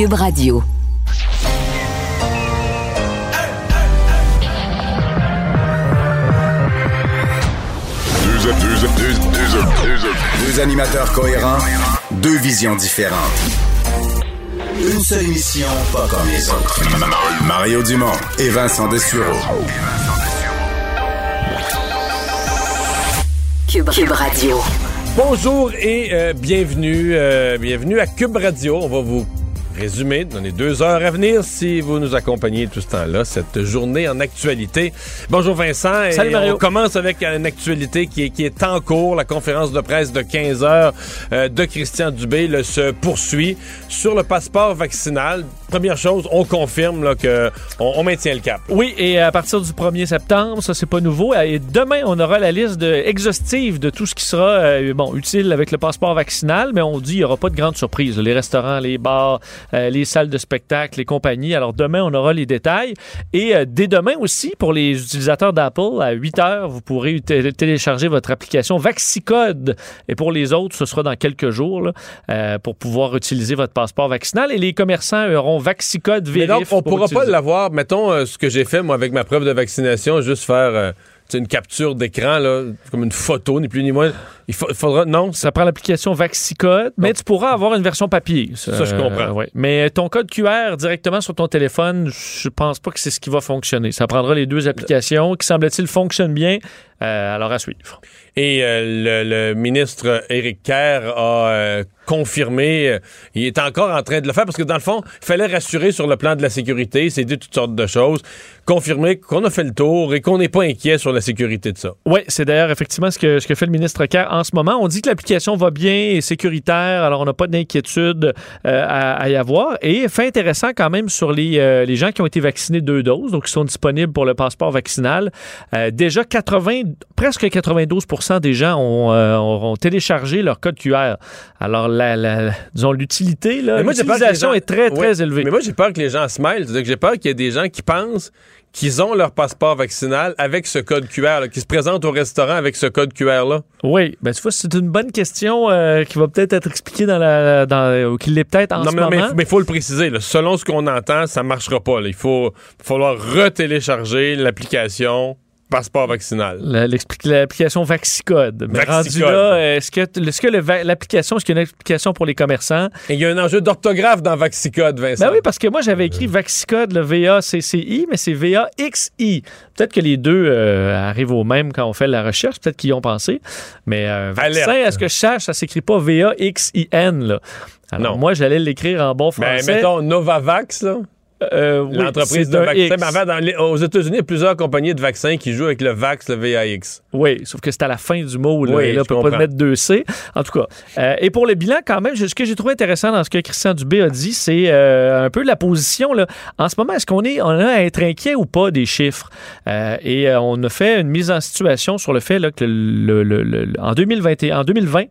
Cube Radio. Deux, deux, deux, deux, deux animateurs cohérents, deux visions différentes. Une seule émission, pas comme les autres. Mario Dumont et Vincent Dessureau. Cube, Cube Radio. Bonjour et euh, bienvenue, euh, bienvenue à Cube Radio. On va vous résumer dans les deux heures à venir si vous nous accompagnez tout ce temps-là, cette journée en actualité. Bonjour Vincent. Et Salut Mario. On commence avec une actualité qui est, qui est en cours. La conférence de presse de 15 heures euh, de Christian Dubé là, se poursuit sur le passeport vaccinal. Première chose, on confirme là, que on, on maintient le cap. Oui, et à partir du 1er septembre, ça c'est pas nouveau. Et demain, on aura la liste de, exhaustive de tout ce qui sera euh, bon utile avec le passeport vaccinal, mais on dit il y aura pas de grandes surprises. Les restaurants, les bars, euh, les salles de spectacle, les compagnies. Alors demain, on aura les détails. Et euh, dès demain aussi, pour les utilisateurs d'Apple, à 8 heures, vous pourrez té- télécharger votre application Vaxicode. Et pour les autres, ce sera dans quelques jours là, euh, pour pouvoir utiliser votre passeport vaccinal. Et les commerçants auront Vaxicode Mais vérif. donc, on pour pourra pas l'avoir. Mettons euh, ce que j'ai fait, moi, avec ma preuve de vaccination, juste faire euh, une capture d'écran, là, comme une photo, ni plus ni moins. Il fa- faudra. Non, Ça prend l'application Vaxicode, mais tu pourras avoir une version papier. Ça, je comprends. ouais. Mais ton code QR directement sur ton téléphone, je pense pas que c'est ce qui va fonctionner. Ça prendra les deux applications qui, semble-t-il, fonctionnent bien. Euh, alors, à suivre. Et euh, le, le ministre Éric Kerr a euh, confirmé, il est encore en train de le faire parce que dans le fond, il fallait rassurer sur le plan de la sécurité, c'est dit toutes sortes de choses, confirmer qu'on a fait le tour et qu'on n'est pas inquiet sur la sécurité de ça. Oui, c'est d'ailleurs effectivement ce que, ce que fait le ministre Kerr en ce moment. On dit que l'application va bien et sécuritaire, alors on n'a pas d'inquiétude à, à y avoir. Et fait intéressant quand même sur les, les gens qui ont été vaccinés deux doses, donc qui sont disponibles pour le passeport vaccinal. Déjà 80, presque 92% des gens ont, euh, ont téléchargé leur code QR. Alors, la, la- disons, l'utilité, l'utilisation gens- est très, très Ouais, élevée. Mais moi, j'ai peur que les gens se mêlent. J'ai peur qu'il y ait des gens qui pensent qu'ils ont leur passeport vaccinal avec ce code QR, qui se présentent au restaurant avec ce code QR-là. Oui, ben tu vois, c'est une bonne question euh, qui va peut-être être expliquée dans la, dans, ou qui l'est peut-être en Non, ce mais, moment. mais il faut le préciser. là. Selon ce qu'on entend, ça marchera pas. là. Il faut falloir retélécharger l'application passeport vaccinal. L'application Vaxicode. Mais Vaxicode. rendu là, est-ce que, est-ce l'application, est-ce qu'il y a une application pour les commerçants? Et il y a un enjeu d'orthographe dans Vaxicode, Vincent. Ben oui, parce que moi, j'avais écrit Vaxicode, le V-A-C-C-I, mais c'est V-A-X-I. Peut-être que les deux euh, arrivent au même quand on fait la recherche. Peut-être qu'ils y ont pensé. Mais euh, vaccin, à ce que je sache, ça s'écrit pas V-A-X-I-N. Là? Alors Non. moi, j'allais l'écrire en bon Ben, français. mettons Novavax, là, Euh, oui, l'entreprise de vaccins. Mais avant, dans les- aux États-unis, il y a plusieurs compagnies de vaccins qui jouent avec le Vax, le VAX. Oui, sauf que c'est à la fin du mot. Là, Oui, et là, on peut pas mettre 2C. En tout cas. Euh, et pour le bilan, quand même, ce que j'ai trouvé intéressant dans ce que Christian Dubé a dit, c'est euh, un peu la position. Là. En ce moment, est-ce qu'on est, on a à être inquiet ou pas des chiffres? Et on a fait une mise en situation sur le fait là, que le, le- le- le- en, 2021, en 2020,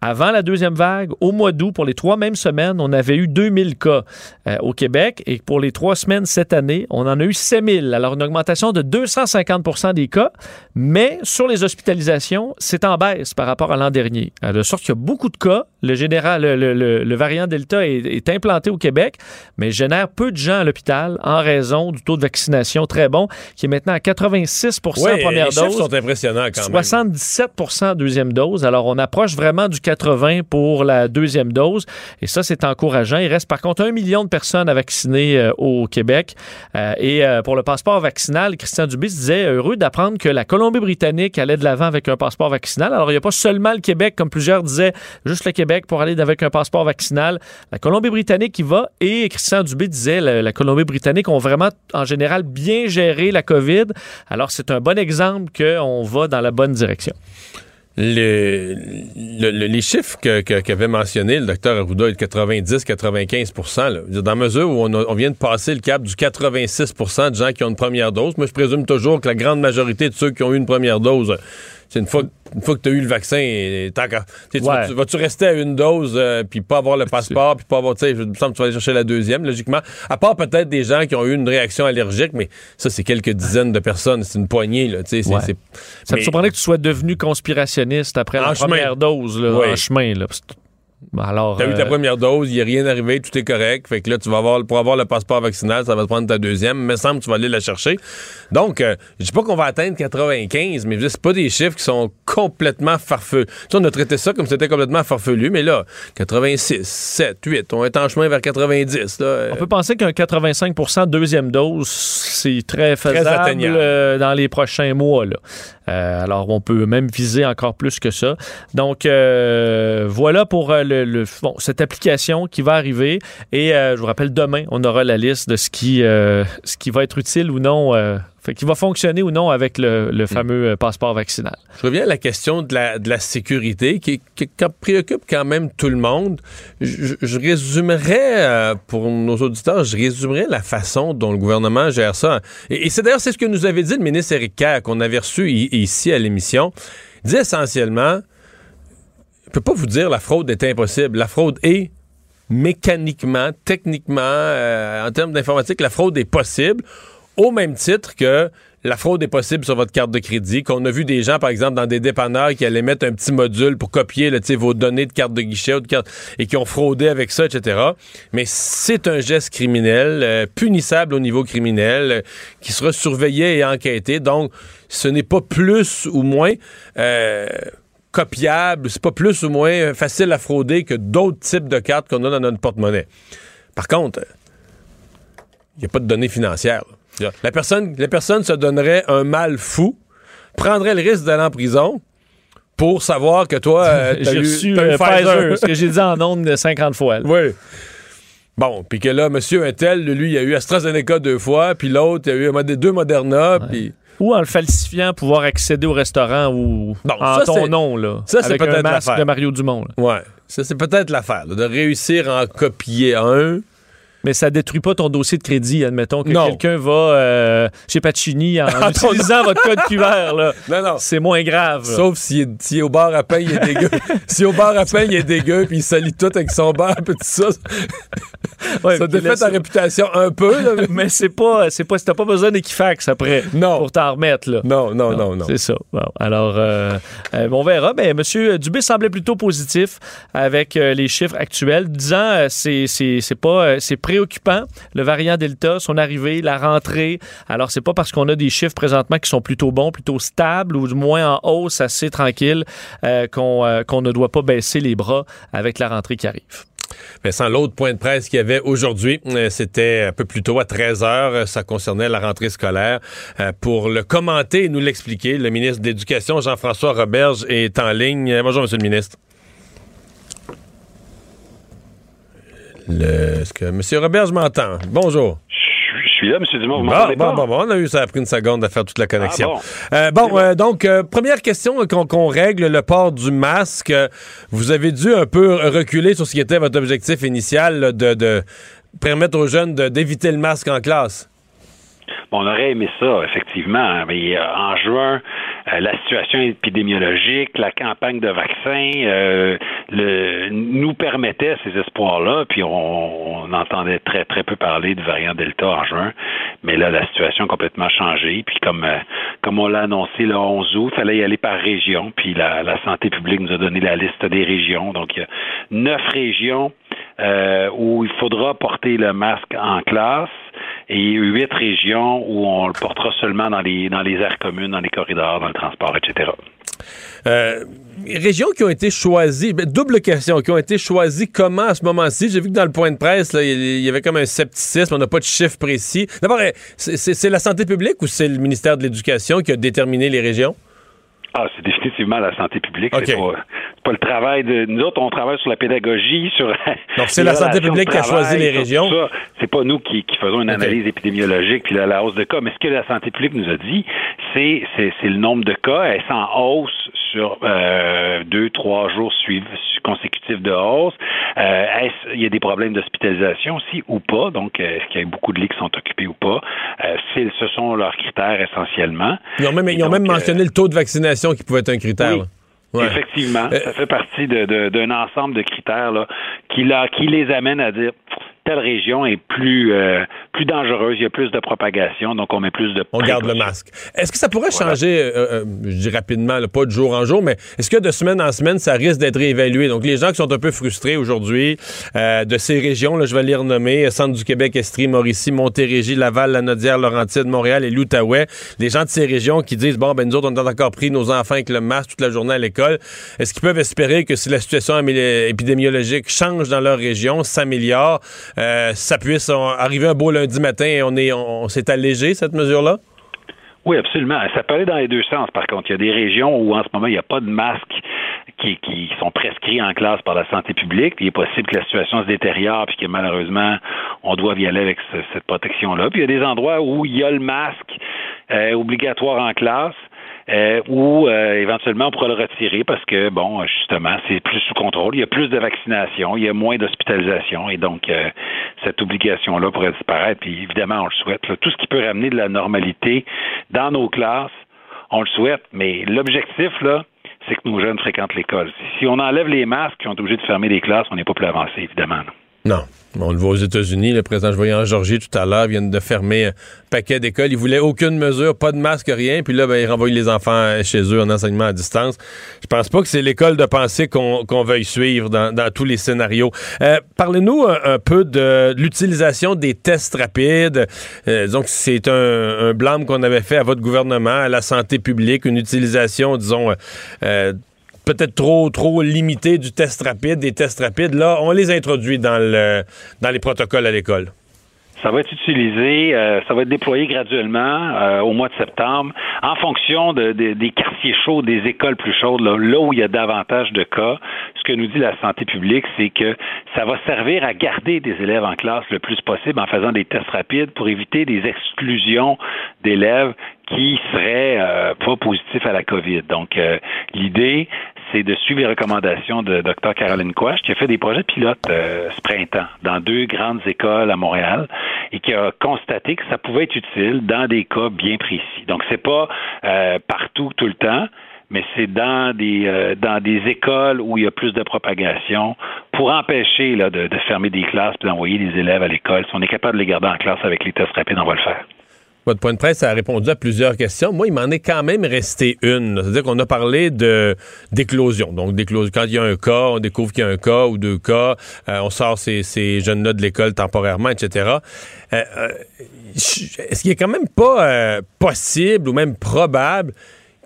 avant la deuxième vague, au mois d'août, pour les trois mêmes semaines, on avait eu 2000 cas euh, au Québec. Et pour les trois semaines cette année, on en a eu 7000. Alors, une augmentation de 250% des cas. Mais sur les hospitalisations, c'est en baisse par rapport à l'an dernier. Euh, De sorte qu'il y a beaucoup de cas. Le, général, le, le- le- le variant Delta est, est implanté au Québec, mais génère peu de gens à l'hôpital en raison du taux de vaccination très bon, qui est maintenant à 86 Ouais, première les chiffres dose. sont impressionnants quand même. 77 deuxième dose. Alors, on approche vraiment du 80 pour la deuxième dose. Et ça, c'est encourageant. Il reste par contre un million de personnes à vacciner euh, au Québec. Euh, et euh, pour le passeport vaccinal, Christian Dubé disait heureux d'apprendre que la Colombie-Britannique allait de l'avant avec un passeport vaccinal. Alors, il n'y a pas seulement le Québec, comme plusieurs disaient, juste le Québec pour aller avec un passeport vaccinal. La Colombie-Britannique qui va. Et Christian Dubé disait, la, la Colombie-Britannique ont vraiment, en général, bien géré la COVID. Alors, c'est un bon exemple qu'on va dans la bonne direction. Le- le- le- les chiffres que- que- qu'avait mentionné le docteur Arruda, le 90-95 là, je veux dire, dans la mesure où on, vient de passer le cap du 86% de gens qui ont une première dose, moi je présume toujours que la grande majorité de ceux qui ont eu une première dose, une fois, une fois que tu as eu le vaccin, tu Ouais. vas-tu- rester à une dose euh, puis pas avoir le passeport puis pas avoir, tu sais, je me semble que tu vas aller chercher la deuxième, logiquement. À part peut-être des gens qui ont eu une réaction allergique, mais ça c'est quelques dizaines de personnes, c'est une poignée là, tu sais, Ouais. Ça mais- me surprendrait que tu sois devenu conspirationniste après En la chemin. première dose, là, Oui. en chemin. Là. Que Alors, T'as eu ta euh, première dose, il n'y a rien arrivé, tout est correct. Fait que là, tu vas avoir, pour avoir le passeport vaccinal, ça va te prendre ta deuxième. Il me semble que tu vas aller la chercher. Donc, euh, je dis pas qu'on va atteindre 95, mais c'est pas des chiffres qui sont complètement farfelus. Tu sais, on a traité ça comme si c'était complètement farfelu, mais là, 86, 7, 8, on est en chemin vers 90. Là. On peut penser qu'un 85% deuxième dose, c'est très faisable atteignable. euh, dans les prochains mois. là. Euh, alors, on peut même viser encore plus que ça. Donc, euh, voilà pour euh, le, le- bon, cette application qui va arriver. Et euh, je vous rappelle, demain, on aura la liste de ce qui, euh, ce qui va être utile ou non, euh, qui va fonctionner ou non avec le, le fameux euh, passeport vaccinal. Je reviens à la question de la, de la sécurité qui, qui- préoccupe quand même tout le monde. Je, je résumerais, pour nos auditeurs, je résumerais la façon dont le gouvernement gère ça. Et, et c'est d'ailleurs c'est ce que nous avait dit le ministre Éric Kerr, qu'on avait reçu ici à l'émission. Il dit essentiellement, je peux pas vous dire la fraude est impossible. La fraude est mécaniquement, techniquement, euh, en termes d'informatique, la fraude est possible au même titre que la fraude est possible sur votre carte de crédit, qu'on a vu des gens, par exemple, dans des dépanneurs qui allaient mettre un petit module pour copier vos données de carte de guichet ou de carte, et qui ont fraudé avec ça, etc. Mais c'est un geste criminel, euh, punissable au niveau criminel, euh, qui sera surveillé et enquêté. Donc, ce n'est pas plus ou moins... copiable, c'est pas plus ou moins facile à frauder que d'autres types de cartes qu'on a dans notre porte-monnaie. Par contre, il n'y a pas de données financières. là. La personne, la personne se donnerait un mal fou, prendrait le risque d'aller en prison pour savoir que toi, euh, t'as J'ai eu, reçu eu euh, Pfizer. Ce que j'ai dit en ondes de 50 fois. là. Oui. Bon, puis que là, monsieur Intel, lui, il a eu AstraZeneca deux fois, puis l'autre, il a eu deux Moderna, puis... Ou en le falsifiant, pouvoir accéder au restaurant ou Bon, en ça, ton nom, là. ça, c'est peut-être masque l'affaire. de Mario Dumont. là. Ouais. Ça, c'est peut-être l'affaire, de réussir à en copier un. Mais ça détruit pas ton dossier de crédit, admettons que quelqu'un va euh, chez Pacini en ton- utilisant votre code QR. Là. Non, non. C'est moins grave. là. Sauf s'il est au bar à pain, il est dégueu. si au bar à pain, il est dégueu, puis il salit tout avec son bar, puis tout ça. Ouais, ça défait ta réputation un peu, là, mais- Mais c'est pas, c'est pas, t'as pas besoin d'Equifax après Non. pour t'en remettre. Là. Non, non, non, non. C'est ça. Bon, alors, euh, euh, on verra. Mais M. Dubé semblait plutôt positif avec euh, les chiffres actuels, disant euh, c'est c'est c'est pas euh, c'est préoccupant le variant Delta, son arrivée, la rentrée. Alors c'est pas parce qu'on a des chiffres présentement qui sont plutôt bons, plutôt stables ou du moins en hausse, assez tranquille, euh, qu'on euh, qu'on ne doit pas baisser les bras avec la rentrée qui arrive. Vincent, l'autre point de presse qu'il y avait aujourd'hui, euh, c'était un peu plus tôt à 13 heures. euh, Ça concernait la rentrée scolaire. Euh, pour le commenter et nous l'expliquer, le ministre de l'Éducation, Jean-François Roberge, est en ligne. Bonjour, Monsieur le ministre. Le- Est-ce que M. Roberge m'entend? Bonjour. Je suis- là, M. Dumont, vous Bon, bon, pas? bon, bon, on a eu ça a pris une seconde à faire toute la connexion. Ah, Euh, bon, euh, donc, euh, première question euh, qu'on qu'on règle, le port du masque. Euh, Vous avez dû un peu reculer sur ce qui était votre objectif initial là, de, de permettre aux jeunes d'éviter le masque en classe. Bon, on aurait aimé ça, effectivement. Mais euh, en juin, euh, la situation épidémiologique, la campagne de vaccins euh, le, nous permettait ces espoirs-là. Puis on, on entendait très, très peu parler du variant Delta en juin. Mais là, la situation a complètement changé. Puis comme, euh, comme on l'a annoncé le 11 août, il fallait y aller par région. Puis la, la santé publique nous a donné la liste des régions. Donc, il y a neuf régions euh, où il faudra porter le masque en classe et huit régions où on le portera seulement dans les dans les aires communes, dans les corridors, dans le transport, etc. Euh, régions qui ont été choisies, ben, double question, qui ont été choisies comment à ce moment-ci? J'ai vu que dans le point de presse, là, il y avait comme un scepticisme, on n'a pas de chiffre précis. D'abord, euh, c'est- la santé publique ou c'est le ministère de l'Éducation qui a déterminé les régions? Ah, c'est définitivement la santé publique. C'est pas, le travail de. Nous autres, on travaille sur la pédagogie, sur. Donc, c'est la santé publique qui a choisi les régions. C'est pas nous qui, qui faisons une analyse épidémiologique puis la, la hausse de cas. Mais ce que la santé publique nous a dit, c'est, le nombre de cas. Elle est en hausse sur euh, deux, trois jours suivants consécutifs de hausse. Euh, est-ce- il y a des problèmes d'hospitalisation aussi ou pas? Donc, euh, est-ce qu'il y a beaucoup de lits qui sont occupés ou pas? Euh, c'est- ce sont leurs critères essentiellement. Ils ont même, ils ont donc, même euh, mentionné le taux de vaccination qui pouvait être un critère. Oui. Ouais. Effectivement, Euh, ça fait partie d'un ensemble de critères là, qui, qui les amènent à dire telle région est plus, euh, plus dangereuse, il y a plus de propagation, donc on met plus de On garde le masque. Est-ce que ça pourrait changer, euh, euh, je dis rapidement, pas de jour en jour, mais est-ce que de semaine en semaine, ça risque d'être réévalué? Donc, les gens qui sont un peu frustrés aujourd'hui de ces régions, là, je vais les renommer, Centre du Québec, Estrie, Mauricie, Montérégie, Laval, La Nodière, Laurentide, Montréal et l'Outaouais, les gens de ces régions qui disent, bon, ben nous autres, on a encore pris nos enfants avec le masque toute la journée à l'école, est-ce qu'ils peuvent espérer que si la situation épidémiologique change dans leur région, s'améliore, ça puisse arriver un beau lundi matin et on est on, s'est allégé cette mesure-là? Oui, absolument. Ça peut aller dans les deux sens, par contre. Il y a des régions où en ce moment, il n'y a pas de masques qui, sont prescrits en classe par la santé publique. il est possible que la situation se détériore puis que malheureusement, on doit y aller avec cette protection-là. Puis il y a des endroits où il y a le masque euh, obligatoire en classe euh, ou euh, éventuellement on pourra le retirer parce que, bon, justement, c'est plus sous contrôle. Il y a plus de vaccination, il y a moins d'hospitalisation et donc euh, cette obligation-là pourrait disparaître. Puis évidemment, on le souhaite. Tout ce qui peut ramener de la normalité dans nos classes, on le souhaite. Mais l'objectif, là, c'est que nos jeunes fréquentent l'école. Si on enlève les masques, qui ont obligé de fermer les classes, on n'est pas plus avancé, évidemment. Non. On le voit aux États-Unis, le président, je voyais en Georgie tout à l'heure, viennent de fermer un paquet d'écoles. Ils voulaient aucune mesure, pas de masque, rien. Puis là, ben, ils renvoient les enfants chez eux en enseignement à distance. Je pense pas que c'est l'école de pensée qu'on veuille suivre dans, tous les scénarios. Euh, parlez-nous un, peu de, l'utilisation des tests rapides. Euh, donc, c'est un, blâme qu'on avait fait à votre gouvernement, à la santé publique, une utilisation, disons, euh, peut-être trop, trop limité du test rapide, des tests rapides. Là, on les introduit dans, le, dans les protocoles à l'école. Ça va être utilisé, euh, ça va être déployé graduellement euh, au mois de septembre en fonction de, des quartiers chauds, des écoles plus chaudes, là, là, où il y a davantage de cas. Ce que nous dit la santé publique, c'est que ça va servir à garder des élèves en classe le plus possible en faisant des tests rapides pour éviter des exclusions d'élèves qui seraient euh, pas positifs à la COVID. Donc, l'idée, c'est de suivre les recommandations de Dr. Caroline Quash, qui a fait des projets pilotes euh, ce printemps dans deux grandes écoles à Montréal et qui a constaté que ça pouvait être utile dans des cas bien précis. Donc, c'est pas euh, partout tout le temps, mais c'est dans des euh, dans des écoles où il y a plus de propagation pour empêcher de fermer des classes et d'envoyer des élèves à l'école. Si on est capable de les garder en classe avec les tests rapides, on va le faire. Votre point de presse a répondu à plusieurs questions. Moi, il m'en est quand même resté une. C'est-à-dire qu'on a parlé de d'éclosion. Donc, d'éclosion. Quand il y a un cas, on découvre qu'il y a un cas ou deux cas, euh, on sort ces, jeunes-là de l'école temporairement, etc. Euh, euh, est-ce qu'il est quand même pas possible ou même probable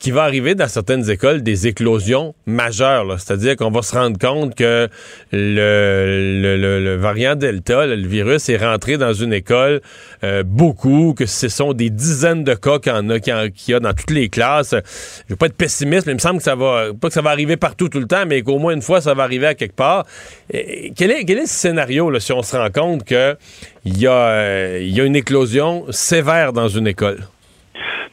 qui va arriver dans certaines écoles des éclosions majeures. C'est-à-dire qu'on va se rendre compte que le, le, variant Delta, le virus, est rentré dans une école euh, beaucoup, que ce sont des dizaines de cas qu'il y, a, y a dans toutes les classes. Je veux pas être pessimiste, mais il me semble que ça va, pas que ça va arriver partout tout le temps, mais qu'au moins une fois, ça va arriver à quelque part. quel, est, quel est le scénario là, si on se rend compte qu'il y, a, euh, y a une éclosion sévère dans une école?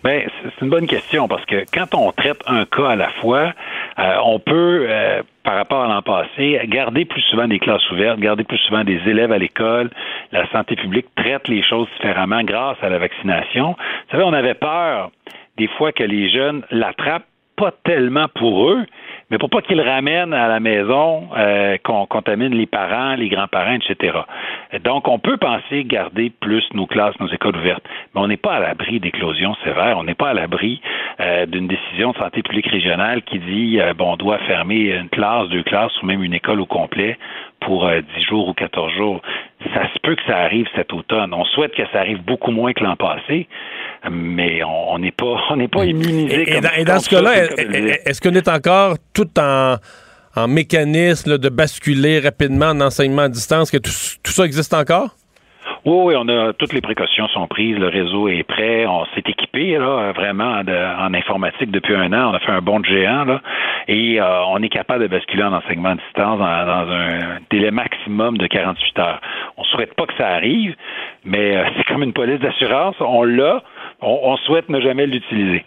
Bien, c'est une bonne question parce que quand on traite un cas à la fois, euh, on peut, euh, par rapport à l'an passé, garder plus souvent des classes ouvertes, garder plus souvent des élèves à l'école. La santé publique traite les choses différemment grâce à la vaccination. Vous savez, on avait peur des fois que les jeunes l'attrapent pas tellement pour eux, mais pour pas qu'ils ramènent à la maison, euh, qu'on contamine les parents, les grands-parents, etc. Donc, on peut penser garder plus nos classes, nos écoles ouvertes, mais on n'est pas à l'abri d'éclosions sévères, on n'est pas à l'abri euh, d'une décision de santé publique régionale qui dit, euh, bon, on doit fermer une classe, deux classes ou même une école au complet pour euh, dix jours ou 14 jours. Ça se peut que ça arrive cet automne. On souhaite que ça arrive beaucoup moins que l'an passé, mais on n'est pas on n'est pas immunisé. Et, dans, ce cas-là, est-ce qu'on est encore tout en en mécanisme de basculer rapidement en enseignement à distance, que tout ça existe encore? Oui, on a toutes les précautions sont prises, le réseau est prêt, on s'est équipé là vraiment en informatique depuis un an, on a fait un bond de géant là, et euh, on est capable de basculer en enseignement à distance dans, un délai maximum de 48 heures. On souhaite pas que ça arrive, mais euh, c'est comme une police d'assurance, on l'a, on, souhaite ne jamais l'utiliser.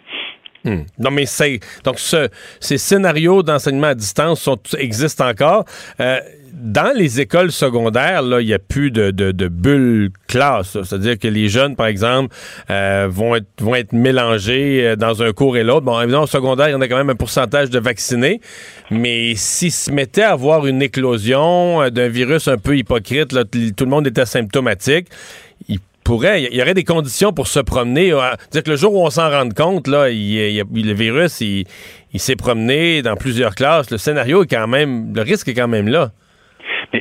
Hmm. Non, mais c'est. Donc, ce, ces scénarios d'enseignement à distance existent encore. Euh, dans les écoles secondaires, il n'y a plus de, de, de bulles classe. C'est-à-dire que les jeunes, par exemple, euh, vont, être, vont être mélangés euh, dans un cours et l'autre. Bon, évidemment, au secondaire, il y en a quand même un pourcentage de vaccinés. Mais s'ils se mettaient à avoir une éclosion d'un virus un peu hypocrite, là, tout le monde était asymptomatique, pourrait, il y aurait des conditions pour se promener. dire que le jour où on s'en rend compte, là, il, le virus, il, s'est promené dans plusieurs classes. Le scénario est quand même, le risque est quand même là.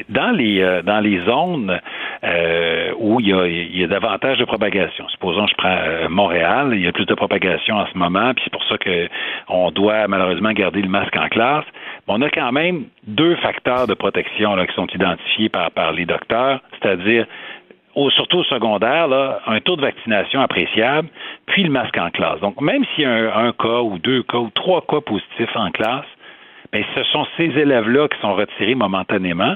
Dans les euh, dans les zones euh, où il y, a, il y, a, davantage de propagation. Supposons je prends euh, Montréal, il y a plus de propagation en ce moment, puis c'est pour ça que on doit malheureusement garder le masque en classe. On a quand même deux facteurs de protection là, qui sont identifiés par, par les docteurs, c'est-à-dire surtout au secondaire, là, un taux de vaccination appréciable, puis le masque en classe. Donc, même s'il y a un, cas ou deux cas ou trois cas positifs en classe, mais ce sont ces élèves-là qui sont retirés momentanément,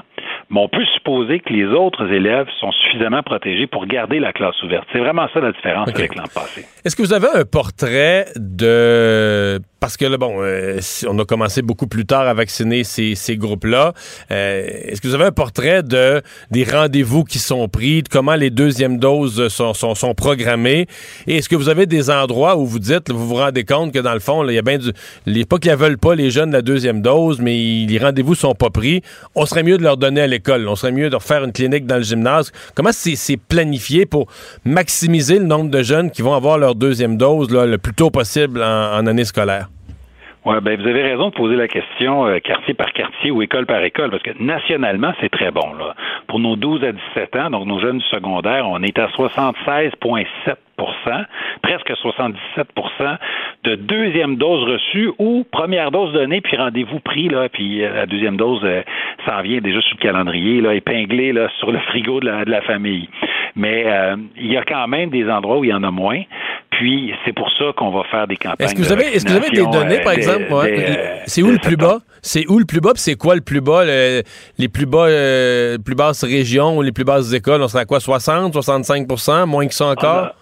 mais on peut supposer que les autres élèves sont suffisamment protégés pour garder la classe ouverte. C'est vraiment ça la différence avec l'an passé. Est-ce que vous avez un portrait de parce que là, bon, euh, on a commencé beaucoup plus tard à vacciner ces, ces groupes-là. Euh, est-ce que vous avez un portrait de des rendez-vous qui sont pris, de comment les deuxièmes doses sont, sont, sont programmées? Et est-ce que vous avez des endroits où vous dites, vous vous rendez compte que dans le fond, il y a bien du. Les, pas qu'ils ne veulent pas les jeunes la deuxième dose, mais les rendez-vous sont pas pris. On serait mieux de leur donner à l'école. On serait mieux de refaire une clinique dans le gymnase. Comment c'est planifié pour maximiser le nombre de jeunes qui vont avoir leur deuxième dose le plus tôt possible en année scolaire? Ouais, ben vous avez raison de poser la question euh, quartier par quartier ou école par école, parce que nationalement, c'est très bon. Là. Pour nos 12 à 17 ans, donc nos jeunes du secondaire, on est à 76,7 presque 77% de deuxième dose reçue ou première dose donnée, puis rendez-vous pris, là, puis euh, la deuxième dose euh, s'en vient déjà sur le calendrier, là, épinglé là, sur le frigo de la, de la famille. Mais euh, il y a quand même des endroits où il y en a moins. Puis c'est pour ça qu'on va faire des campagnes. Est-ce que vous avez, est-ce que vous avez des données, par exemple? c'est où le plus bas? C'est où le plus bas? Puis c'est quoi le plus bas? les plus bas, plus basses régions ou les plus basses écoles? On serait à quoi? 60, 65% moins que ça encore?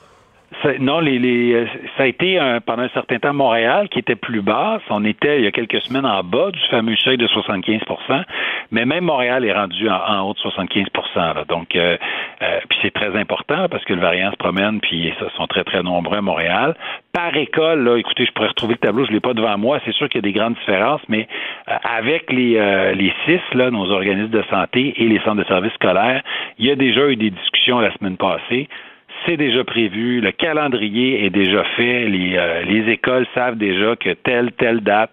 Non, les, les, euh, ça a été pendant un certain temps Montréal qui était plus basse. On était il y a quelques semaines en bas du fameux seuil de 75% mais même Montréal est rendu en, haut de 75% Donc, euh, euh, c'est très important parce que le variant se promène, puis ils sont très, très nombreux à Montréal. Par école, là, écoutez, je pourrais retrouver le tableau, je l'ai pas devant moi. C'est sûr qu'il y a des grandes différences, mais avec les, les six, là, nos organismes de santé et les centres de services scolaires, il y a déjà eu des discussions la semaine passée c'est déjà prévu, le calendrier est déjà fait, les, euh, les écoles savent déjà que telle, telle date,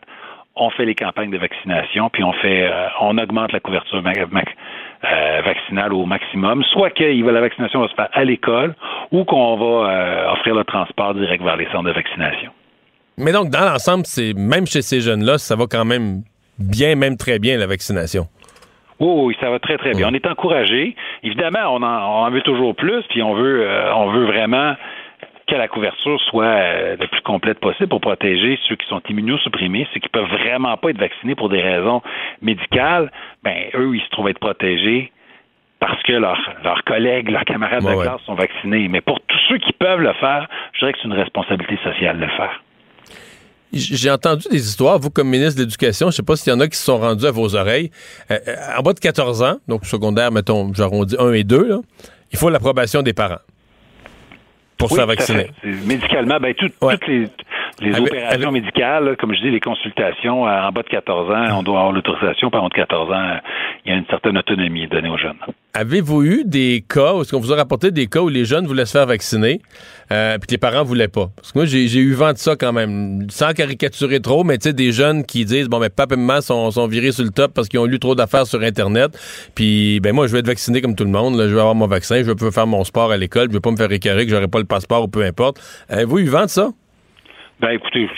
on fait les campagnes de vaccination, puis on fait, euh, on augmente la couverture euh, vaccinale au maximum, soit que la vaccination va se faire à l'école ou qu'on va offrir le transport direct vers les centres de vaccination. Mais donc, dans l'ensemble, c'est même chez ces jeunes-là, ça va quand même bien, même très bien, la vaccination? Oui, ça va très, très bien. On est encouragé. Évidemment, on en, veut toujours plus, puis on veut, euh, on veut vraiment que la couverture soit euh, le plus complète possible pour protéger ceux qui sont immunosupprimés, ceux qui peuvent vraiment pas être vaccinés pour des raisons médicales. Ben, eux, ils se trouvent être protégés parce que leurs collègues, leurs camarades de classe sont vaccinés. Mais pour tous ceux qui peuvent le faire, je dirais que c'est une responsabilité sociale de le faire. J'ai entendu des histoires, vous comme ministre de l'Éducation, je sais pas s'il y en a qui se sont rendus à vos oreilles. Euh, euh, en bas de 14 ans, donc secondaire, mettons, j'arrondis 1 et 2, il faut l'approbation des parents pour se faire vacciner. Médicalement, ben, toutes les, les opérations médicales, comme je dis, les consultations en bas de 14 ans, on doit avoir l'autorisation. Par contre, 14 ans, il y a une certaine autonomie donnée aux jeunes. Avez-vous eu des cas, est-ce qu'on vous a rapporté des cas où les jeunes voulaient se faire vacciner, euh, puis que les parents voulaient pas? Parce que moi, j'ai eu vent de ça quand même, sans caricaturer trop, mais tu sais, des jeunes qui disent, bon, ben, papa et maman sont, sont virés sur le top parce qu'ils ont lu trop d'affaires sur Internet, puis, ben, moi, je vais être vacciné comme tout le monde, je vais avoir mon vaccin, je vais faire mon sport à l'école, je vais pas me faire écœurer que j'aurai pas le passeport ou peu importe. Avez-vous eu vent de ça? Ben, écoutez,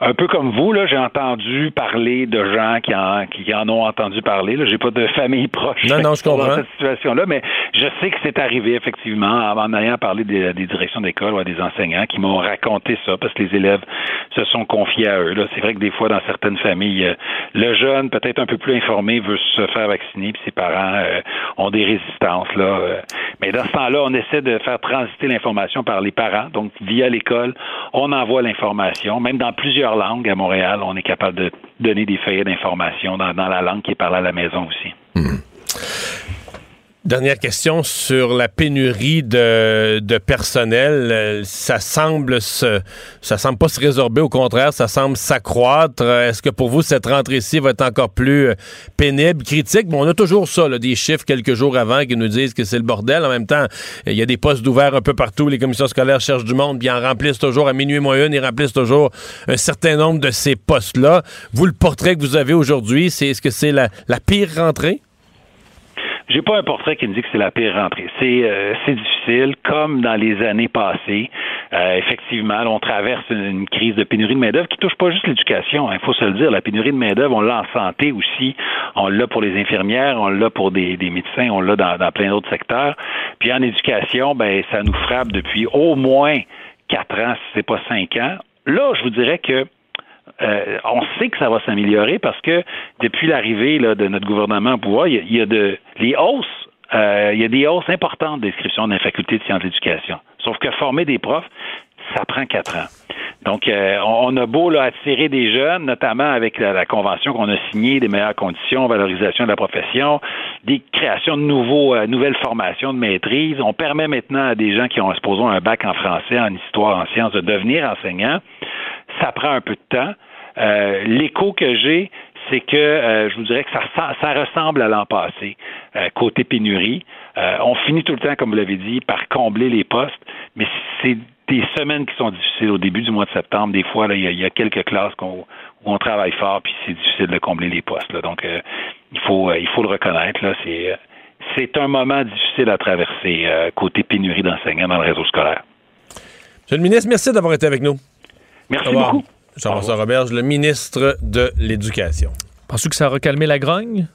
un peu comme vous, là, j'ai entendu parler de gens qui en, qui en ont entendu parler. Là, j'ai pas de famille proche non, non, je comprends. dans cette situation-là, mais je sais que c'est arrivé effectivement en ayant parlé des, directions d'école ou à des enseignants qui m'ont raconté ça parce que les élèves se sont confiés à eux. Là, c'est vrai que des fois dans certaines familles, euh, le jeune peut-être un peu plus informé veut se faire vacciner, puis ses parents euh, ont des résistances là. Euh. mais dans ce temps-là, on essaie de faire transiter l'information par les parents, donc via l'école, on envoie l'information, même dans plusieurs langues à Montréal. On est capable de donner des feuillets d'information dans, la langue qui est parlée à la maison aussi. Hmm. Dernière question sur la pénurie de, de personnel. Ça semble se, ça semble pas se résorber, au contraire, ça semble s'accroître. Est-ce que pour vous, cette rentrée-ci va être encore plus euh, pénible, critique? Bon, on a toujours ça, là, des chiffres quelques jours avant qui nous disent que c'est le bordel. En même temps, il y a des postes ouverts un peu partout. Les commissions scolaires cherchent du monde, puis en remplissent toujours à minuit moins une, ils remplissent toujours un certain nombre de ces postes-là. Vous, le portrait que vous avez aujourd'hui, c'est est-ce que c'est la, la pire rentrée? J'ai pas un portrait qui me dit que c'est la pire rentrée. C'est euh, difficile, comme dans les années passées. Euh, effectivement, on traverse une, crise de pénurie de main-d'œuvre qui touche pas juste l'éducation. Il hein, faut se le dire. La pénurie de main-d'œuvre, on l'a en santé aussi. On l'a pour les infirmières, on l'a pour des, des, médecins, on l'a dans, dans plein d'autres secteurs. Puis en éducation, ben ça nous frappe depuis au moins quatre ans, si c'est pas cinq ans. Là, je vous dirais que euh, on sait que ça va s'améliorer parce que depuis l'arrivée de notre gouvernement au pouvoir, il y a, de les hausses, euh, il y a des hausses importantes d'inscription dans la faculté de sciences d'éducation. Sauf que former des profs, ça prend quatre ans. Donc, euh, on, a beau là, attirer des jeunes, notamment avec la, convention qu'on a signée, des meilleures conditions, valorisation de la profession, des créations de nouveaux, nouvelles formations de maîtrise. On permet maintenant à des gens qui ont, supposons, un bac en français, en histoire, en sciences, de devenir enseignants. Ça prend un peu de temps. Euh, l'écho que j'ai, c'est que euh, je vous dirais que ça, ça ressemble à l'an passé, euh, côté pénurie. on finit tout le temps, comme vous l'avez dit, par combler les postes, mais c'est des semaines qui sont difficiles au début du mois de septembre. Des fois, il y, a quelques classes où on travaille fort, puis c'est difficile de combler les postes. Donc, il faut il faut le reconnaître. Là, c'est c'est un moment difficile à traverser côté pénurie d'enseignants dans le réseau scolaire. Monsieur le ministre, merci d'avoir été avec nous. Merci beaucoup. Jean-François Roberge, le ministre de l'Éducation. Penses-tu que ça a recalmé la grogne?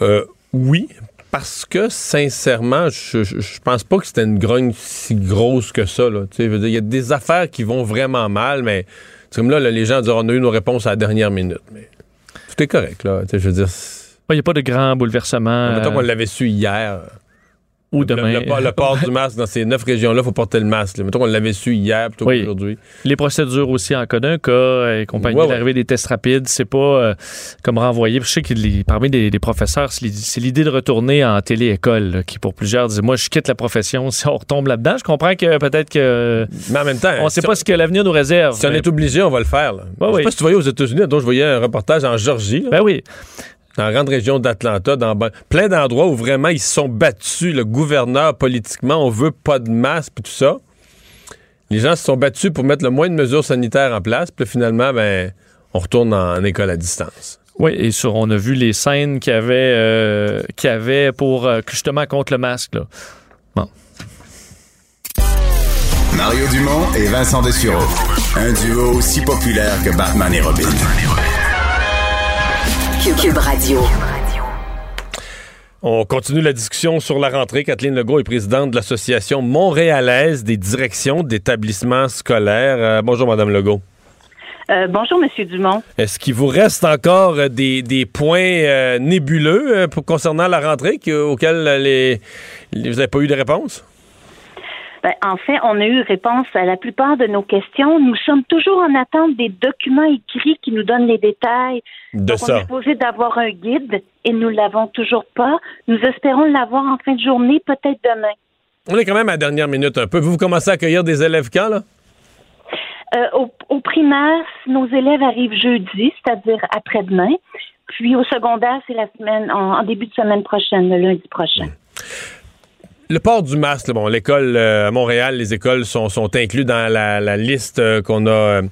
Euh, oui, parce que sincèrement, je, je, pense pas que c'était une grogne si grosse que ça. Il y a des affaires qui vont vraiment mal, mais comme là, les gens diront on a eu nos réponses à la dernière minute. Mais tout est correct. Là, je veux dire. Il n'y a pas de grand bouleversement. Mettons qu'on l'avait su hier. Ou demain. Le, port du masque dans ces neuf régions-là, il faut porter le masque. Mettons qu'on l'avait su hier plutôt qu'aujourd'hui. Les procédures aussi en cas d'un cas et compagnie ouais, l'arrivée des tests rapides, c'est pas euh, comme renvoyer. Je sais que parmi des, professeurs, c'est l'idée de retourner en télé-école qui pour plusieurs disent moi je quitte la profession si on retombe là-dedans. Je comprends que peut-être que. Mais en même temps. On ne sait pas ce que l'avenir nous réserve. Si on est obligé, on va le faire. Là. je sais pas si tu voyais aux États-Unis, donc je voyais un reportage en Georgie. Ben oui dans la grande région d'Atlanta, dans plein d'endroits où vraiment ils se sont battus, le gouverneur politiquement, on veut pas de masque et tout ça. Les gens se sont battus pour mettre le moins de mesures sanitaires en place, puis finalement, ben, on retourne en, école à distance. Oui, et sur, on a vu les scènes qu'il y avait, euh, avait pour euh, justement contre le masque. Là. Bon. Mario Dumont et Vincent Dessureau. Un duo aussi populaire que Batman et Robin. Cube Radio. On continue la discussion sur la rentrée. Kathleen Legault est présidente de l'Association montréalaise des directions d'établissements scolaires. Euh, bonjour, Madame Legault. Euh, bonjour, Monsieur Dumont. Est-ce qu'il vous reste encore des, points euh, nébuleux pour, concernant la rentrée auxquels les, vous n'avez pas eu de réponse? Ben, en fait, on a eu réponse à la plupart de nos questions. Nous sommes toujours en attente des documents écrits qui nous donnent les détails. De ça. On est supposé d'avoir un guide et nous l'avons toujours pas. Nous espérons l'avoir en fin de journée, peut-être demain. On est quand même à la dernière minute un peu. Vous, commencez à accueillir des élèves quand, là? Euh, au, primaire, nos élèves arrivent jeudi, c'est-à-dire après-demain. Puis au secondaire, c'est la semaine, en, début de semaine prochaine, le lundi prochain. Hmm le port du masque, bon, l'école euh, à Montréal, les écoles sont, sont inclus dans la, liste euh, qu'on a euh,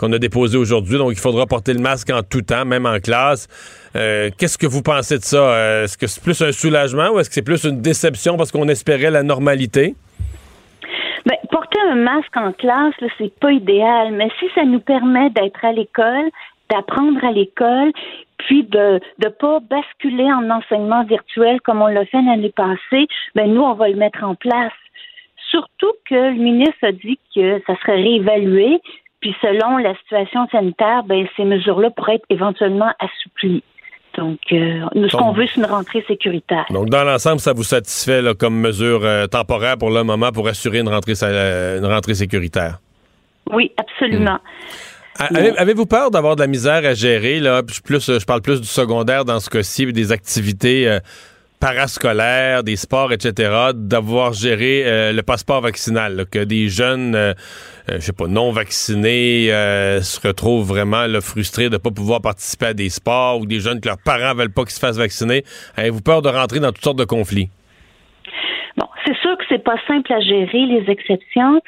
a déposée aujourd'hui. Donc, il faudra porter le masque en tout temps, même en classe. Qu'est-ce que vous pensez de ça? Est-ce que c'est plus un soulagement ou est-ce que c'est plus une déception parce qu'on espérait la normalité? Bien, porter un masque en classe, c'est pas idéal, mais si ça nous permet d'être à l'école, d'apprendre à l'école, puis de ne pas basculer en enseignement virtuel comme on l'a fait l'année passée, ben nous, on va le mettre en place. Surtout que le ministre a dit que ça serait réévalué, puis selon la situation sanitaire, ben ces mesures-là pourraient être éventuellement assouplies. Donc, euh, nous, ce qu'on veut, c'est une rentrée sécuritaire. Donc, dans l'ensemble, ça vous satisfait comme mesure euh, temporaire pour le moment pour assurer une rentrée, une rentrée sécuritaire? Oui, absolument. Hmm. Avez-vous peur d'avoir de la misère à gérer? Là? Plus, je parle plus du secondaire dans ce cas-ci, des activités euh, parascolaires, des sports, etc., d'avoir géré euh, le passeport vaccinal, que des jeunes, euh, je sais pas, non vaccinés se retrouvent vraiment frustrés de ne pas pouvoir participer à des sports ou des jeunes que leurs parents veulent pas qu'ils se fassent vacciner. Avez-vous peur de rentrer dans toutes sortes de conflits? Bon, c'est sûr que c'est pas simple à gérer les exceptions.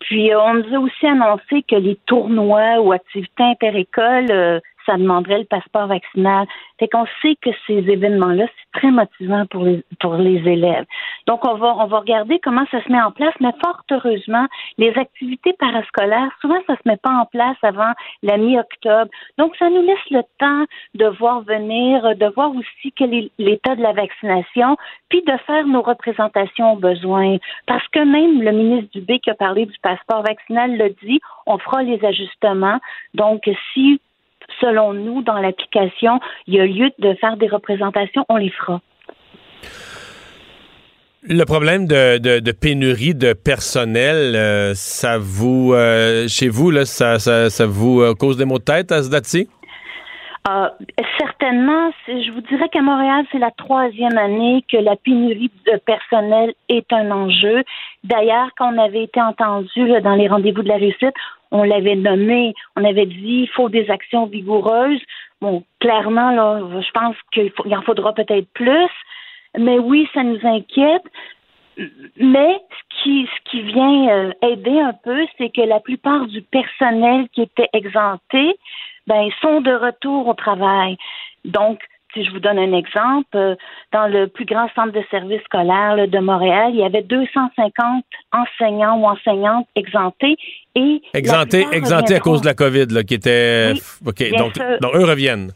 Puis on nous a aussi annoncé que les tournois ou activités interécoles ça demanderait le passeport vaccinal. Fait qu'on sait que ces événements-là, c'est très motivant pour les, pour les élèves. Donc, on va, on va regarder comment ça se met en place, mais fort heureusement, les activités parascolaires, souvent, ça se met pas en place avant la mi-octobre. Donc, ça nous laisse le temps de voir venir, de voir aussi quel est l'état de la vaccination, puis de faire nos représentations aux besoins. Parce que même le ministre Dubé qui a parlé du passeport vaccinal l'a dit, on fera les ajustements. Donc, si selon nous, dans l'application, il y a lieu de faire des représentations, on les fera. Le problème de, pénurie de personnel, euh, ça vous, euh, chez vous, là, ça, vous euh, cause des maux de tête à ce date-ci? Certainement. Je vous dirais qu'à Montréal, c'est la troisième année que la pénurie de personnel est un enjeu. D'ailleurs, quand on avait été entendu dans les rendez-vous de la réussite, on l'avait nommé, on avait dit il faut des actions vigoureuses. Bon, clairement, là, je pense qu'il en faudra peut-être plus. Mais oui, ça nous inquiète. Mais ce qui, ce qui vient euh, aider un peu, c'est que la plupart du personnel qui était exempté, ben, sont de retour au travail. Donc, si je vous donne un exemple, euh, dans le plus grand centre de services scolaires de Montréal, il y avait 250 enseignants ou enseignantes exemptés et exemptés, exemptés à cause de la COVID, là, qui était. ok, donc, donc, eux reviennent.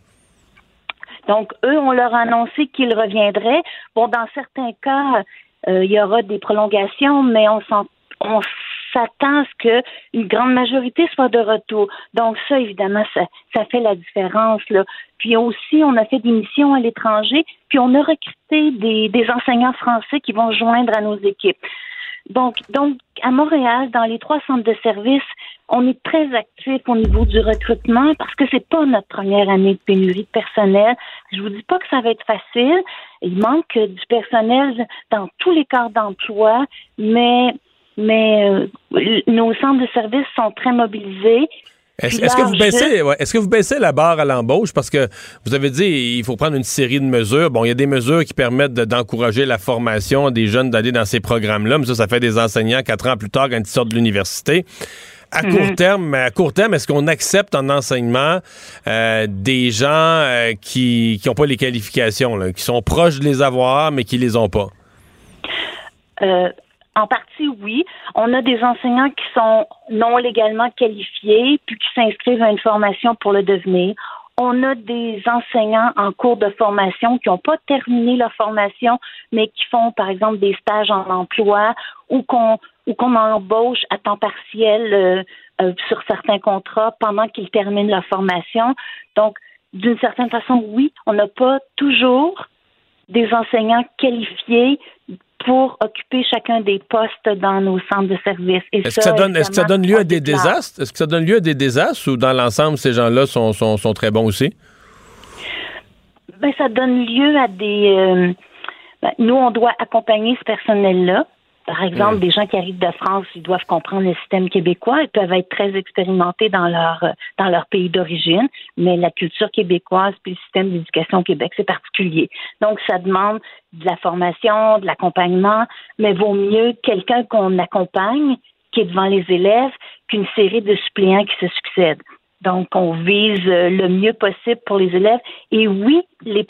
Donc eux, on leur a annoncé qu'ils reviendraient. Bon, dans certains cas, euh, il y aura des prolongations, mais on s'en on s'attend à ce qu'une grande majorité soit de retour. Donc ça, évidemment, ça, ça fait la différence. Là. Puis aussi, on a fait des missions à l'étranger, puis on a recruté des, des enseignants français qui vont joindre à nos équipes. Donc, donc, à Montréal, dans les trois centres de services, on est très actif au niveau du recrutement parce que c'est pas notre première année de pénurie de personnel. Je vous dis pas que ça va être facile. Il manque du personnel dans tous les corps d'emploi, mais mais euh, nos centres de services sont très mobilisés. Est-ce que vous baissez, est-ce que vous baissez la barre à l'embauche? Parce que vous avez dit il faut prendre une série de mesures. Bon, il y a des mesures qui permettent d'encourager la formation des jeunes d'aller dans ces programmes-là, mais ça, ça fait des enseignants quatre ans plus tard quand ils sortent de l'université. À court mhm. terme, à court terme, est-ce qu'on accepte en enseignement euh, des gens euh, qui n'ont pas les qualifications, qui sont proches de les avoir, mais qui les ont pas? En partie, oui. On a des enseignants qui sont non légalement qualifiés, puis qui s'inscrivent à une formation pour le devenir. On a des enseignants en cours de formation qui n'ont pas terminé leur formation, mais qui font, par exemple, des stages en emploi ou qu'on embauche à temps partiel euh, euh, sur certains contrats pendant qu'ils terminent leur formation. Donc, d'une certaine façon, oui, on n'a pas toujours des enseignants qualifiés pour occuper chacun des postes dans nos centres de services. Est-ce que ça donne, que ça donne lieu à des désastres? Est-ce que ça donne lieu à des désastres ou dans l'ensemble, ces gens-là sont, sont, sont, très bons aussi? Ben, ça donne lieu à des... Euh, ben, nous, on doit accompagner ce personnel-là. Par exemple, des gens qui arrivent de France, ils doivent comprendre le système québécois. Ils peuvent être très expérimentés dans leur dans leur pays d'origine, mais la culture québécoise puis le système d'éducation au Québec, c'est particulier. Donc, ça demande de la formation, de l'accompagnement, mais vaut mieux quelqu'un qu'on accompagne qui est devant les élèves qu'une série de suppléants qui se succèdent. Donc, on vise le mieux possible pour les élèves. Et oui, les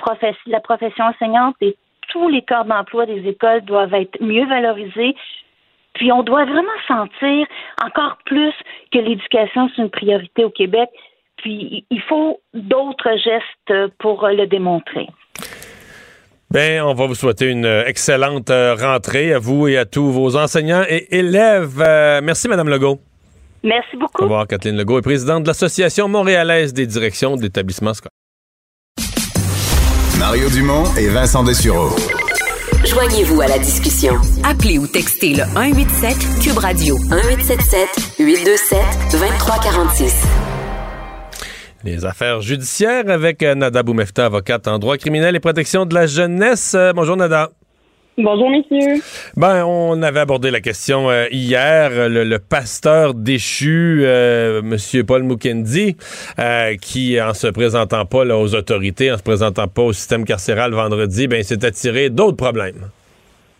la profession enseignante est tous les corps d'emploi des écoles doivent être mieux valorisés. Puis on doit vraiment sentir encore plus que l'éducation, c'est une priorité au Québec. Puis il faut d'autres gestes pour le démontrer. Bien, on va vous souhaiter une excellente euh, rentrée à vous et à tous vos enseignants et élèves. Euh, merci, Madame Legault. Merci beaucoup. Au revoir, Kathleen Legault est présidente de l'Association montréalaise des directions d'établissements scolaires. Mario Dumont et Vincent Dessureau. Joignez-vous à la discussion. Appelez ou textez le 187 Cube Radio 1877 827 2346. Les affaires judiciaires avec euh, Nada Boumefta, avocate en droit criminel et protection de la jeunesse. Euh, bonjour Nada. Bonjour, messieurs. Ben, on avait abordé la question euh, hier. Le, pasteur déchu, euh, M. Paul Mukendi, qui, en se présentant pas aux autorités, en se présentant pas au système carcéral vendredi, ben, s'est attiré d'autres problèmes.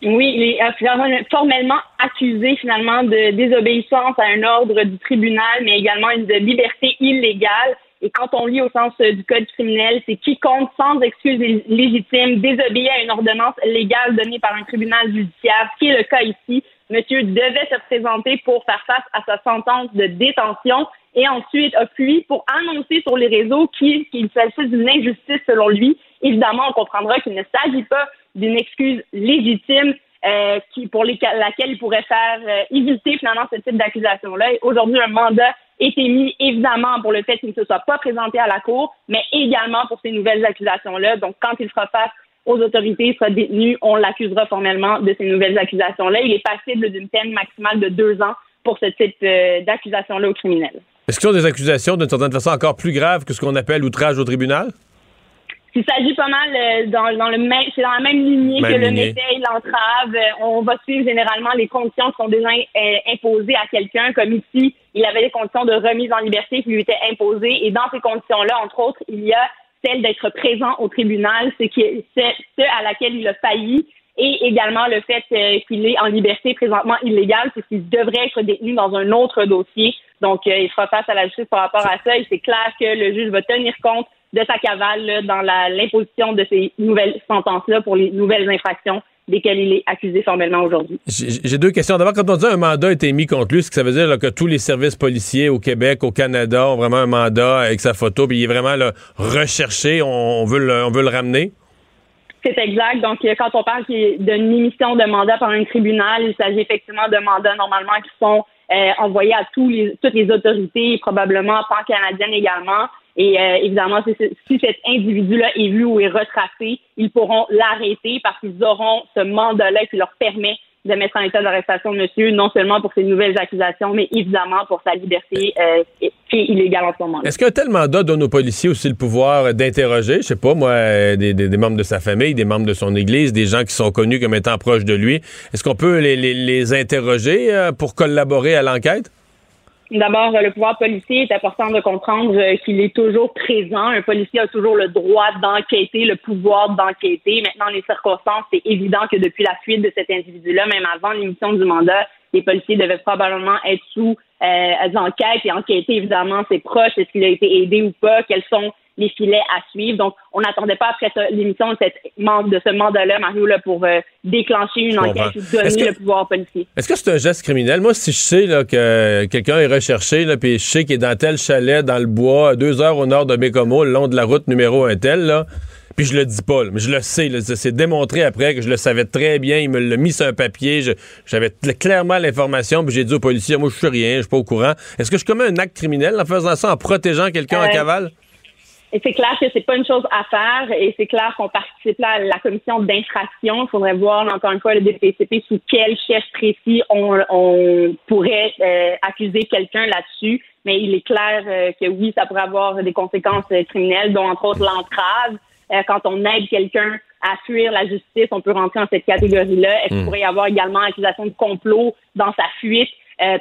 Oui, il est formellement accusé finalement de désobéissance à un ordre du tribunal, mais également une de liberté illégale. Et quand on lit au sens euh, du code criminel, c'est quiconque sans excuse légitime désobéit à une ordonnance légale donnée par un tribunal judiciaire, ce qui est le cas ici. Monsieur devait se présenter pour faire face à sa sentence de détention et ensuite a pour annoncer sur les réseaux qu'il s'agissait d'une injustice selon lui. Évidemment, on comprendra qu'il ne s'agit pas d'une excuse légitime euh, qui, pour laquelle il pourrait faire euh, éviter finalement ce type d'accusation-là. Aujourd'hui, un mandat est émis évidemment pour le fait qu'il ne se soit pas présenté à la Cour, mais également pour ces nouvelles accusations-là. Donc, quand il sera face aux autorités, il sera détenu, on l'accusera formellement de ces nouvelles accusations-là. Il est passible d'une peine maximale de deux ans pour ce type euh, d'accusation-là au criminel. Est-ce qu'ils sont des accusations d'une certaine façon encore plus graves que ce qu'on appelle outrage au tribunal? Il s'agit pas mal euh, dans, dans, le même, c'est dans la même lignée que le méfait et l'entrave. Euh, on va suivre généralement les conditions qui sont déjà imposées à quelqu'un, comme ici, il avait des conditions de remise en liberté qui lui étaient imposées. Et dans ces conditions-là, entre autres, il y a celle d'être présent au tribunal, ce qui est ce à laquelle il a failli, et également le fait qu'il est en liberté présentement illégale, puisqu'il devrait être détenu dans un autre dossier. Donc, il fera face à la justice par rapport à ça. Et c'est clair que le juge va tenir compte de sa cavale dans l'imposition de ces nouvelles sentences-là pour les nouvelles infractions desquelles il est accusé formellement aujourd'hui. J'ai deux questions. D'abord, quand on dit un mandat a été mis contre lui, ce que ça veut dire que tous les services policiers au Québec, au Canada ont vraiment un mandat avec sa photo, puis il est vraiment recherché, on, veut le, on veut le ramener? C'est exact. Donc, quand on parle d'une émission de mandat par un tribunal, il s'agit effectivement de mandats normalement qui sont euh, envoyés à tous les, toutes les autorités, probablement pan-canadiennes également. Et euh, évidemment, si, cet individu-là est vu ou est retracé, ils pourront l'arrêter parce qu'ils auront ce mandat-là qui leur permet de mettre en état d'arrestation monsieur, non seulement pour ses nouvelles accusations, mais évidemment pour sa liberté euh, qui est illégale en ce moment. Est-ce qu'un tel mandat donne aux policiers aussi le pouvoir d'interroger, je sais pas moi, des, membres de sa famille, des membres de son église, des gens qui sont connus comme étant proches de lui? Est-ce qu'on peut les interroger euh, pour collaborer à l'enquête? D'abord, le pouvoir policier est important de comprendre euh, qu'il est toujours présent. Un policier a toujours le droit d'enquêter, le pouvoir d'enquêter. Maintenant, les circonstances, c'est évident que depuis la fuite de cet individu-là, même avant l'émission du mandat, les policiers devaient probablement être sous euh, enquêtes et enquêter évidemment ses proches, est-ce qu'il a été aidé ou pas, quels sont les filets à suivre. Donc, on n'attendait pas après l'émission de, de ce mandat-là, Mario, là, pour euh, déclencher une enquête ou donner le pouvoir policier. Est-ce que c'est un geste criminel? Moi, si je sais là, que quelqu'un est recherché, là, puis je sais qu'il est dans tel chalet, dans le bois, à deux heures au nord de Bécomo, le long de la route numéro un tel, là, puis je le dis pas, mais je le sais. C'est démontré après que je le savais très bien. Il me l'a mis sur un papier. J'avais clairement l'information. Puis j'ai dit au policier, moi, je suis rien, je suis pas au courant. Est-ce que je commets un acte criminel en faisant ça, en protégeant quelqu'un en euh, cavale? Et c'est clair que c'est pas une chose à faire et c'est clair qu'on participe là à la commission d'infraction. Il faudrait voir encore une fois le DPCP sous quel chef précis on, on pourrait euh, accuser quelqu'un là-dessus. Mais il est clair euh, que oui, ça pourrait avoir des conséquences euh, criminelles, dont entre autres l'entrave. quand on aide quelqu'un à fuir la justice, on peut rentrer dans cette catégorie-là. Est-ce qu'il hmm. pourrait y avoir également accusation de complot dans sa fuite?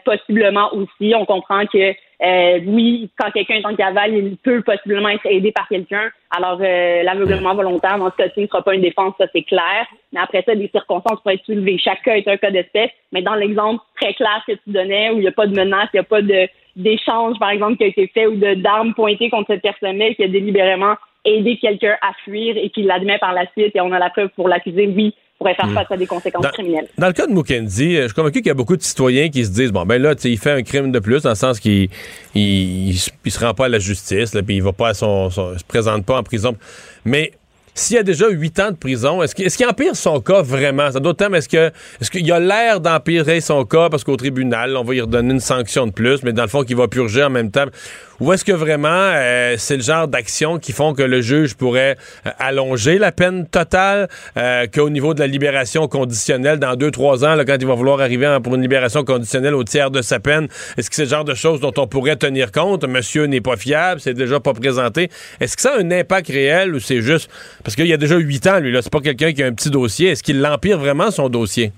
Possiblement aussi. On comprend que euh, oui, quand quelqu'un est en cavale, il peut possiblement être aidé par quelqu'un. Alors, euh, l'aveuglement volontaire, dans ce cas-ci, ne sera pas une défense, ça c'est clair. Mais après ça, des circonstances pourraient être soulevées. Chaque cas est un cas d'espèce. Mais dans l'exemple très clair que tu donnais, où il n'y a pas de menace, il n'y a pas de d'échange, par exemple, qui a été fait ou de d'armes pointées contre cette personne-là qui a délibérément aidé quelqu'un à fuir et qui l'admet par la suite et on a la preuve pour l'accuser, oui, pourrait faire mm. face à des conséquences criminelles. Dans le cas de Mukendi, euh, je suis convaincu qu'il y a beaucoup de citoyens qui se disent bon ben là, il fait un crime de plus dans le sens qu'il il, se rend pas à la justice, là, puis il va pas à son, se présente pas en prison. Mais s'il y a déjà huit ans de prison, est-ce qu'il empire son cas vraiment? Ça d'autres est-ce que est-ce qu'il a l'air d'empirer son cas parce qu'au tribunal, on va lui redonner une sanction de plus, mais dans le fond, qu'il va purger en même temps? Ou est-ce que vraiment euh, c'est le genre d'action qui font que le juge pourrait euh, allonger la peine totale, euh, qu'au niveau de la libération conditionnelle, dans deux, trois ans, là, quand il va vouloir arriver pour une libération conditionnelle au tiers de sa peine, est-ce que c'est le genre de choses dont on pourrait tenir compte? Monsieur n'est pas fiable, c'est déjà pas présenté. Est-ce que ça a un impact réel ou c'est juste... Parce qu'il y a déjà huit ans, lui, là, c'est pas quelqu'un qui a un petit dossier. Est-ce qu'il l'empire vraiment, son dossier?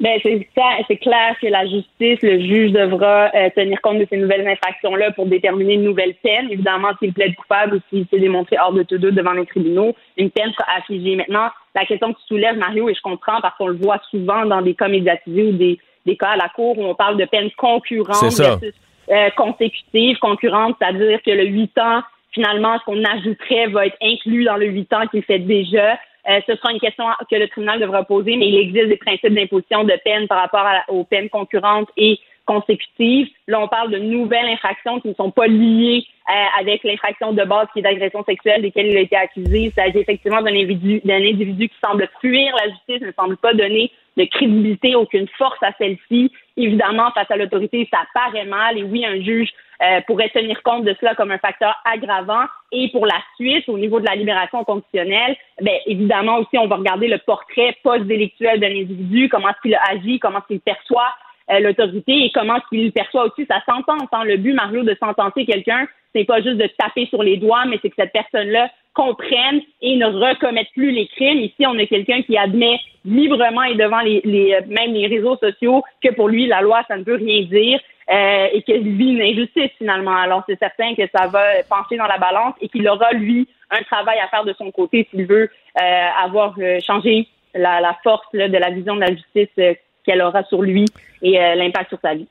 Ben, c'est clair que la justice, le juge devra euh, tenir compte de ces nouvelles infractions-là pour déterminer une nouvelle peine. Évidemment, s'il plaide coupable ou s'il s'est démontré hors de tout doute devant les tribunaux, une peine sera affligée. Maintenant, la question que tu soulèves, Mario, et je comprends parce qu'on le voit souvent dans des cas médiatisés ou des, des cas à la cour où on parle de peines concurrentes versus euh, consécutives. Concurrentes, c'est-à-dire que le 8 ans, finalement, ce qu'on ajouterait va être inclus dans le 8 ans qu'il fait déjà. Euh, ce sera une question que le tribunal devra poser, mais il existe des principes d'imposition de peine par rapport aux peines concurrentes et consécutives. Là, on parle de nouvelles infractions qui ne sont pas liées euh, avec l'infraction de base qui est d'agression sexuelle desquelles il a été accusé. Il s'agit effectivement d'un individu, d'un individu qui semble fuir la justice, ne semble pas donner de crédibilité, aucune force à celle-ci. Évidemment, face à l'autorité, ça paraît mal. Et oui, un juge euh, pourrait tenir compte de cela comme un facteur aggravant. Et pour la suite, au niveau de la libération conditionnelle, ben, évidemment aussi, on va regarder le portrait post-délictuel d'un individu, comment est-ce qu'il a agi, comment est-ce qu'il perçoit l'autorité et comment qu'il perçoit aussi sa sentence. Hein. Le but, Mario, de sentencer quelqu'un, c'est pas juste de taper sur les doigts, mais c'est que cette personne-là comprenne et ne recommette plus les crimes. Ici, on a quelqu'un qui admet librement et devant les, les, même les réseaux sociaux que pour lui, la loi, ça ne veut rien dire. Euh, et qu'il vit une injustice finalement. Alors c'est certain que ça va pencher dans la balance et qu'il aura lui un travail à faire de son côté s'il veut euh, avoir euh, changé la, la force là, de la vision de la justice euh, qu'elle aura sur lui et euh, l'impact sur sa vie.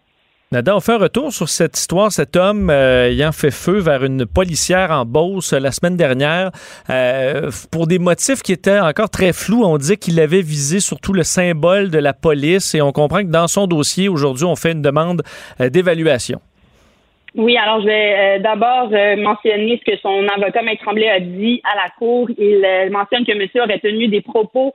Nada, on fait un retour sur cette histoire, cet homme euh, ayant fait feu vers une policière en Beauce euh, la semaine dernière pour des motifs qui étaient encore très flous. On dit qu'il avait visé surtout le symbole de la police et on comprend que dans son dossier, aujourd'hui, on fait une demande d'évaluation. Oui, alors je vais d'abord mentionner ce que son avocat, Maître Tremblay, a dit à la Cour. Il mentionne que monsieur aurait tenu des propos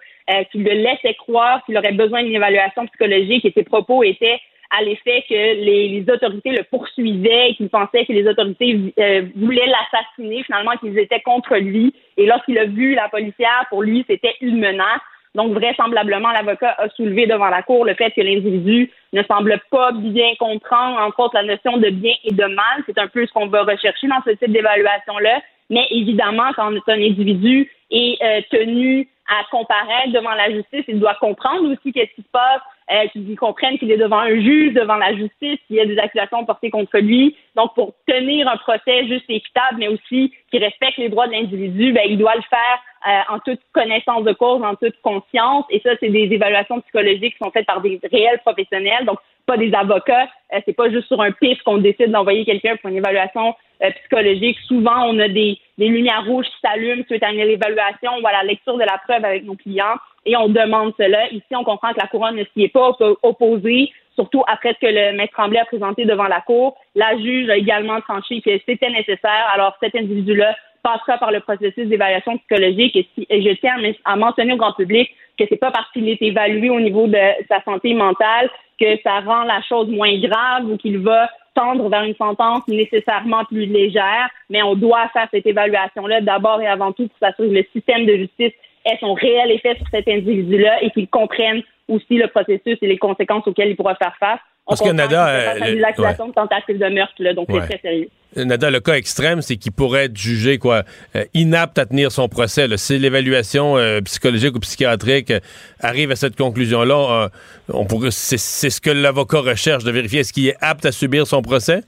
qui le laissaient croire qu'il aurait besoin d'une évaluation psychologique et ses propos étaient à l'effet que les, autorités le poursuivaient, qu'il pensait que les autorités euh, voulaient l'assassiner, finalement qu'ils étaient contre lui. Et lorsqu'il a vu la policière, pour lui, c'était une menace. Donc, vraisemblablement, l'avocat a soulevé devant la Cour le fait que l'individu ne semble pas bien comprendre, entre autres, la notion de bien et de mal. C'est un peu ce qu'on va rechercher dans ce type d'évaluation-là. Mais évidemment, quand un individu est euh, tenu à comparaître devant la justice, il doit comprendre aussi qu'est-ce qui se passe euh, qu'ils comprennent qu'il est devant un juge, devant la justice, qu'il y a des accusations portées contre lui. Donc, pour tenir un procès juste et équitable, mais aussi qui respecte les droits de l'individu, ben, il doit le faire euh, en toute connaissance de cause, en toute conscience. Et ça, c'est des évaluations psychologiques qui sont faites par des réels professionnels, donc pas des avocats. Euh, c'est pas juste sur un pif qu'on décide d'envoyer quelqu'un pour une évaluation euh, psychologique. Souvent, on a des, des lumières rouges qui s'allument suite à une évaluation ou à la lecture de la preuve avec nos clients et on demande cela. Ici, on comprend que la couronne ne s'y est pas opposée, surtout après ce que le maître Tremblay a présenté devant la Cour. La juge a également tranché que c'était nécessaire. Alors, cet individu-là passera par le processus d'évaluation psychologique et, je tiens à mentionner au grand public que c'est pas parce qu'il est évalué au niveau de sa santé mentale que ça rend la chose moins grave ou qu'il va tendre vers une sentence nécessairement plus légère, mais on doit faire cette évaluation-là d'abord et avant tout pour s'assurer que le système de justice ait son réel effet sur cet individu-là et qu'il comprenne aussi le processus et les conséquences auxquelles il pourra faire face. Parce que Nada. Euh, l'accusation de tentative de meurtre, là, donc c'est très sérieux. Nada, le cas extrême, c'est qu'il pourrait être jugé quoi, euh, inapte à tenir son procès. Si l'évaluation euh, psychologique ou psychiatrique arrive à cette conclusion-là, on pourrait, c'est, ce que l'avocat recherche de vérifier. Est-ce qu'il est apte à subir son procès?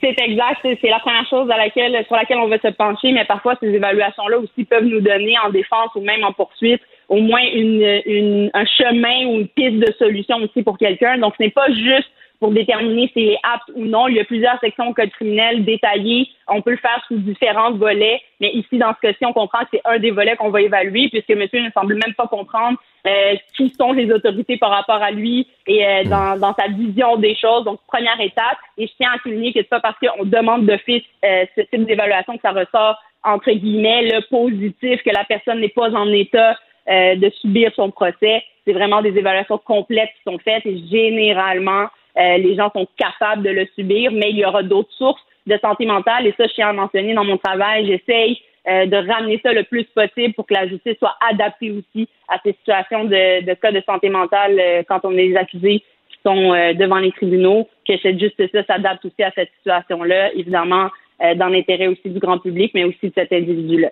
C'est exact. C'est la première chose à laquelle, sur laquelle on va se pencher, mais parfois ces évaluations-là aussi peuvent nous donner en défense ou même en poursuite au moins une, un chemin ou une piste de solution aussi pour quelqu'un. Donc, ce n'est pas juste pour déterminer s'il est apte ou non. Il y a plusieurs sections au code criminel détaillées. On peut le faire sous différents volets, mais ici, dans ce cas-ci, on comprend que c'est un des volets qu'on va évaluer, puisque monsieur ne semble même pas comprendre euh, qui sont les autorités par rapport à lui et euh, dans, dans, sa vision des choses. Donc, première étape. Et je tiens à souligner que c'est pas parce qu'on demande d'office euh, ce type d'évaluation que ça ressort entre guillemets le positif que la personne n'est pas en état euh, de subir son procès. C'est vraiment des évaluations complètes qui sont faites et généralement euh, les gens sont capables de le subir, mais il y aura d'autres sources de santé mentale et ça, je tiens à mentionner dans mon travail. J'essaye euh, de ramener ça le plus possible pour que la justice soit adaptée aussi à ces situations de, cas de santé mentale quand on est des accusés qui sont devant les tribunaux, que cette justice-là s'adapte aussi à cette situation-là, évidemment dans l'intérêt aussi du grand public, mais aussi de cet individu-là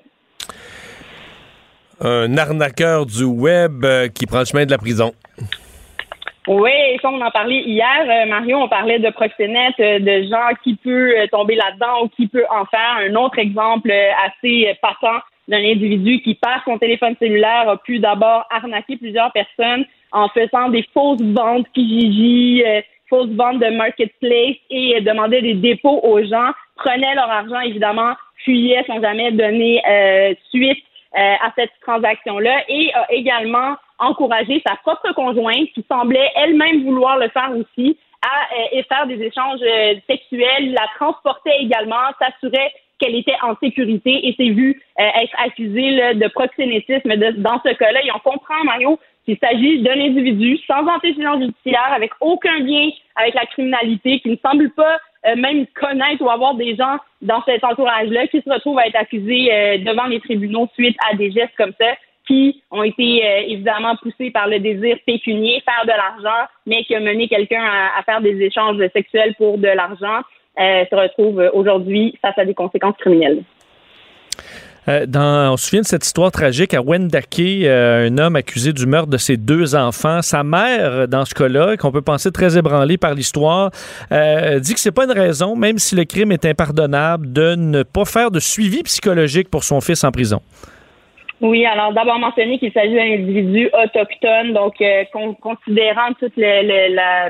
un arnaqueur du web euh, qui prend le chemin de la prison. Oui, on en parlait hier, euh, Mario, on parlait de proxénètes, euh, de gens qui peuvent tomber là-dedans ou qui peut en faire. Un autre exemple assez patent d'un individu qui perd son téléphone cellulaire a pu d'abord arnaquer plusieurs personnes en faisant des fausses ventes Kijiji, fausses ventes de marketplace et demandait des dépôts aux gens, prenait leur argent évidemment, fuyait sans jamais donner suite euh, à cette transaction-là et a également encouragé sa propre conjointe qui semblait elle-même vouloir le faire aussi à euh, faire des échanges euh, sexuels, la transportait également, s'assurait qu'elle était en sécurité et s'est vue être accusée de proxénétisme dans ce cas-là. Et on comprend, Mario, qu'il s'agit d'un individu sans antécédent judiciaire, avec aucun lien avec la criminalité, qui ne semble pas euh, même connaître ou avoir des gens dans cet entourage-là qui se retrouvent à être accusés euh, devant les tribunaux suite à des gestes comme ça qui ont été euh, évidemment poussés par le désir pécunier, faire de l'argent, mais qui a mené quelqu'un à, faire des échanges sexuels pour de l'argent, se retrouve aujourd'hui face à des conséquences criminelles. Euh, dans, on se souvient de cette histoire tragique à Wendake, euh, un homme accusé du meurtre de ses deux enfants. Sa mère, dans ce cas-là, qu'on peut penser très ébranlée par l'histoire, euh, dit que c'est pas une raison, même si le crime est impardonnable, de ne pas faire de suivi psychologique pour son fils en prison. Oui, alors d'abord mentionner qu'il s'agit d'un individu autochtone, donc considérant toute le, la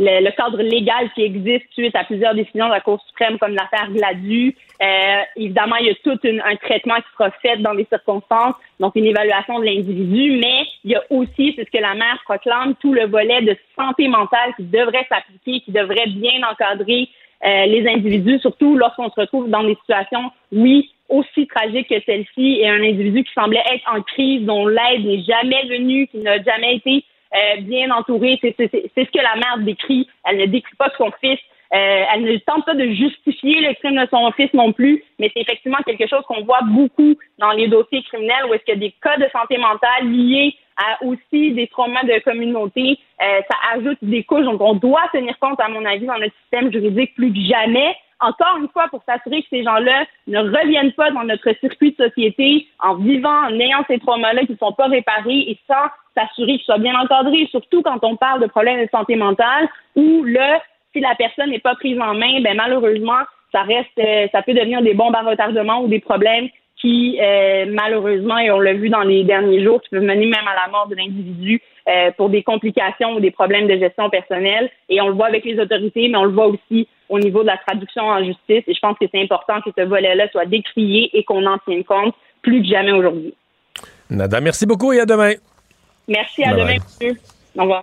le, cadre légal qui existe suite à plusieurs décisions de la Cour suprême, comme l'affaire Gladu. Euh, évidemment, il y a tout un traitement qui sera fait dans les circonstances, donc une évaluation de l'individu, mais il y a aussi, c'est ce que la mère proclame, tout le volet de santé mentale qui devrait s'appliquer, qui devrait bien encadrer euh, les individus, surtout lorsqu'on se retrouve dans des situations, oui, aussi tragiques que celle-ci, et un individu qui semblait être en crise, dont l'aide n'est jamais venue, qui n'a jamais été euh, bien entourée. C'est ce que la mère décrit. Elle ne décrit pas son fils. Euh, elle ne tente pas de justifier le crime de son fils non plus, mais c'est effectivement quelque chose qu'on voit beaucoup dans les dossiers criminels où est-ce qu'il y a des cas de santé mentale liés à aussi des traumas de communauté. Euh, ça ajoute des couches dont on doit tenir compte, à mon avis, dans notre système juridique plus que jamais encore une fois, pour s'assurer que ces gens-là ne reviennent pas dans notre circuit de société en vivant, en ayant ces traumas-là qui ne sont pas réparés et sans s'assurer qu'ils soient bien encadrés, surtout quand on parle de problèmes de santé mentale, où là, si la personne n'est pas prise en main, ben malheureusement, ça reste, euh, ça peut devenir des bombes à retardement ou des problèmes qui, euh, malheureusement, et on l'a vu dans les derniers jours, qui peuvent mener même à la mort de l'individu euh, pour des complications ou des problèmes de gestion personnelle. Et on le voit avec les autorités, mais on le voit aussi au niveau de la traduction en justice. Et je pense que c'est important que ce volet-là soit décrié et qu'on en tienne compte plus que jamais aujourd'hui. Nada, merci beaucoup et à demain. Merci, à demain, monsieur. Au revoir.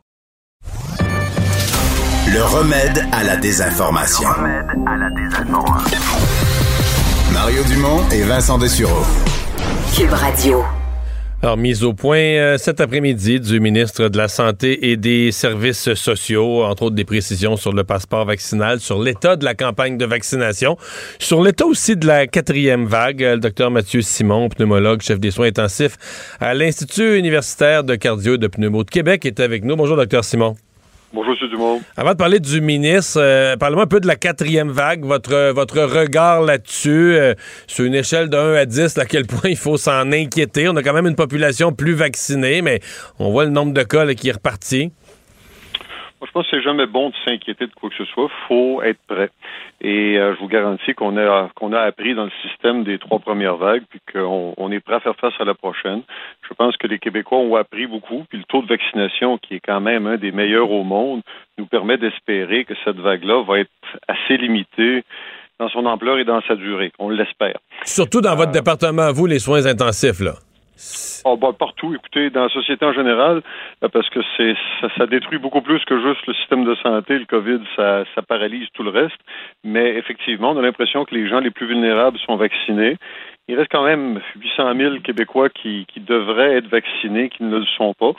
Le remède à la désinformation. Le remède à la désinformation. Mario Dumont et Vincent Dessureau. Cube Radio. Alors, mise au point euh, cet après-midi du ministre de la Santé et des Services sociaux, entre autres des précisions sur le passeport vaccinal, sur l'état de la campagne de vaccination, sur l'état aussi de la quatrième vague. Le docteur Mathieu Simon, pneumologue, chef des soins intensifs à l'Institut universitaire de cardio et de pneumo de Québec, est avec nous. Bonjour, docteur Simon. Bonjour, M. Dumont. Avant de parler du ministre, euh, parlez-moi un peu de la quatrième vague, votre, votre regard là-dessus, euh, sur une échelle de 1 à 10, à quel point il faut s'en inquiéter. On a quand même une population plus vaccinée, mais on voit le nombre de cas qui est reparti c'est jamais bon de s'inquiéter de quoi que ce soit. faut être prêt. Et euh, je vous garantis qu'on a qu'on a appris dans le système des trois premières vagues, puis qu'on on est prêt à faire face à la prochaine. Je pense que les Québécois ont appris beaucoup, puis le taux de vaccination, qui est quand même un des meilleurs au monde, nous permet d'espérer que cette vague-là va être assez limitée dans son ampleur et dans sa durée. On l'espère. Surtout dans votre euh, département, vous, les soins intensifs, là. Oh, bah, partout, écoutez, dans la société en général, euh, parce que c'est ça, détruit beaucoup plus que juste le système de santé. Le COVID, ça, ça paralyse tout le reste. Mais effectivement, on a l'impression que les gens les plus vulnérables sont vaccinés il reste quand même 800 000 Québécois qui devraient être vaccinés, qui ne le sont pas.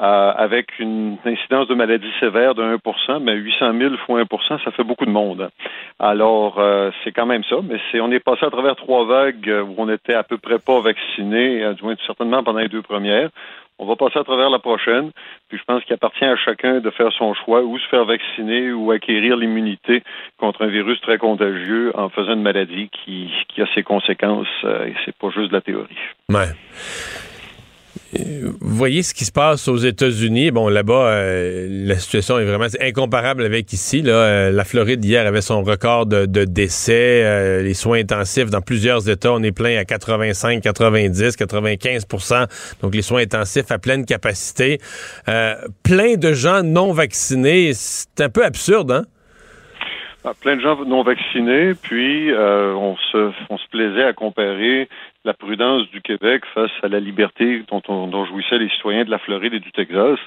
Euh, avec une incidence de maladie sévère de 1 mais 800 000 fois 1 ça fait beaucoup de monde. Alors, euh, c'est quand même ça, mais c'est on est passé à travers trois vagues où on était à peu près pas vaccinés, euh, du moins certainement pendant les deux premières. On va passer à travers la prochaine, puis je pense qu'il appartient à chacun de faire son choix, ou se faire vacciner ou acquérir l'immunité contre un virus très contagieux en faisant une maladie qui, qui a ses conséquences, et c'est pas juste de la théorie. Ouais. Voyez ce qui se passe aux États-Unis? Bon, là-bas, euh, la situation est vraiment incomparable avec ici. Euh, la Floride, hier, avait son record de, décès. Euh, les soins intensifs dans plusieurs États, on est plein à 85, 90, 95% Donc, les soins intensifs à pleine capacité. plein de gens non vaccinés. C'est un peu absurde, hein? Ah, plein de gens non vaccinés, puis on, se, on se plaisait à comparer la prudence du Québec face à la liberté dont, dont jouissaient les citoyens de la Floride et du Texas.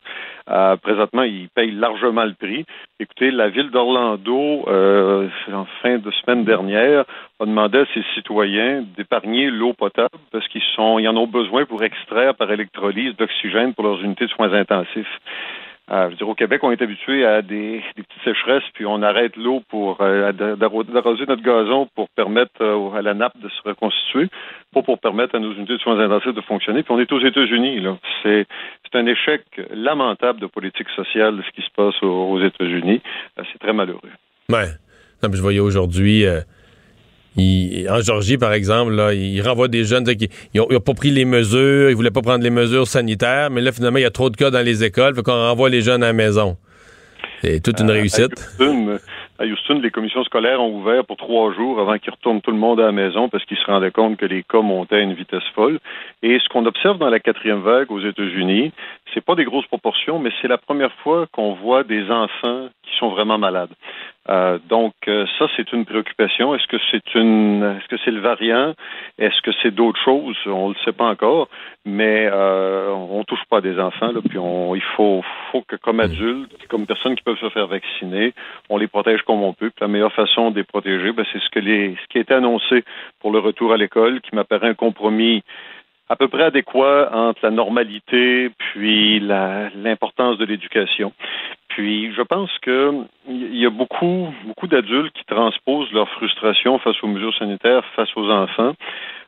Euh, présentement, ils payent largement le prix. Écoutez, la ville d'Orlando, euh, en fin de semaine dernière, a demandé à ses citoyens d'épargner l'eau potable parce qu'ils sont, ils en ont besoin pour extraire par électrolyse d'oxygène pour leurs unités de soins intensifs. Euh, je veux dire, au Québec, on est habitué à des, petites sécheresses, puis on arrête l'eau pour euh, d'arroser notre gazon pour permettre euh, à la nappe de se reconstituer, pas pour permettre à nos unités de soins intensifs de fonctionner. Puis on est aux États-Unis. Là. C'est, c'est un échec lamentable de politique sociale ce qui se passe aux, États-Unis. c'est très malheureux. Ouais. Non, mais je voyais aujourd'hui en Georgie, par exemple, là, il renvoie des jeunes qui n'ont pas pris les mesures, ils voulaient pas prendre les mesures sanitaires, mais là, finalement, il y a trop de cas dans les écoles, fait qu'on renvoie les jeunes à la maison. C'est toute une euh, réussite. À Houston, les commissions scolaires ont ouvert pour trois jours avant qu'ils retournent tout le monde à la maison parce qu'ils se rendaient compte que les cas montaient à une vitesse folle. Et ce qu'on observe dans la quatrième vague aux États-Unis, c'est pas des grosses proportions, mais c'est la première fois qu'on voit des enfants qui sont vraiment malades. Euh, donc euh, ça, c'est une préoccupation. Est-ce que c'est une, est-ce que c'est le variant? Est-ce que c'est d'autres choses? On ne le sait pas encore, mais euh, on touche pas des enfants. Là, puis on, il faut, faut que comme adultes, comme personnes qui peuvent se faire vacciner, on les protège comme on peut. Puis la meilleure façon de les protéger, ben, c'est ce que les, ce qui a été annoncé pour le retour à l'école, qui m'apparaît un compromis à peu près adéquat entre la normalité puis l'importance de l'éducation. Puis je pense que il y a beaucoup beaucoup d'adultes qui transposent leur frustration face aux mesures sanitaires face aux enfants.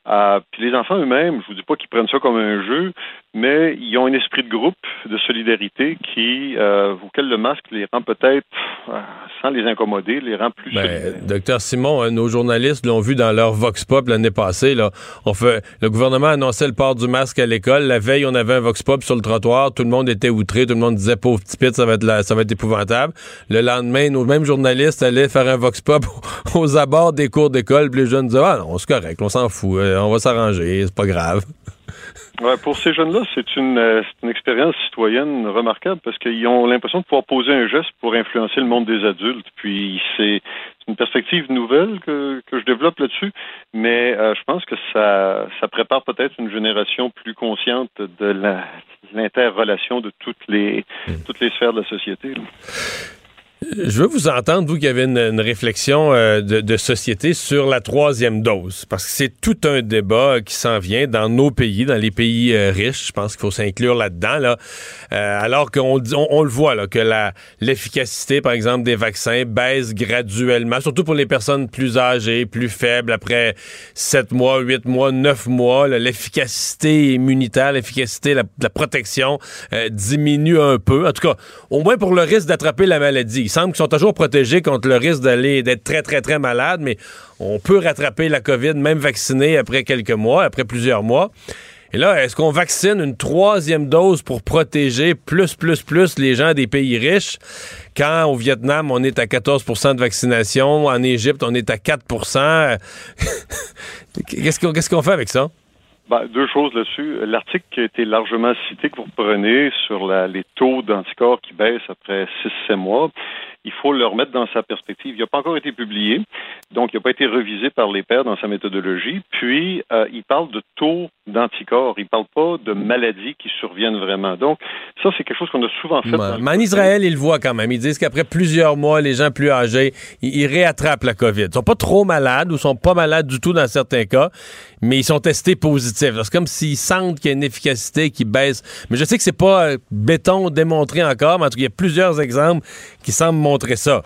Euh, puis les enfants eux-mêmes, je vous dis pas qu'ils prennent ça comme un jeu, mais ils ont un esprit de groupe, de solidarité qui, euh, auquel le masque les rend peut-être, euh, sans les incommoder, les rend plus ben, Docteur Simon, euh, nos journalistes l'ont vu dans leur Vox Pop l'année passée. Là, on fait, le gouvernement annonçait le port du masque à l'école. La veille, on avait un Vox Pop sur le trottoir. Tout le monde était outré. Tout le monde disait, pauvre petit pit, ça va être, ça va être épouvantable. Le lendemain, nos mêmes journalistes allaient faire un Vox Pop aux abords des cours d'école. Puis les jeunes disaient, ah non, c'est correct, on s'en fout, on va s'arranger, c'est pas grave. Ouais, pour ces jeunes-là, c'est une, euh, une, expérience citoyenne remarquable parce qu'ils ont l'impression de pouvoir poser un geste pour influencer le monde des adultes. Puis c'est une perspective nouvelle que, que je développe là-dessus, mais euh, je pense que ça, ça prépare peut-être une génération plus consciente de l'interrelation de toutes les, hmm. toutes les sphères de la société. Je veux vous entendre, vous qui avez une, réflexion euh, de, société sur la troisième dose, parce que c'est tout un débat qui s'en vient dans nos pays, dans les pays euh, riches. Je pense qu'il faut s'inclure là-dedans. Là. Euh, alors qu'on on, le voit, là, que la, l'efficacité, par exemple, des vaccins baisse graduellement, surtout pour les personnes plus âgées, plus faibles, après 7 mois, 8 mois, 9 mois. l'efficacité immunitaire, l'efficacité, la, la protection diminue un peu. En tout cas, au moins pour le risque d'attraper la maladie qu'ils sont toujours protégés contre le risque d'aller d'être très, très, très malade, mais on peut rattraper la COVID, même vacciné après quelques mois, après plusieurs mois. Et là, est-ce qu'on vaccine une troisième dose pour protéger plus, plus, plus les gens des pays riches? Quand au Vietnam, on est à 14% de vaccination, en Égypte, on est à 4% Qu'est-ce qu'on fait avec ça? Ben, deux choses là-dessus. L'article qui a été largement cité que vous prenez sur les taux d'anticorps qui baissent après 6-7 mois, il faut le remettre dans sa perspective. Il n'a pas encore été publié, donc il n'a pas été revisé par les pairs dans sa méthodologie. Puis, euh, il parle de taux d'anticorps. Il ne parle pas de maladies qui surviennent vraiment. Donc, ça, c'est quelque chose qu'on a souvent fait. mais en Israël, ils le voient quand même. Ils disent qu'après plusieurs mois, les gens plus âgés, ils, réattrapent la COVID. Ils sont pas trop malades ou sont pas malades du tout dans certains cas, mais ils sont testés positifs. C'est comme s'ils sentent qu'il y a une efficacité qui baisse. Mais je sais que c'est pas euh, béton démontré encore, mais en tout cas, il y a plusieurs exemples qui semblent montrer ça.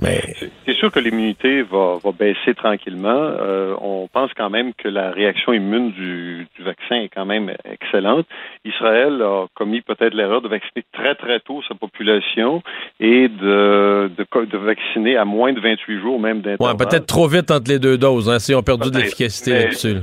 Mais... C'est sûr que l'immunité va, baisser tranquillement. Euh, on pense quand même que la réaction immune du, vaccin est quand même excellente. Israël a commis peut-être l'erreur de vacciner très très tôt sa population et de, de, vacciner à moins de 28 jours même d'intervalle. Ouais, peut-être trop vite entre les deux doses, hein, si on perdu de l'efficacité là-dessus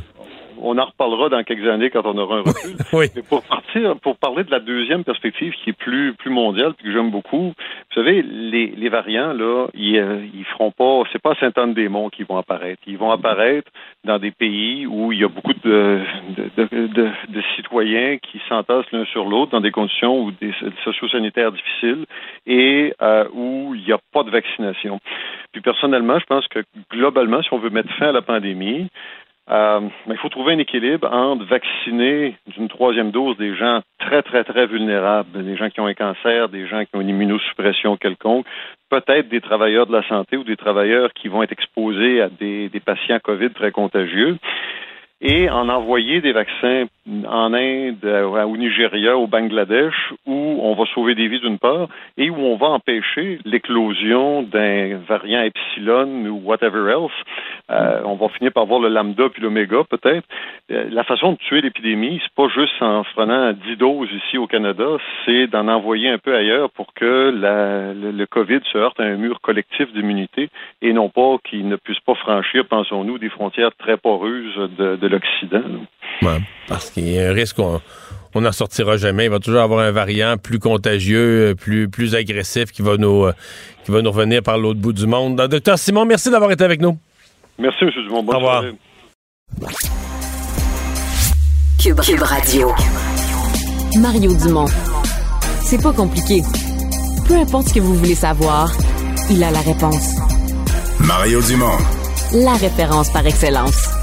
on en reparlera dans quelques années quand on aura un recul. oui. Mais pour partir, pour parler de la deuxième perspective qui est plus plus mondiale, puis que j'aime beaucoup, vous savez, les, les variants là, ils, euh, ils feront pas, c'est pas Saint-Anne-des-Monts qui vont apparaître. Ils vont apparaître dans des pays où il y a beaucoup de de, de, de, citoyens qui s'entassent l'un sur l'autre dans des conditions où des socio-sanitaires difficiles et euh, où il n'y a pas de vaccination. Puis personnellement, je pense que globalement, si on veut mettre fin à la pandémie, euh, il faut trouver un équilibre entre vacciner d'une troisième dose des gens très, très, très vulnérables, des gens qui ont un cancer, des gens qui ont une immunosuppression quelconque, peut-être des travailleurs de la santé ou des travailleurs qui vont être exposés à des patients COVID très contagieux et en envoyer des vaccins en Inde, au Nigeria, au Bangladesh, où on va sauver des vies d'une part, et où on va empêcher l'éclosion d'un variant epsilon ou whatever else. Euh, on va finir par voir le lambda puis l'oméga peut-être. Euh, la façon de tuer l'épidémie, c'est pas juste en prenant 10 doses ici au Canada, c'est d'en envoyer un peu ailleurs pour que la, le, le, COVID se heurte à un mur collectif d'immunité et non pas qu'il ne puisse pas franchir, pensons-nous, des frontières très poreuses de, de l'Occident. Ouais, parce qu'il y a un risque qu'on n'en sortira jamais. Il va toujours avoir un variant plus contagieux, plus, plus agressif qui va nous, euh, qui va nous revenir par l'autre bout du monde. Docteur Simon, merci d'avoir été avec nous. Merci, M. Dumont. Bonne Au revoir. Cube, Cube Radio. Mario Dumont. C'est pas compliqué. Peu importe ce que vous voulez savoir, il a la réponse. Mario Dumont. La référence par excellence.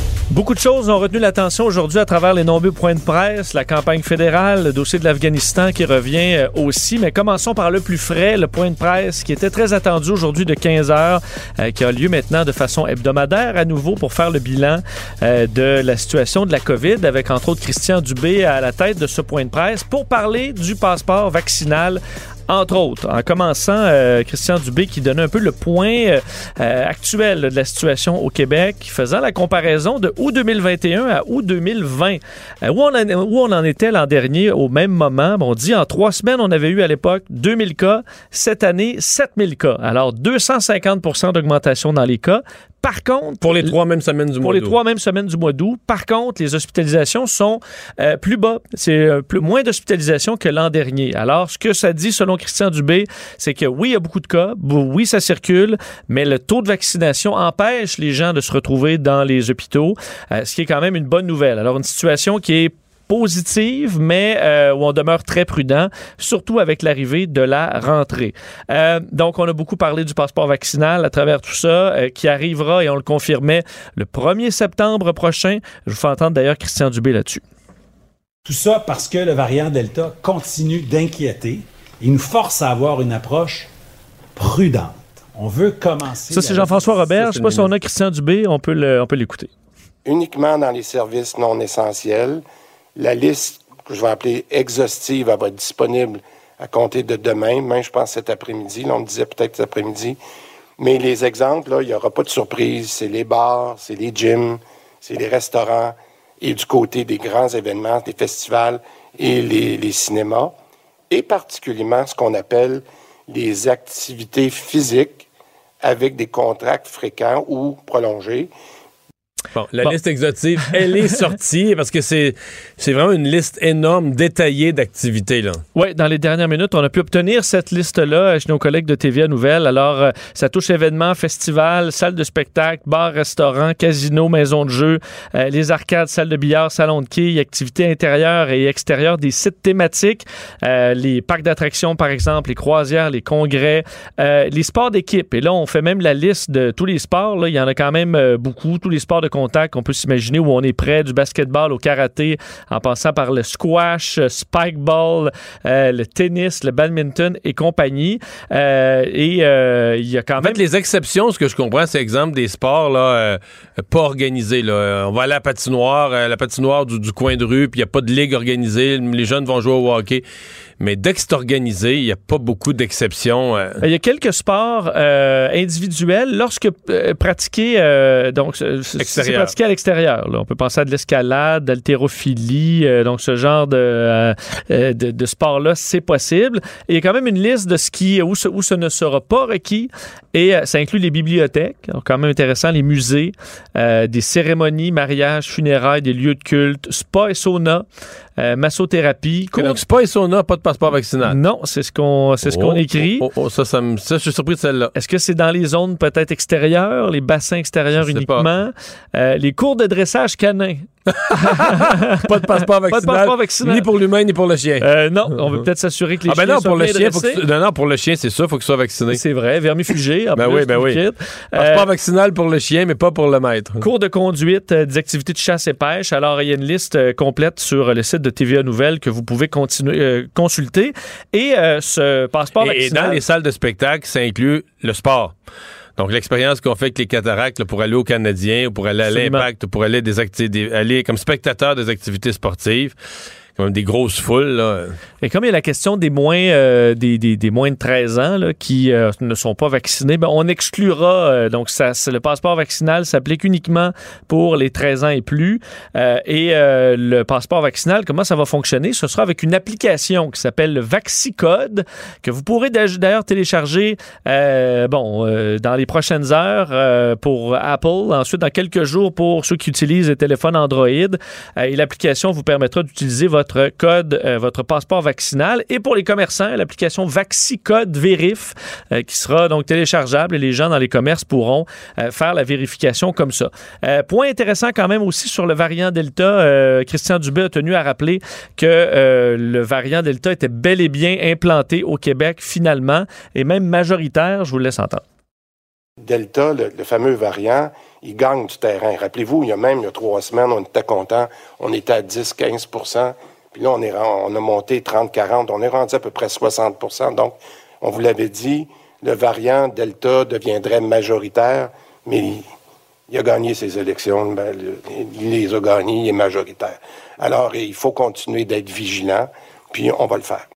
Beaucoup de choses ont retenu l'attention aujourd'hui à travers les nombreux points de presse, la campagne fédérale, le dossier de l'Afghanistan qui revient euh, aussi. Mais commençons par le plus frais, le point de presse qui était très attendu aujourd'hui de 15 heures, euh, qui a lieu maintenant de façon hebdomadaire à nouveau pour faire le bilan euh, de la situation de la COVID avec entre autres Christian Dubé à la tête de ce point de presse pour parler du passeport vaccinal entre autres, en commençant, euh, Christian Dubé qui donnait un peu le point euh, euh, actuel de la situation au Québec, faisant la comparaison de août 2021 à août 2020. où, on en, où on en était l'an dernier au même moment? on dit en trois semaines, on avait eu à l'époque 2000 cas. Cette année, 7000 cas. Alors, 250% d'augmentation dans les cas. Par contre, pour les trois mêmes semaines du mois d'août. Pour les trois mêmes semaines du mois d'août. Par contre, les hospitalisations sont euh, plus bas. C'est euh, plus, moins d'hospitalisations que l'an dernier. Alors, ce que ça dit selon Christian Dubé, c'est que oui, il y a beaucoup de cas, oui, ça circule, mais le taux de vaccination empêche les gens de se retrouver dans les hôpitaux, euh, ce qui est quand même une bonne nouvelle. Alors, une situation qui est positive, mais euh, où on demeure très prudent, surtout avec l'arrivée de la rentrée. Euh, donc, on a beaucoup parlé du passeport vaccinal à travers tout ça, euh, qui arrivera, et on le confirmait, le 1er septembre prochain. Je vous fais entendre d'ailleurs Christian Dubé là-dessus. Tout ça parce que le variant Delta continue d'inquiéter. Il nous force à avoir une approche prudente. On veut commencer. Ça, c'est Jean-François Robert. Je ne sais pas si on a Christian Dubé. On peut l'écouter. Uniquement dans les services non essentiels, la liste que je vais appeler exhaustive, va être disponible à compter de demain, même je pense cet après-midi. On disait peut-être cet après-midi. Mais les exemples, là, il n'y aura pas de surprise. C'est les bars, c'est les gyms, c'est les restaurants et du côté des grands événements, des festivals et les, les cinémas. Et particulièrement ce qu'on appelle les activités physiques avec des contrats fréquents ou prolongés. Bon, la liste exhaustive, elle est sortie parce que c'est c'est vraiment une liste énorme, détaillée d'activités. là. Oui, dans les dernières minutes, on a pu obtenir cette liste-là chez nos collègues de TVA Nouvelle. Alors, euh, ça touche événements, festivals, salles de spectacle, bars, restaurants, casinos, maisons de jeux, euh, les arcades, salles de billard, salons de quilles, activités intérieures et extérieures des sites thématiques, euh, les parcs d'attractions, par exemple, les croisières, les congrès, euh, les sports d'équipe. Et là, on fait même la liste de tous les sports. Là. Il y en a quand même euh, beaucoup, tous les sports de contact qu'on peut s'imaginer où on est prêt, du basketball au karaté, en passant par le squash, euh, spikeball, euh, le tennis, le badminton et compagnie. Euh, et euh, il y a quand En même... fait, les exceptions, ce que je comprends, c'est exemple des sports là, pas organisés. Là. On va aller à la patinoire, la patinoire du, du coin de rue, puis il n'y a pas de ligue organisée. Les jeunes vont jouer au hockey. Mais dès que c'est organisé, il n'y a pas beaucoup d'exceptions. euh. Il y a quelques sports euh, individuels lorsque euh, pratiqués, euh, donc c'est- pratiqué à l'extérieur. On peut penser à de l'escalade, d'haltérophilie, euh, donc ce genre de, euh, euh, de, de sport-là, c'est possible. Et il y a quand même une liste de ce qui où ce, où ce ne sera pas requis, et euh, ça inclut les bibliothèques, donc quand même intéressant, les musées, euh, des cérémonies, mariages, funérailles, des lieux de culte, spa et sauna, euh, massothérapie. Donc, c'est pas et sauna, pas de passeport vaccinal. Non, c'est ce qu'on c'est ce qu'on Oh, écrit. oh, oh, ça, ça, me- ça, je suis surpris de celle-là. Est-ce que c'est dans les zones peut-être extérieures, les bassins extérieurs uniquement? Euh, les cours de dressage canin. Pas de passeport Pas de vaccinal. passeport vaccinal. Ni pour l'humain, ni pour le chien. Euh, non, on veut peut-être s'assurer que les ah ben chiens non, soient pour le bien chien, faut que dressés. tu- non, non, pour le chien, c'est ça, faut qu'il soit vacciné. C'est vrai, vermifugé. En Ben plus, oui, ben oui. Passeport Euh, vaccinal pour le chien, mais pas pour le maître. Cours de conduite, euh, des activités de chasse et pêche. Alors, il y a une liste euh, complète sur le site de TVA Nouvelles que vous pouvez continuer, euh, consulter. Et euh, ce passeport Et, et vaccinal... dans les salles de spectacle, ça inclut le sport. Donc, l'expérience qu'on fait avec les cataractes là, pour aller au Canadien ou pour aller à l'Impact ou pour aller, des acti- des- aller comme spectateur des activités sportives, quand même des grosses foules. Là. Et comme il y a la question des moins, euh, des, des- moins de 13 ans là, qui euh, ne sont pas vaccinés, ben, on exclura, euh, donc ça, le passeport vaccinal s'applique uniquement pour les 13 ans et plus. Et le passeport vaccinal, comment ça va fonctionner? Ce sera avec une application qui s'appelle le VaxiCode, que vous pourrez d'a- d'ailleurs télécharger bon, dans les prochaines heures pour Apple, ensuite dans quelques jours pour ceux qui utilisent les téléphones Android. Et l'application vous permettra d'utiliser votre code, euh, votre passeport vaccinal. Et pour les commerçants, l'application VaxiCode Vérif, euh, qui sera donc téléchargeable et les gens dans les commerces pourront euh, faire la vérification comme ça. Point intéressant quand même aussi sur le variant Delta, Christian Dubé a tenu à rappeler que le variant Delta était bel et bien implanté au Québec finalement et même majoritaire. Je vous laisse entendre. Delta, le, le fameux variant, il gagne du terrain. Rappelez-vous, il y a même il y a trois semaines, on était content, on était à 10-15 puis là, on, est, on a monté 30-40, on est rendu à peu près 60% Donc, on vous l'avait dit, le variant Delta deviendrait majoritaire, mais il, a gagné ses élections, ben, il les a gagnées, il est majoritaire. Alors, il faut continuer d'être vigilant, puis on va le faire.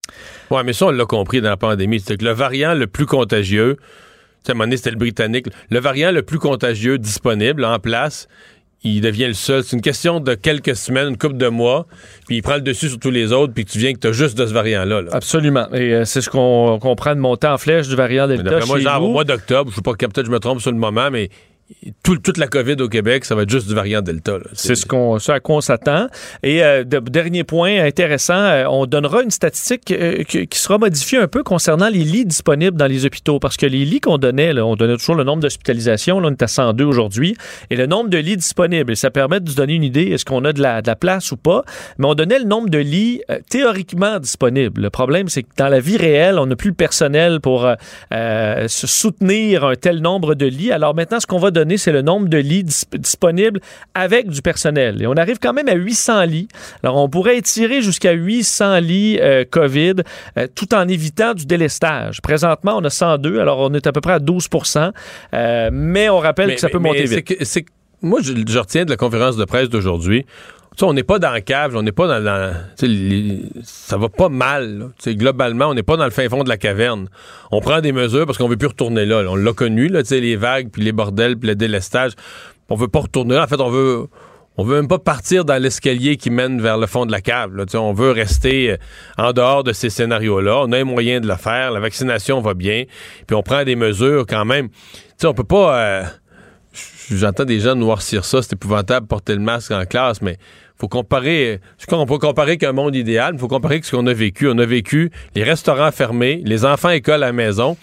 Ouais, mais ça, on l'a compris dans la pandémie. C'est que le variant le plus contagieux, à un moment donné, c'était le britannique, le variant le plus contagieux disponible en place, il devient le seul. C'est une question de quelques semaines, une couple de mois, puis il prend le dessus sur tous les autres, puis tu viens que tu as juste de ce variant-là. là. Absolument. Et euh, c'est ce qu'on comprend de monter en flèche du variant Delta D'après moi, chez genre vous. au mois d'octobre, je sais pas, peut-être je me trompe sur le moment, mais tout- toute la COVID au Québec, ça va être juste du variant Delta. C'est ce, à quoi on s'attend. Et euh, de- dernier point intéressant, euh, on donnera une statistique euh, qui, sera modifiée un peu concernant les lits disponibles dans les hôpitaux. Parce que les lits qu'on donnait, on donnait toujours le nombre d'hospitalisations. Là, on est à 102 aujourd'hui. Et le nombre de lits disponibles. Ça permet de se donner une idée, est-ce qu'on a de la, place ou pas. Mais on donnait le nombre de lits théoriquement disponibles. Le problème, c'est que dans la vie réelle, on n'a plus le personnel pour soutenir un tel nombre de lits. Alors maintenant, ce qu'on va c'est le nombre de lits dis- disponibles avec du personnel. Et on arrive quand même à 800 lits. Alors on pourrait étirer jusqu'à 800 lits euh, COVID euh, tout en évitant du délestage. Présentement, on a 102, alors on est à peu près à 12% Euh, mais on rappelle que ça peut monter vite. moi, je, je retiens de la conférence de presse d'aujourd'hui. On n'est pas dans la cave, on n'est pas dans, dans les- ça va pas mal. globalement, on n'est pas dans le fin fond de la caverne. On prend des mesures parce qu'on veut plus retourner là. On l'a connu, là, les vagues, puis les bordels, puis le délestage. On veut pas retourner là. En fait, on veut, on veut même pas partir dans l'escalier qui mène vers le fond de la cave. On veut rester euh, en dehors de ces scénarios-là. On a un moyen de le faire. La vaccination va bien. Puis on prend des mesures quand même. Sais, on peut pas. euh, j'entends des gens noircir ça, c'est épouvantable porter le masque en classe, mais faut comparer, on peut comparer qu'un monde idéal, il faut comparer ce qu'on a vécu. On a vécu les restaurants fermés, les enfants écoles à la maison.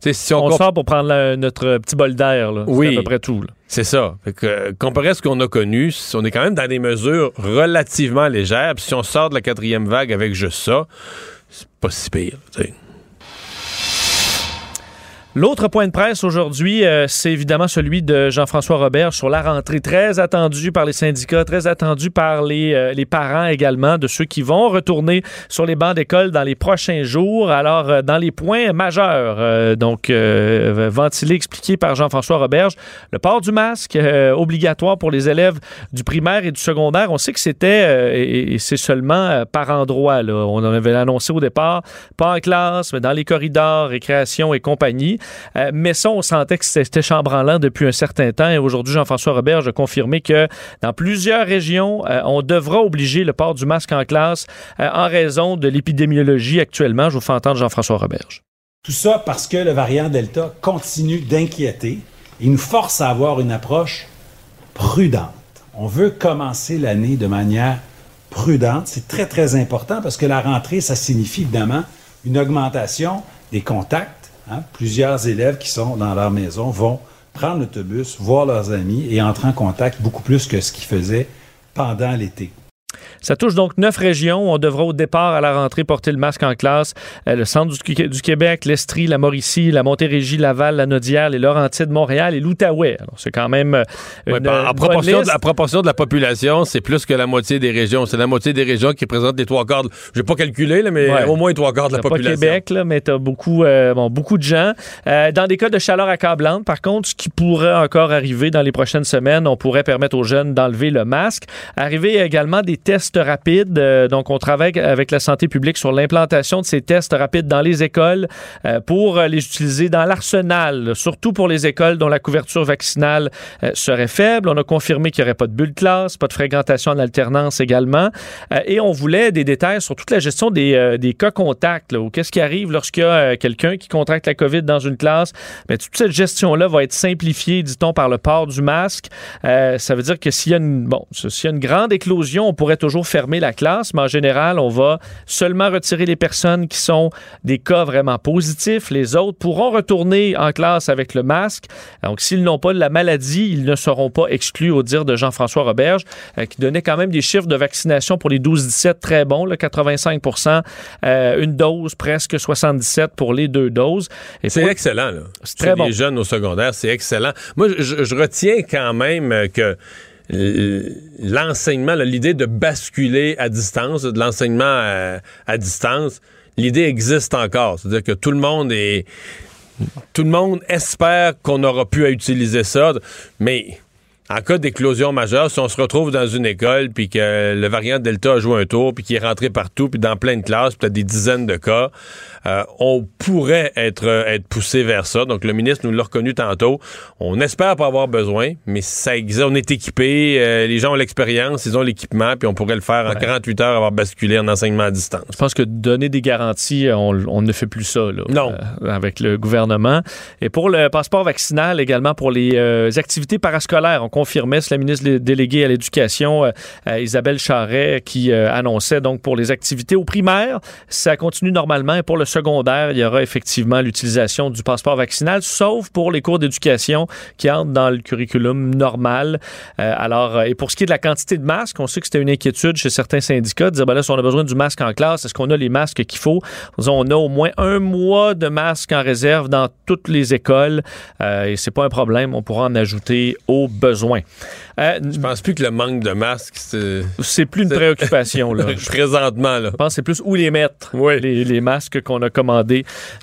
si on, sort pour prendre notre petit bol d'air, oui, c'est à peu près tout. C'est ça. Fait que, comparé à ce qu'on a connu, on est quand même dans des mesures relativement légères. Puis si on sort de la quatrième vague avec juste ça, c'est pas si pire. L'autre point de presse aujourd'hui, euh, c'est évidemment celui de Jean-François Robert sur la rentrée, très attendu par les syndicats, très attendu par les, euh, les parents également, de ceux qui vont retourner sur les bancs d'école dans les prochains jours. Alors, euh, dans les points majeurs, donc ventilés, expliqués par Jean-François Roberge, le port du masque obligatoire pour les élèves du primaire et du secondaire. On sait que c'était, et, c'est seulement par endroit, là. on en avait annoncé au départ, pas en classe, mais dans les corridors, récréation et compagnie. Euh, mais ça, on sentait que c'était chambranlant depuis un certain temps. Et aujourd'hui, Jean-François Robert a confirmé que dans plusieurs régions, euh, on devra obliger le port du masque en classe euh, en raison de l'épidémiologie actuellement. Je vous fais entendre Jean-François Roberge. Tout ça parce que le variant Delta continue d'inquiéter et nous force à avoir une approche prudente. On veut commencer l'année de manière prudente. C'est très, très important parce que la rentrée, ça signifie évidemment une augmentation des contacts Hein? Plusieurs élèves qui sont dans leur maison vont prendre l'autobus, voir leurs amis et entrer en contact beaucoup plus que ce qu'ils faisaient pendant l'été. Ça touche donc neuf régions. On devra au départ à la rentrée porter le masque en classe. Euh, le centre du, Québec, l'Estrie, la Mauricie, la Montérégie, Laval, la Nodière, les Laurentides, Montréal et l'Outaouais. Alors c'est quand même euh, une, en, proportion de, la proportion de la population, c'est plus que la moitié des régions. C'est la moitié des régions qui représentent les trois quarts. Je n'ai pas calculé, mais au moins les trois quarts de la population. Pas Québec, là, mais tu as beaucoup, euh, bon, beaucoup de gens. dans des cas de chaleur accablante, par contre, ce qui pourrait encore arriver dans les prochaines semaines, on pourrait permettre aux jeunes d'enlever le masque. Arriver également des tests rapides. Euh, donc, on travaille avec la santé publique sur l'implantation de ces tests rapides dans les écoles euh, pour les utiliser dans l'arsenal, surtout pour les écoles dont la couverture vaccinale euh, serait faible. On a confirmé qu'il n'y aurait pas de bulle classe, pas de fréquentation en alternance également. et on voulait des détails sur toute la gestion des, des cas contacts, ou qu'est-ce qui arrive lorsqu'il y a quelqu'un qui contracte la COVID dans une classe. Mais toute cette gestion-là va être simplifiée, dit-on, par le port du masque. ça veut dire que s'il y a une, bon, s'il y a une grande éclosion, on pourrait toujours fermer la classe, mais en général, on va seulement retirer les personnes qui sont des cas vraiment positifs. Les autres pourront retourner en classe avec le masque. Donc, s'ils n'ont pas la maladie, ils ne seront pas exclus, au dire de Jean-François Roberge, euh, qui donnait quand même des chiffres de vaccination pour les 12-17 très bons, le 85% euh, une dose, presque 77 pour les deux doses. C'est excellent, là. C'est très bon. Les jeunes au secondaire, c'est excellent. Moi, je retiens quand même que l'enseignement, l'idée de basculer à distance, de l'enseignement à, distance, l'idée existe encore. C'est-à-dire que tout le monde est. Tout le monde espère qu'on aura pu utiliser ça, mais en cas d'éclosion majeure, si on se retrouve dans une école, puis que le variant Delta a joué un tour, puis qu'il est rentré partout, puis dans plein de classes, peut-être des dizaines de cas, euh, on pourrait être, être poussé vers ça. Donc, le ministre nous l'a reconnu tantôt. On espère pas avoir besoin, mais ça existe. On est équipé, euh, les gens ont l'expérience, ils ont l'équipement, puis on pourrait le faire en 48 heures, avoir basculé en enseignement à distance. Je pense que donner des garanties, on, ne fait plus ça, là, non. Euh, avec le gouvernement. Et pour le passeport vaccinal, également pour les activités parascolaires, on confirmait, c'est la ministre déléguée à l'Éducation, euh, Isabelle Charret, qui euh, annonçait donc pour les activités au primaire, ça continue normalement. Et pour le secondaire, il y aura effectivement l'utilisation du passeport vaccinal, sauf pour les cours d'éducation qui entrent dans le curriculum normal. Euh, alors, et pour ce qui est de la quantité de masques, on sait que c'était une inquiétude chez certains syndicats de dire, ben là, si on a besoin du masque en classe, est-ce qu'on a les masques qu'il faut? On a au moins un mois de masques en réserve dans toutes les écoles et c'est pas un problème. On pourra en ajouter au besoin. Euh, je pense plus que le manque de masques, c'est. C'est plus une préoccupation, là. Présentement, là. Je pense que c'est plus où les mettre, les, masques qu'on a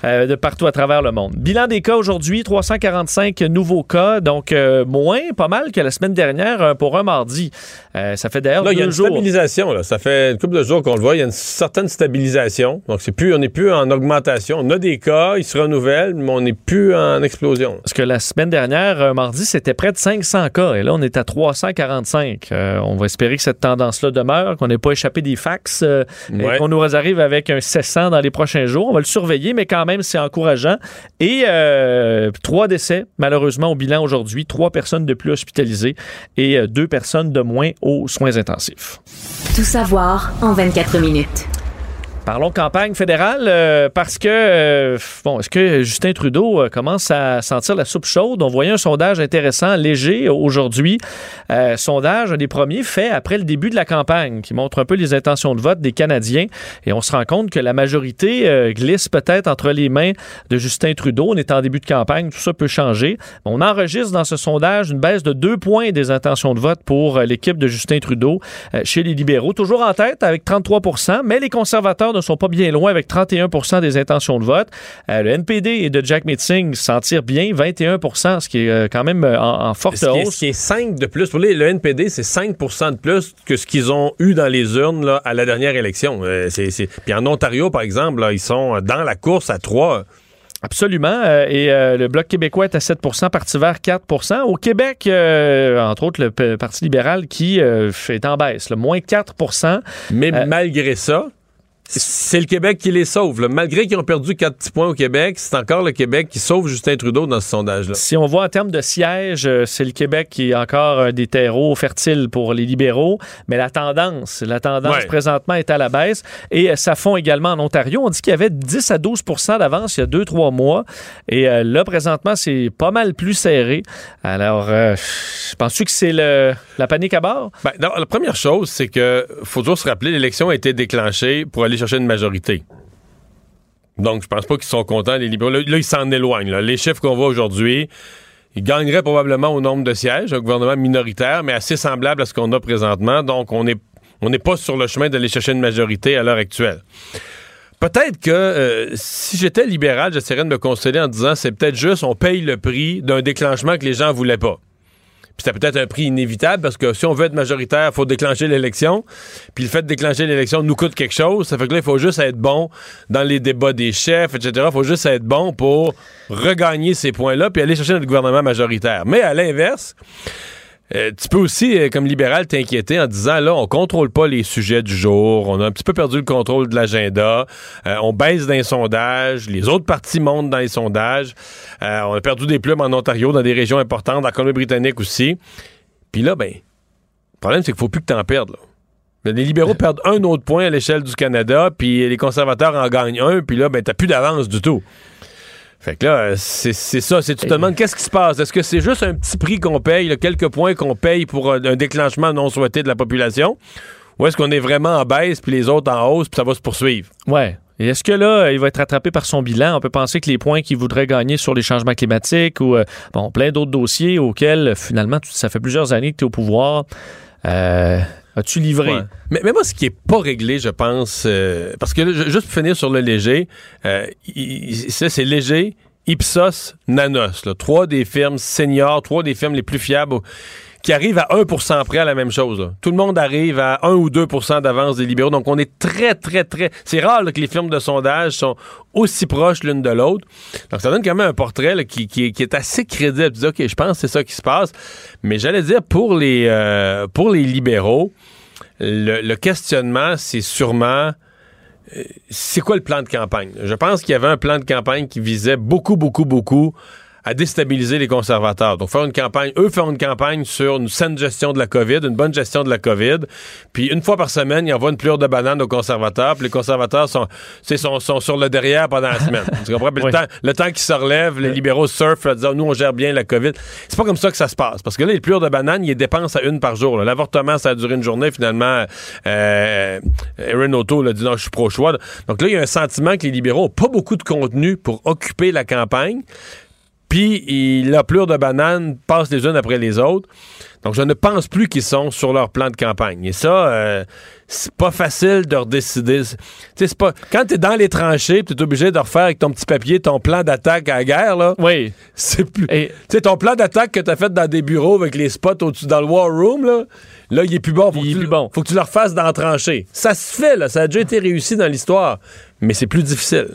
euh, de partout à travers le monde. Bilan des cas aujourd'hui, 345 nouveaux cas, donc euh, moins, pas mal que la semaine dernière pour un mardi. ça fait d'ailleurs Il y a une stabilisation, là. Ça fait une couple de jours qu'on le voit. Il y a une certaine stabilisation. Donc, c'est plus, on n'est plus en augmentation. On a des cas, ils se renouvellent, mais on n'est plus en explosion. Parce que la semaine dernière, un mardi, c'était près de 500 cas Et là, on est à 345. Euh, on va espérer que cette tendance-là demeure, qu'on n'ait pas échappé des fax euh, Ouais. et qu'on nous arrive avec un 700 dans les prochains jours. Va le surveiller, mais quand même, c'est encourageant. Et euh, trois décès, malheureusement, au bilan aujourd'hui. Trois personnes de plus hospitalisées et euh, deux personnes de moins aux soins intensifs. Tout savoir en 24 minutes. Parlons campagne fédérale euh, parce que, euh, bon, est-ce que Justin Trudeau euh, commence à sentir la soupe chaude? On voyait un sondage intéressant, léger, aujourd'hui. Euh, sondage, un des premiers fait après le début de la campagne, qui montre un peu les intentions de vote des Canadiens. Et on se rend compte que la majorité glisse peut-être entre les mains de Justin Trudeau. On est en début de campagne, tout ça peut changer. On enregistre dans ce sondage une baisse de deux points des intentions de vote pour l'équipe de Justin Trudeau chez les libéraux. Toujours en tête avec 33% mais les conservateurs ne sont pas bien loin avec 31 des intentions de vote. Euh, le NPD et de Jack Meeting s'en tirent bien, 21% ce qui est euh, quand même euh, en, en forte Ce qui, est, hausse. ce qui est 5 de plus. Pour les- le NPD, c'est 5 de plus que ce qu'ils ont eu dans les urnes là, à la dernière élection. Euh, Puis en Ontario, par exemple, là, ils sont dans la course à 3. Absolument. Euh, et euh, le Bloc québécois est à 7% Parti vert 4% Au Québec, euh, entre autres, le Parti libéral qui est en baisse, le moins 4% Mais malgré ça, c'est le Québec qui les sauve. là. Malgré qu'ils ont perdu 4 petits points au Québec, c'est encore le Québec qui sauve Justin Trudeau dans ce sondage-là. Si on voit en termes de sièges, euh, c'est le Québec qui est encore un des terreaux fertiles pour les libéraux, mais la tendance, la tendance Ouais. présentement est à la baisse et euh, ça fond également en Ontario. On dit qu'il y avait 10 à 12% d'avance il y a 2-3 mois et euh, là, présentement, c'est pas mal plus serré. Alors, euh, penses-tu que c'est le- la panique à bord? Ben, non, la première chose, c'est que faut toujours se rappeler, l'élection a été déclenchée pour aller chercher une majorité. Donc, je pense pas qu'ils sont contents, les libéraux. Là, ils s'en éloignent. Les chiffres qu'on voit aujourd'hui, ils gagneraient probablement au nombre de sièges, un gouvernement minoritaire, mais assez semblable à ce qu'on a présentement. Donc, on n'est on pas sur le chemin d'aller chercher une majorité à l'heure actuelle. Peut-être que euh, si j'étais libéral, j'essaierais de me consoler en disant c'est peut-être juste on paye le prix d'un déclenchement que les gens voulaient pas. Puis c'était peut-être un prix inévitable parce que si on veut être majoritaire, il faut déclencher l'élection. Puis le fait de déclencher l'élection nous coûte quelque chose. Ça fait que là, il faut juste être bon dans les débats des chefs, etc. Il faut juste être bon pour regagner ces points-là puis aller chercher notre gouvernement majoritaire. Mais à l'inverse, euh, tu peux aussi, euh, comme libéral, t'inquiéter en disant là, on contrôle pas les sujets du jour, on a un petit peu perdu le contrôle de l'agenda, euh, on baisse dans les sondages, les autres partis montent dans les sondages, on a perdu des plumes en Ontario, dans des régions importantes, dans la Colombie-Britannique aussi. Puis là, ben, le problème, c'est qu'il faut plus que t'en perdes. Là. Les libéraux perdent un autre point à l'échelle du Canada, puis les conservateurs en gagnent un, puis là, ben, t'as plus d'avance du tout. Fait que là, euh, c'est ça. C'est, tu te demandes qu'est-ce qui se passe? Est-ce que c'est juste un petit prix qu'on paye, là, quelques points qu'on paye pour un, un déclenchement non souhaité de la population? Ou est-ce qu'on est vraiment en baisse, puis les autres en hausse, puis ça va se poursuivre? Ouais. Et est-ce que là, il va être rattrapé par son bilan? On peut penser que les points qu'il voudrait gagner sur les changements climatiques ou euh, bon, plein d'autres dossiers auxquels euh, finalement ça fait plusieurs années que tu es au pouvoir. Euh, As-tu livré? Ouais. Mais, mais moi, ce qui est pas réglé, je pense, euh, parce que là, juste pour finir sur le léger, euh, c'est léger, Ipsos, Nanos, là, trois des firmes seniors, trois des firmes les plus fiables au- qui arrivent à 1% près à la même chose. là. Tout le monde arrive à 1 ou 2% d'avance des libéraux. Donc, on est très, très, très... C'est rare là, que les firmes de sondage sont aussi proches l'une de l'autre. Donc, ça donne quand même un portrait là, qui, qui qui est assez crédible. OK, je pense que c'est ça qui se passe. Mais j'allais dire, pour les, euh, pour les libéraux, le, le questionnement, c'est sûrement euh, c'est quoi le plan de campagne? Je pense qu'il y avait un plan de campagne qui visait beaucoup, beaucoup, beaucoup à déstabiliser les conservateurs. Donc, faire une campagne, eux faire une campagne sur une saine gestion de la COVID, une bonne gestion de la COVID. Puis, une fois par semaine, ils envoient une pleure de banane aux conservateurs. Puis, les conservateurs sont, sont, sont sur le derrière pendant la semaine. tu comprends? Puis, Oui. le, temps, le temps qu'ils se relèvent, les libéraux surfent en disant, nous, on gère bien la COVID. C'est pas comme ça que ça se passe. Parce que là, les pleurs de banane, ils dépensent à une par jour. là. L'avortement, ça a duré une journée. Finalement, euh, Erin O'Toole a dit, non, je suis pro-choix. Donc là, il y a un sentiment que les libéraux n'ont pas beaucoup de contenu pour occuper la campagne. Puis, la pleure de banane passe les unes après les autres. Donc, je ne pense plus qu'ils sont sur leur plan de campagne. Et ça, euh, c'est pas facile de redécider. C'est- Tu sais, c'est pas. Quand t'es dans les tranchées, tu es obligé de refaire avec ton petit papier ton plan d'attaque à la guerre, là. Oui. C'est plus. Et- Tu sais, ton plan d'attaque que t'as fait dans des bureaux avec les spots au-dessus dans le war room, là, là, il est plus bon. Faut Il est tu, plus bon. Faut que tu le refasses dans la tranchée. Ça se fait, là. Ça a déjà été réussi dans l'histoire. Mais c'est plus difficile.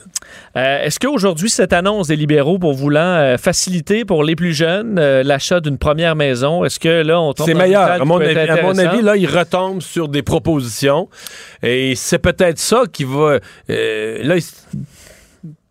Euh, Est-ce qu'aujourd'hui, cette annonce des libéraux pour voulant euh, faciliter pour les plus jeunes euh, l'achat d'une première maison, est-ce que là, on tombe C'est meilleur. À mon, avis, à mon avis, là, il retombe sur des propositions. Et c'est peut-être ça qui va. là,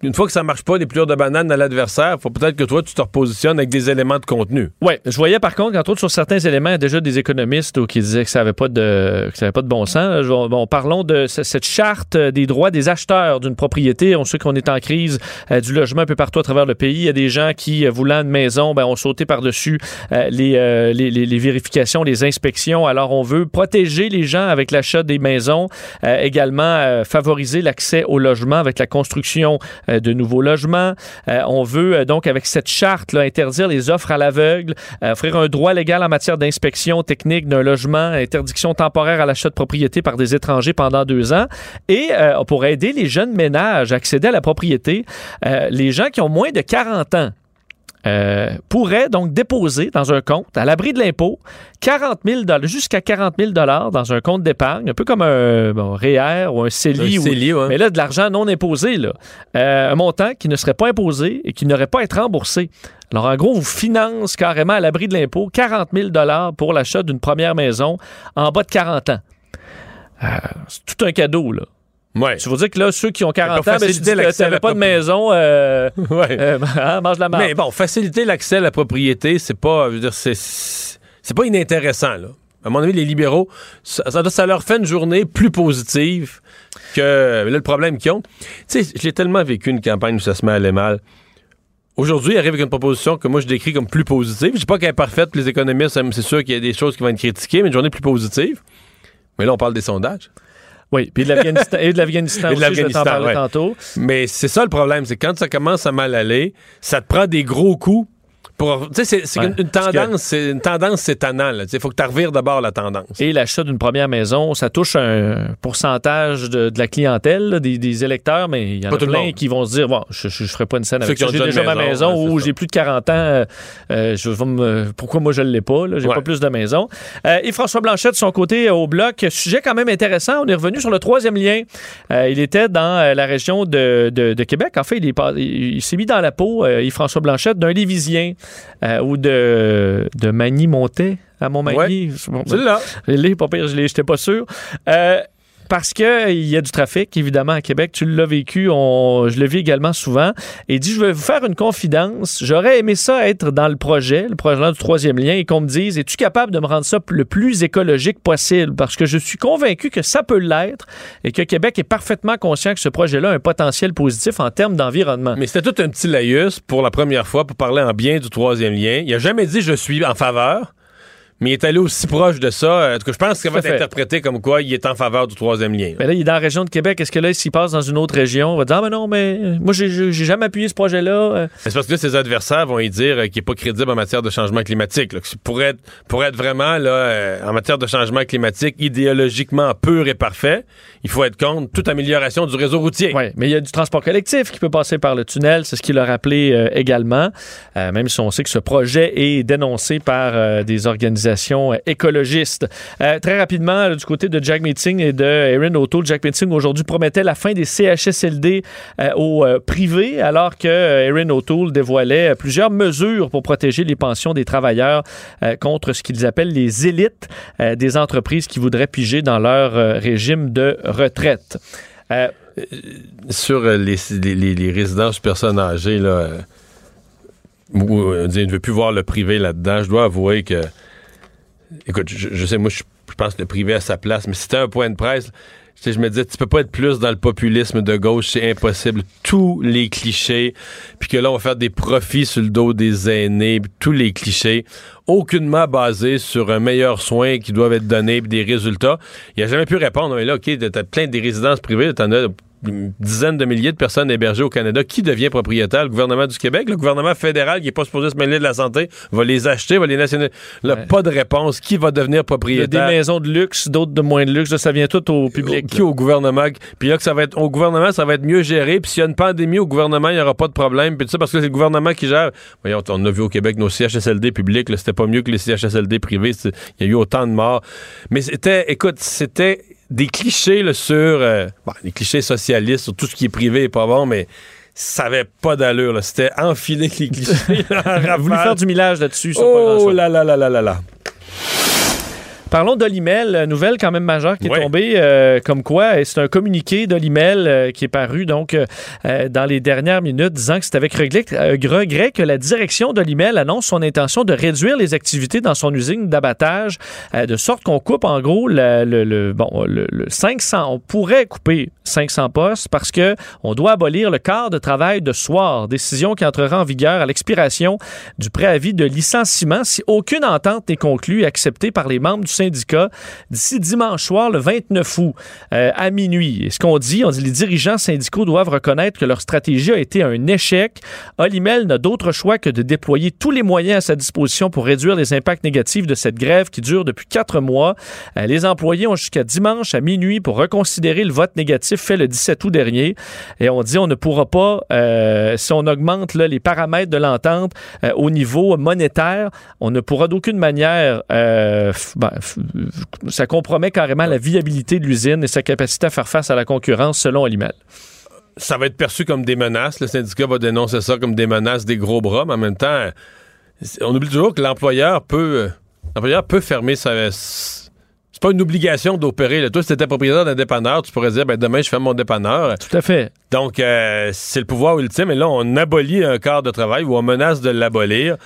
une fois que ça marche pas, des pleurs de banane à l'adversaire, faut peut-être que toi, tu te repositionnes avec des éléments de contenu. Oui, je voyais par contre, entre autres, sur certains éléments, il y a déjà des économistes qui disaient que ça n'avait pas, de, que ça pas de bon sens. Bon, parlons de ce- cette charte des droits des acheteurs d'une propriété. On sait qu'on est en crise euh, du logement un peu partout à travers le pays. Il y a des gens qui, euh, voulant une maison, ben, ont sauté par-dessus euh, les, euh, les, vérifications, les inspections. Alors, on veut protéger les gens avec l'achat des maisons, euh, également euh, favoriser l'accès au logement avec la construction euh, de nouveaux logements. Euh, on veut euh, donc, avec cette charte, là, interdire les offres à l'aveugle, euh, offrir un droit légal en matière d'inspection technique d'un logement, interdiction temporaire à l'achat de propriété par des étrangers pendant deux ans. Et euh, pour aider les jeunes ménages à accéder à la propriété, euh, les gens qui ont moins de 40 ans euh, pourraient donc déposer dans un compte, à l'abri de l'impôt, 40 000 jusqu'à 40 000 dans un compte d'épargne, un peu comme un bon, REER ou un CELI. Un ou- CELI, ouais. Mais là, de l'argent non imposé, là. Euh, un montant qui ne serait pas imposé et qui n'aurait pas à être remboursé. Alors, en gros, vous finance carrément à l'abri de l'impôt 40 000 pour l'achat d'une première maison en bas de 40 ans. Euh, c'est tout un cadeau, là. Ouais. Ça veut dire que là, ceux qui ont 40 ans, ben, si tu n'avais la pas de maison, euh, Ouais. euh, hein, mange la marde. Mais bon, faciliter l'accès à la propriété, c'est pas, je veux dire, c'est, pas inintéressant, là. À mon avis, les libéraux, ça, leur fait une journée plus positive que. Là, le problème qu'ils ont. Tu sais, j'ai tellement vécu une campagne où ça se met à aller mal. Aujourd'hui, il arrive avec une proposition que moi je décris comme plus positive. Je dis pas qu'elle est parfaite, les économistes, c'est sûr qu'il y a des choses qui vont être critiquées, mais une journée plus positive. Mais là, on parle des sondages. Oui, puis de l'Afghanistan, et de l'Afghanistan aussi, je vais t'en l'Afghanistan, parler ouais. tantôt. Mais c'est ça le problème, c'est quand ça commence à mal aller, ça te prend des gros coups. C'est, Ouais, une, tendance, c'est une tendance, c'est tannant. Il faut que tu revires d'abord la tendance. Et l'achat d'une première maison, ça touche un pourcentage de, de la clientèle, là, des, des électeurs, mais il y en Pas a plein qui vont se dire bon, je ne ferai pas une scène Ceux avec ça. J'ai déjà ma maison, maison ouais, ou j'ai plus de 40 ans. euh, euh, je vais me- pourquoi moi je ne l'ai pas? J'ai Ouais. pas plus de maison. Euh, et François Blanchet, de son côté, au bloc, sujet quand même intéressant. On est revenu sur le troisième lien. Euh, il était dans euh, la région de, de- de Québec. En fait, il, est pas- il, il s'est mis dans la peau, euh, Yves-François Blanchet, d'un Lévisien euh, ou de, de Magny-Montais à Montmagny. Bon, C'est là. je l'ai, pas pire, je l'ai, j'étais pas sûr. Euh, parce qu'il y a du trafic, évidemment, à Québec. Tu l'as vécu, je le vis également souvent. Et il dit, je vais vous faire une confidence. J'aurais aimé ça être dans le projet, le projet du troisième lien, et qu'on me dise, es-tu capable de me rendre ça le plus écologique possible? Parce que je suis convaincu que ça peut l'être et que Québec est parfaitement conscient que ce projet-là a un potentiel positif en termes d'environnement. Mais c'était tout un petit laïus pour la première fois pour parler en bien du troisième lien. Il a jamais dit je suis en faveur. Mais il est allé aussi proche de ça. En tout cas, je pense que ça va être interprété comme quoi il est en faveur du troisième lien. Mais là, il est dans la région de Québec. Est-ce que là, s'il passe dans une autre région, on va dire, ah, mais non, mais euh, moi, j'ai, jamais appuyé ce projet-là. Euh, C'est parce que là, ses adversaires vont lui dire euh, qu'il n'est pas crédible en matière de changement climatique. là. Pour, être, pour être vraiment là, en matière de changement climatique idéologiquement pur et parfait, il faut être contre toute amélioration du réseau routier. Oui, mais il y a du transport collectif qui peut passer par le tunnel, c'est ce qu'il a rappelé euh, également, Euh, même si on sait que ce projet est dénoncé par euh, des organisations euh, écologistes. Euh, très rapidement, là, du côté de Jack Meeting et de Erin O'Toole, Jack Meeting aujourd'hui promettait la fin des CHSLD euh, au euh, privé, alors que euh, Erin O'Toole dévoilait euh, plusieurs mesures pour protéger les pensions des travailleurs euh, contre ce qu'ils appellent les élites euh, des entreprises qui voudraient piger dans leur euh, régime de retraite. Euh, Sur euh, les, les, les- résidences personnes âgées, là, euh, euh, dit, ne veut plus voir le privé là-dedans, je dois avouer que. Écoute, je, sais, moi, je, pense que le privé a sa place, mais c'était un point de presse, je me disais, tu peux pas être plus dans le populisme de gauche, c'est impossible. Tous les clichés, puis que là, on va faire des profits sur le dos des aînés, tous les clichés, aucunement basés sur un meilleur soin qui doivent être donnés, puis des résultats. Il a jamais pu répondre. Mais là, OK, t'as plein de résidences privées, t'en as une dizaine de milliers de personnes hébergées au Canada. Qui devient propriétaire? Le gouvernement du Québec? Le gouvernement fédéral qui n'est pas supposé se mêler de la santé va les acheter, va les nationaliser. Là, Ouais. pas de réponse. Qui va devenir Il y a des propriétaire? maisons de luxe, d'autres de moins de luxe. Là, ça vient tout au public. Qui au gouvernement? Puis là, que ça va être au gouvernement, ça va être mieux géré. Puis s'il y a une pandémie au gouvernement, il n'y aura pas de problème. Puis tout ça, parce que c'est le gouvernement qui gère. Voyons, on a vu au Québec nos CHSLD publics, c'était pas mieux que les CHSLD privés. Il y a eu autant de morts. Mais c'était, écoute, c'était des clichés là, sur euh, bon, les clichés socialistes, sur tout ce qui est privé et pas bon, mais ça avait pas d'allure. là. C'était enfiler les clichés. a voulu faire du millage là-dessus. pas Oh là là là là là là. Parlons d'Olimel, euh, nouvelle quand même majeure qui est tombée, euh, comme quoi, et c'est un communiqué d'Olimel euh, qui est paru donc euh, euh, dans les dernières minutes disant que c'est avec regret, euh, regret que la direction d'Olimel annonce son intention de réduire les activités dans son usine d'abattage, euh, de sorte qu'on coupe en gros le, le- le- bon, le, le 500, on pourrait couper 500 postes parce que on doit abolir le quart de travail de soir, décision qui entrera en vigueur à l'expiration du préavis de licenciement si aucune entente n'est conclue et acceptée par les membres du syndicat d'ici dimanche soir, le 29 août, euh, à minuit. Et ce qu'on dit, on dit les dirigeants syndicaux doivent reconnaître que leur stratégie a été un échec. Olimel n'a d'autre choix que de déployer tous les moyens à sa disposition pour réduire les impacts négatifs de cette grève qui dure depuis quatre mois. Euh, les employés ont jusqu'à dimanche à minuit pour reconsidérer le vote négatif fait le 17 août dernier. Et on dit on ne pourra pas, euh, si on augmente là, les paramètres de l'entente au niveau monétaire, on ne pourra d'aucune manière, ben, ça compromet carrément la viabilité de l'usine et sa capacité à faire face à la concurrence selon Olimel. Ça va être perçu comme des menaces. Le syndicat va dénoncer ça comme des menaces des gros bras, mais en même temps, on oublie toujours que l'employeur peut, euh, l'employeur peut fermer sa. C'est pas une obligation d'opérer. Toi, si tu étais propriétaire d'un dépanneur, tu pourrais dire ben, demain, je ferme mon dépanneur. Tout à fait. Donc, euh, c'est le pouvoir ultime. Et là, on abolit un quart de travail ou on menace de l'abolir.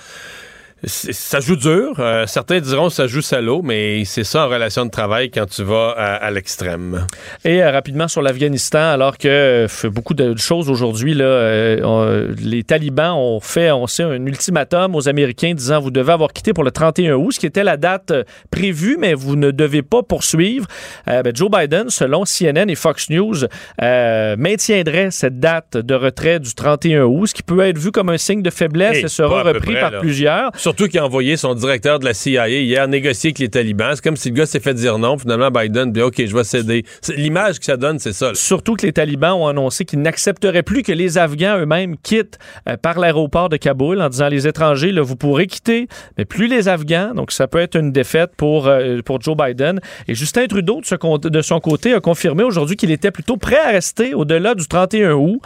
Ça joue dur. Euh, certains diront que ça joue salaud, mais c'est ça en relation de travail quand tu vas à, à l'extrême. Et euh, rapidement sur l'Afghanistan, alors que euh, fait beaucoup de choses aujourd'hui, euh, les talibans ont fait, on sait, un ultimatum aux Américains disant vous devez avoir quitté pour le 31 août, ce qui était la date euh, prévue, mais vous ne devez pas poursuivre. Euh, ben, Joe Biden, selon CNN et Fox News, euh, maintiendrait cette date de retrait du 31 août, ce qui peut être vu comme un signe de faiblesse Et et sera repris près, par là. plusieurs. Surtout qu'il a envoyé son directeur de la CIA hier négocier avec les talibans. C'est comme si le gars s'est fait dire non. Finalement, Biden dit OK, je vais céder. L'image que ça donne, c'est ça. là. Surtout que les talibans ont annoncé qu'ils n'accepteraient plus que les Afghans eux-mêmes quittent euh, par l'aéroport de Kaboul en disant les étrangers, là, vous pourrez quitter, mais plus les Afghans. Donc, ça peut être une défaite pour, euh, pour Joe Biden. Et Justin Trudeau, de, ce con- de son côté, a confirmé aujourd'hui qu'il était plutôt prêt à rester au-delà du 31 août.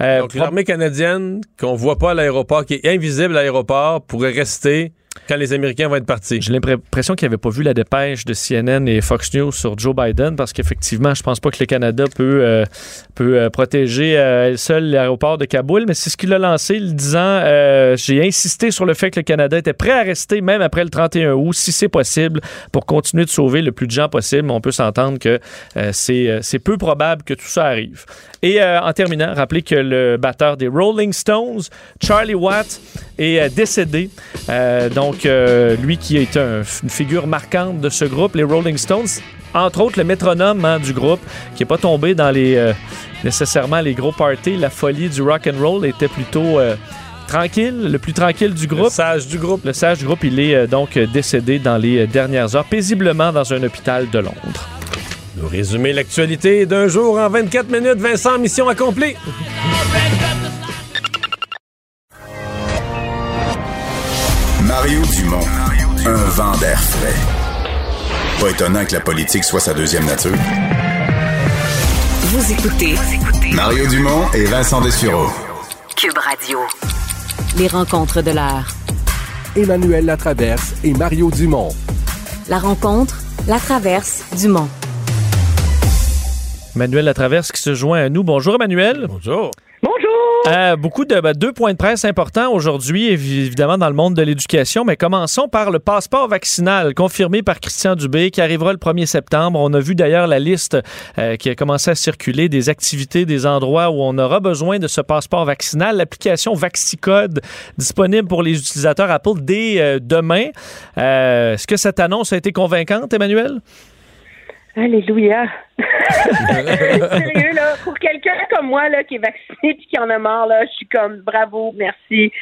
Euh, Donc, l'armée canadienne, qu'on voit pas à l'aéroport, qui est invisible à l'aéroport, pourrait rester quand les Américains vont être partis. J'ai l'impression qu'il n'avait pas vu la dépêche de CNN et Fox News sur Joe Biden parce qu'effectivement, je pense pas que le Canada peut, euh, peut euh, protéger euh, seule l'aéroport de Kaboul, mais c'est ce qu'il a lancé, le disant j'ai insisté sur le fait que le Canada était prêt à rester même après le 31 août, si c'est possible, pour continuer de sauver le plus de gens possible. On peut s'entendre que c'est peu probable que tout ça arrive. Et en terminant, rappelez que le batteur des Rolling Stones, Charlie Watt, est décédé. Euh, donc, euh, lui qui est un- une figure marquante de ce groupe, les Rolling Stones, entre autres le métronome hein, du groupe, qui n'est pas tombé dans les euh, nécessairement les gros parties, la folie du rock and roll était plutôt euh, tranquille, le plus tranquille du groupe. Le sage du groupe. Le sage du groupe, il est euh, donc décédé dans les dernières heures, paisiblement dans un hôpital de Londres. Nous résumer l'actualité d'un jour en 24 minutes. Vincent, mission accomplie. Mario Dumont, un vent d'air frais. Pas étonnant que la politique soit sa deuxième nature. Vous écoutez Mario Dumont et Vincent Dessureau. Cube Radio. Les rencontres de l'heure. Emmanuel Latraverse et Mario Dumont. La rencontre, la traverse, Dumont. Emmanuel Latraverse qui se joint à nous. Bonjour Emmanuel. Bonjour. Bonjour. beaucoup de ben, deux points de presse importants aujourd'hui, évi- évidemment dans le monde de l'éducation, mais commençons par le passeport vaccinal confirmé par Christian Dubé qui arrivera le 1er septembre. On a vu d'ailleurs la liste euh, qui a commencé à circuler des activités, des endroits où on aura besoin de ce passeport vaccinal. L'application Vaxicode disponible pour les utilisateurs Apple dès euh, demain. Euh, Est-ce que cette annonce a été convaincante, Emmanuel? Alléluia. Sérieux, là, pour quelqu'un comme moi, là, qui est vacciné puis qui en a marre, là, je suis comme bravo, merci.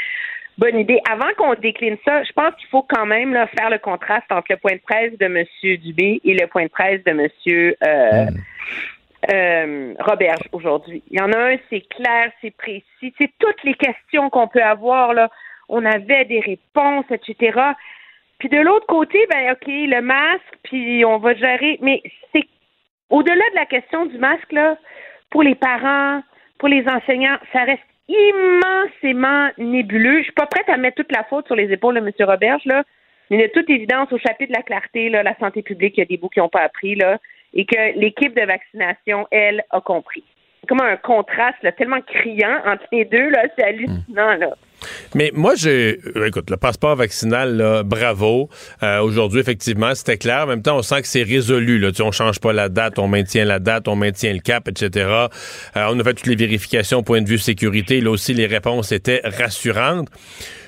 Bonne idée. Avant qu'on décline ça, je pense qu'il faut quand même là, faire le contraste entre le point de presse de M. Dubé et le point de presse de M. Euh, euh, Roberge aujourd'hui. Il y en a un, c'est clair, c'est précis. C'est toutes les questions qu'on peut avoir. Là. On avait des réponses, etc. Puis de l'autre côté, ben OK, le masque, puis on va gérer. Mais c'est au-delà de la question du masque, là, pour les parents, pour les enseignants, ça reste immensément nébuleux. Je suis pas prête à mettre toute la faute sur les épaules de M. Roberge, là, mais de toute évidence, au chapitre de la clarté, là, la santé publique, il y a des bouts qui n'ont pas appris, là, et que l'équipe de vaccination, elle, a compris. C'est comme un contraste là, tellement criant entre les deux, là, c'est hallucinant. Là. Mais moi, j'ai. euh, Écoute, le passeport vaccinal, là, bravo. Euh, Aujourd'hui, effectivement, c'était clair. En même temps, on sent que c'est résolu. Là. Tu on change pas la date, on maintient la date, on maintient le cap, etc. Euh, on a fait toutes les vérifications au point de vue sécurité. Là aussi, les réponses étaient rassurantes.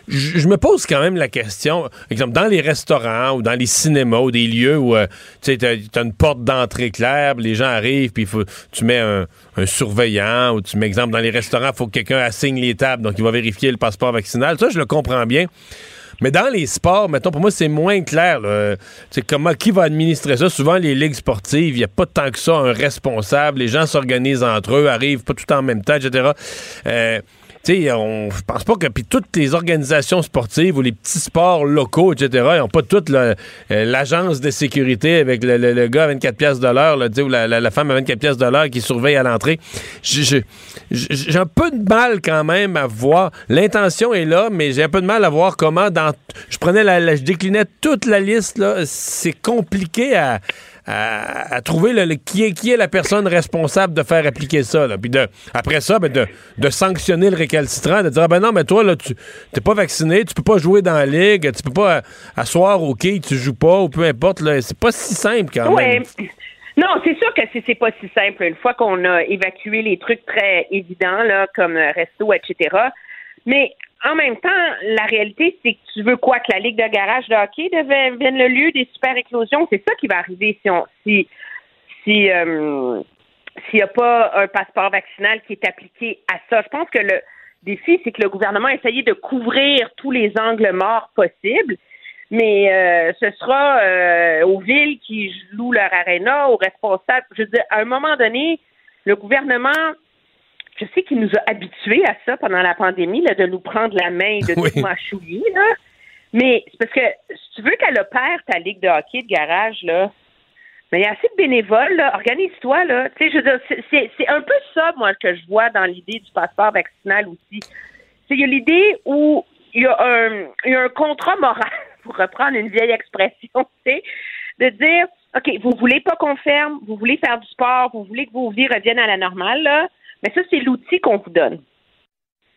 Je me pose quand même la question, exemple, dans les restaurants ou dans les cinémas ou des lieux où euh, tu t'as une porte d'entrée claire, les gens arrivent, puis tu mets un, surveillant, ou tu mets, exemple, dans les restaurants, il faut que quelqu'un assigne les tables, donc il va vérifier le passeport vaccinal. Ça, je le comprends bien. Mais dans les sports, mettons, pour moi, c'est moins clair. sais, comment, qui va administrer ça? Souvent, les ligues sportives, il n'y a pas tant que ça un responsable. Les gens s'organisent entre eux, arrivent pas tout en même temps, etc. sais, on pense pas que puis toutes les organisations sportives ou les petits sports locaux, etc., ils n'ont pas toutes là, euh, l'agence de sécurité avec le, le- gars à 24 pièces de l'heure, ou la, la- la femme à 24 pièces de l'heure qui surveille à l'entrée. J'ai- un peu de mal quand même à voir. L'intention est là, mais j'ai un peu de mal à voir comment dans. Je prenais la- je déclinais toute la liste là. C'est compliqué à. À, à trouver le, le- qui, est, qui est la personne responsable de faire appliquer ça. Là. Puis de, après ça, ben de, de sanctionner le récalcitrant, de dire ah ben non, mais toi, là, tu t'es pas vacciné, tu peux pas jouer dans la ligue, tu peux pas euh, asseoir au quai, tu joues pas, ou peu importe. là. C'est pas si simple quand Ouais. même. Non, c'est sûr que c'est c'est pas si simple. Une fois qu'on a évacué les trucs très évidents, là, comme euh, resto, etc. Mais en même temps, la réalité, c'est que tu veux quoi? Que la Ligue de garage de hockey devienne le lieu des super éclosions? C'est ça qui va arriver si on si si euh, s'il n'y a pas un passeport vaccinal qui est appliqué à ça. Je pense que le défi, c'est que le gouvernement a essayé de couvrir tous les angles morts possibles. Mais euh, ce sera euh, aux villes qui louent leur aréna, aux responsables. Je veux dire, à un moment donné, le gouvernement, je sais qu'il nous a habitués à ça pendant la pandémie, là, de nous prendre la main et de Oui. nous mâchouiller, là. Mais c'est parce que si tu veux qu'elle opère ta ligue de hockey de garage, là, mais il y a assez de bénévoles, là. Organise-toi, là. Tu sais, je veux dire, c'est- un peu ça, moi, que je vois dans l'idée du passeport vaccinal aussi. C'est il y a l'idée où il y a un, il y a un contrat moral, pour reprendre une vieille expression, tu sais, de dire, OK, vous voulez pas qu'on ferme, vous voulez faire du sport, vous voulez que vos vies reviennent à la normale, là, mais ça, c'est l'outil qu'on vous donne.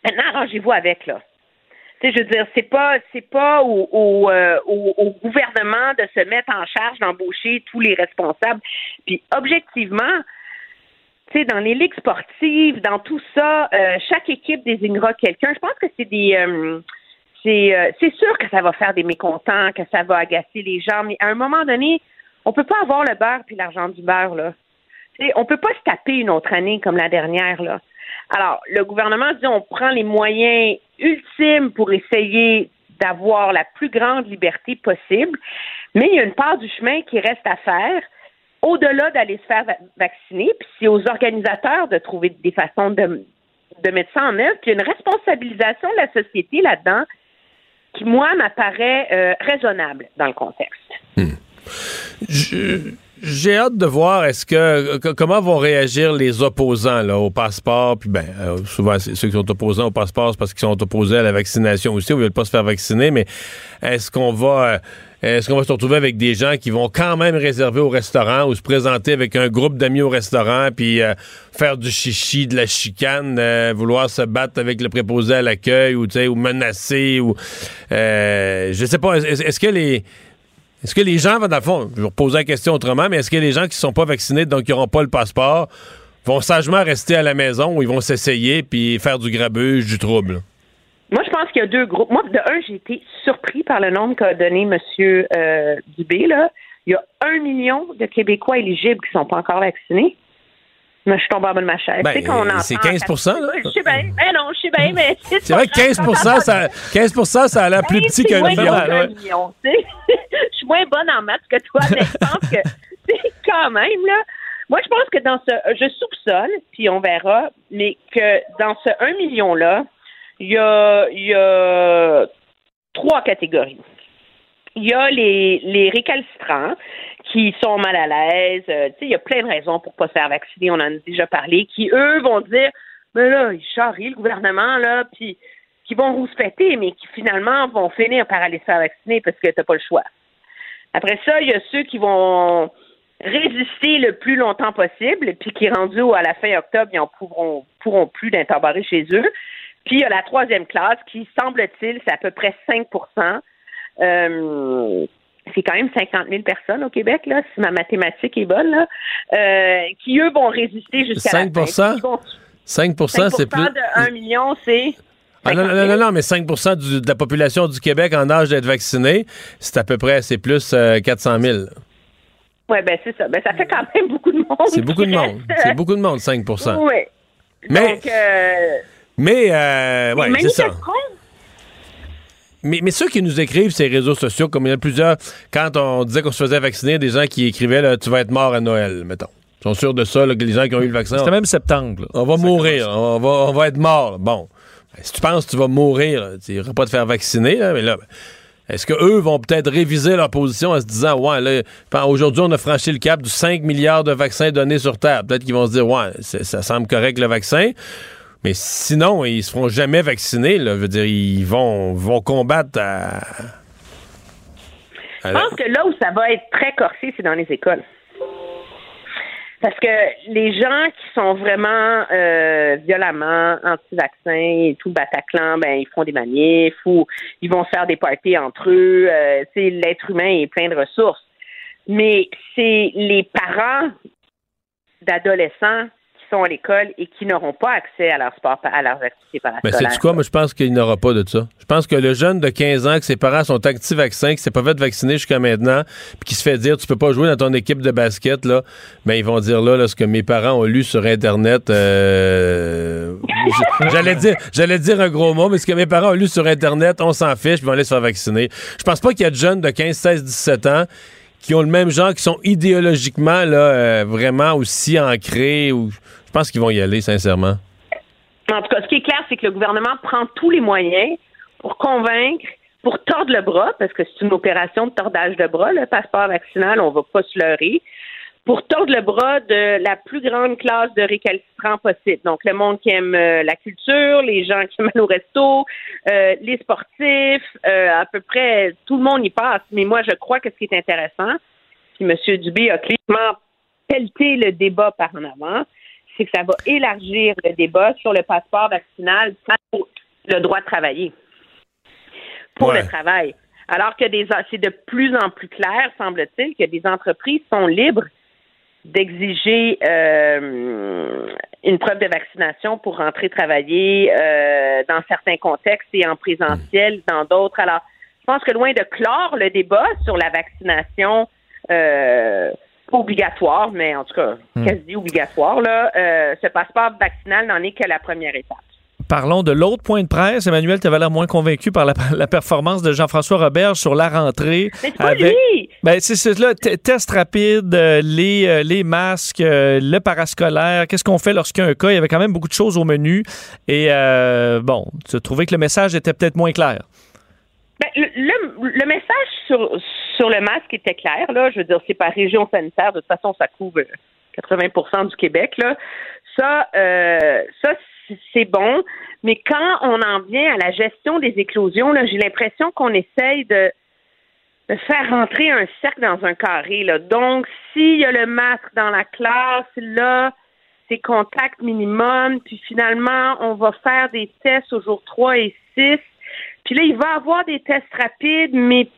Maintenant, arrangez-vous avec, là. Je veux dire, c'est pas, c'est pas euh, au- gouvernement de se mettre en charge d'embaucher tous les responsables. Puis, objectivement, tu dans les ligues sportives, dans tout ça, euh, chaque équipe désignera quelqu'un. Je pense que c'est des, euh, c'est, c'est sûr que ça va faire des mécontents, que ça va agacer les gens, mais à un moment donné, on peut pas avoir le beurre puis l'argent du beurre là. On peut pas se taper une autre année comme la dernière. Alors, le gouvernement dit on prend les moyens ultimes pour essayer d'avoir la plus grande liberté possible, mais il y a une part du chemin qui reste à faire au-delà d'aller se faire va- vacciner, puis c'est aux organisateurs de trouver des façons de, de mettre ça en œuvre, puis une responsabilisation de la société là-dedans qui, moi, m'apparaît euh, raisonnable dans le contexte. Je- J'ai hâte de voir est-ce que comment vont réagir les opposants là, au passeport? Puis ben, euh, souvent ceux qui sont opposants au passeport, c'est parce qu'ils sont opposés à la vaccination aussi, ou ils veulent pas se faire vacciner. Mais est-ce qu'on va euh, est-ce qu'on va se retrouver avec des gens qui vont quand même réserver au restaurant ou se présenter avec un groupe d'amis au restaurant puis euh, faire du chichi, de la chicane, vouloir se battre avec le préposé à l'accueil ou ou menacer ou je sais pas. Est-ce que les est-ce que les gens, dans le fond, je vais reposer la question autrement, mais est-ce que les gens qui ne sont pas vaccinés, donc qui n'auront pas le passeport, vont sagement rester à la maison ou ils vont s'essayer puis faire du grabuge, du trouble? Moi, je pense qu'il y a deux groupes. Moi, de un, j'ai été surpris par le nombre qu'a donné M. Euh, Dubé. Là. Il y a un million de Québécois éligibles qui ne sont pas encore vaccinés. Je suis tombée en bas de ma chaise. Ben, qu'on c'est entend- 15 là. Je sais bien. Ben non, je sais bien, mais... C'est vrai que 15 ça, 15 ça a l'air plus petit qu'un million. Je suis moins bonne en maths que toi, mais je pense que c'est quand même, là. Moi, je pense que dans ce. Je soupçonne, puis on verra, mais que dans ce 1 million-là, il y a, il y a trois catégories. Il y a les, les récalcitrants qui sont mal à l'aise. Euh, il y a plein de raisons pour pas se faire vacciner. On en a déjà parlé. Qui eux vont dire, mais là, ils charrient le gouvernement là, puis qui vont rouspéter, mais qui finalement vont finir par aller se faire vacciner parce que t'as pas le choix. Après ça, il y a ceux qui vont résister le plus longtemps possible, puis qui, rendus à la fin octobre, ils en pourront, pourront plus d'interbarrer chez eux. Puis il y a la troisième classe qui, semble-t-il, c'est à peu près 5 euh, c'est quand même 50 000 personnes au Québec, là, si ma mathématique est bonne, là, euh, qui, eux, vont résister jusqu'à la fin. 5% c'est plus. de 1 million, c'est. Ah, non, non, non, non, mais 5% de la population du Québec en âge d'être vaccinée, c'est à peu près, c'est plus 400 euh, 000. Oui, ben c'est ça. Ben, ça fait quand même beaucoup de monde. C'est beaucoup de monde. C'est beaucoup de monde, 5 Oui. Mais, Donc, euh, mais, euh, ouais, c'est ça. Mais, mais, ceux qui nous écrivent ces réseaux sociaux, comme il y en a plusieurs, quand on disait qu'on se faisait vacciner, des gens qui écrivaient là, Tu vas être mort à Noël, mettons. Ils sont sûrs de ça, là, que les gens qui ont eu le vaccin. C'était même septembre. On va mourir, on va, on va être mort. Bon. Ben, si tu penses que tu vas mourir, tu n'iras pas te faire vacciner, là, mais là. Est-ce qu'eux vont peut-être réviser leur position en se disant, ouais, là, aujourd'hui, on a franchi le cap du 5 milliards de vaccins donnés sur Terre. Peut-être qu'ils vont se dire, ouais, ça semble correct le vaccin. Mais sinon, ils se feront jamais vacciner. Là. Veut dire, ils vont, vont combattre à... Je pense que là où ça va être très corsé, c'est dans les écoles. Parce que les gens qui sont vraiment euh, violemment anti-vaccins et tout Bataclan, ben ils font des manifs ou ils vont faire des parties entre eux. Euh, l'être humain est plein de ressources. Mais c'est les parents d'adolescents sont à l'école et qui n'auront pas accès à leur sport, à leurs activités parascolaires. Mais c'est quoi? Moi, je pense qu'il n'y aura pas de ça. Je pense que le jeune de 15 ans, que ses parents sont actifs vaccins, qui s'est pas fait vacciner jusqu'à maintenant, puis qui se fait dire, tu peux pas jouer dans ton équipe de basket, là, ben, ils vont dire là, ce que mes parents ont lu sur Internet, euh, j'allais dire, j'allais dire un gros mot, mais ce que mes parents ont lu sur Internet, on s'en fiche, puis ils vont aller se faire vacciner. Je pense pas qu'il y a de jeunes de 15, 16, 17 ans qui ont le même genre, qui sont idéologiquement là, euh, vraiment aussi ancrés. Ou... Pense qu'ils vont y aller, sincèrement. En tout cas, ce qui est clair, c'est que le gouvernement prend tous les moyens pour convaincre, pour tordre le bras, parce que c'est une opération de tordage de bras, le passeport vaccinal, on va pas se leurrer, pour tordre le bras de la plus grande classe de récalcitrants possible. Donc, le monde qui aime euh, la culture, les gens qui aiment aller au resto, euh, les sportifs, euh, à peu près tout le monde y passe. Mais moi, je crois que ce qui est intéressant, si M. Dubé a clairement pelleté le débat par en avant, c'est que ça va élargir le débat sur le passeport vaccinal pour le droit de travailler. Pour le travail. Alors que c'est de plus en plus clair, semble-t-il, que des entreprises sont libres d'exiger euh, une preuve de vaccination pour rentrer travailler euh, dans certains contextes et en présentiel dans d'autres. Alors, je pense que loin de clore le débat sur la vaccination euh, obligatoire, mais en tout cas hmm. quasi obligatoire, là, ce passeport vaccinal n'en est que la première étape. Parlons de l'autre point de presse. Emmanuel, tu avais l'air moins convaincu par la, performance de Jean-François Robert sur la rentrée. Mais c'est lui! Ben, c'est là, test rapide, euh, les, euh, les masques, euh, le parascolaire. Qu'est-ce qu'on fait lorsqu'il y a un cas? Il y avait quand même beaucoup de choses au menu. Et bon, tu as trouvé que le message était peut-être moins clair. Ben, le, message sur, sur le masque était clair. Là. Je veux dire, c'est par région sanitaire. De toute façon, ça couvre 80% du Québec. Là. Ça, ça c'est bon, mais quand on en vient à la gestion des éclosions, j'ai l'impression qu'on essaye de, faire rentrer un cercle dans un carré. Là. Donc, s'il y a le masque dans la classe, là, c'est contact minimum, puis finalement, on va faire des tests au jour 3 et 6. Puis là, il va avoir des tests rapides, mais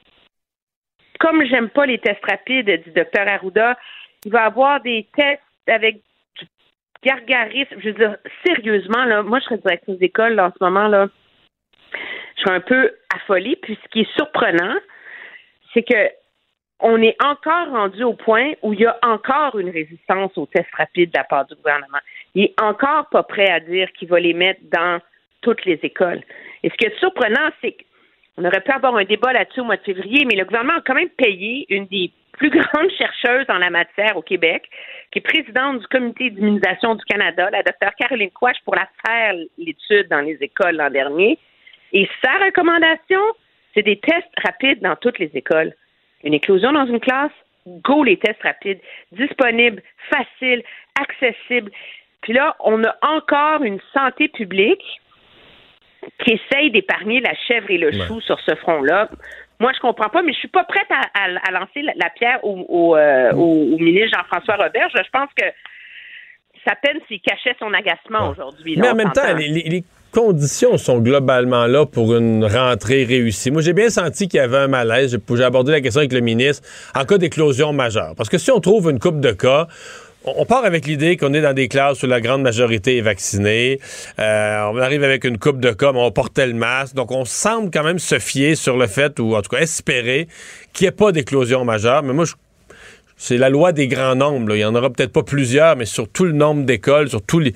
comme j'aime pas les tests rapides du docteur Arruda, il va avoir des tests avec gargarisme. Je veux dire, sérieusement, là, moi, je serais directrice d'école en ce moment, là. Je suis un peu affolée. Puis ce qui est surprenant, c'est que on est encore rendu au point où il y a encore une résistance aux tests rapides de la part du gouvernement. Il est encore pas prêt à dire qu'il va les mettre dans toutes les écoles. Et ce qui est surprenant, c'est qu'on aurait pu avoir un débat là-dessus au mois de février, mais le gouvernement a quand même payé une des plus grande chercheuse en la matière au Québec, qui est présidente du comité d'immunisation du Canada, la docteure Caroline Quash, pour la faire l'étude dans les écoles l'an dernier. Et sa recommandation, c'est des tests rapides dans toutes les écoles. Une éclosion dans une classe, go les tests rapides, disponibles, faciles, accessibles. Puis là, on a encore une santé publique qui essaye d'épargner la chèvre et le chou sur ce front-là. Moi, je comprends pas, mais je suis pas prête à, lancer la, pierre au, euh, au, ministre Jean-François Robert. Je pense que sa peine s'il cachait son agacement aujourd'hui. Mais en même temps, les, conditions sont globalement là pour une rentrée réussie. Moi, j'ai bien senti qu'il y avait un malaise. J'ai abordé la question avec le ministre en cas d'éclosion majeure. Parce que si on trouve une coupe de cas, on part avec l'idée qu'on est dans des classes où la grande majorité est vaccinée. Euh, on arrive avec une coupe de cas, mais on portait le masque. Donc, on semble quand même se fier sur le fait, ou en tout cas espérer, qu'il n'y ait pas d'éclosion majeure. Mais moi, c'est la loi des grands nombres. Il y en aura peut-être pas plusieurs, mais sur tout le nombre d'écoles, sur tous les...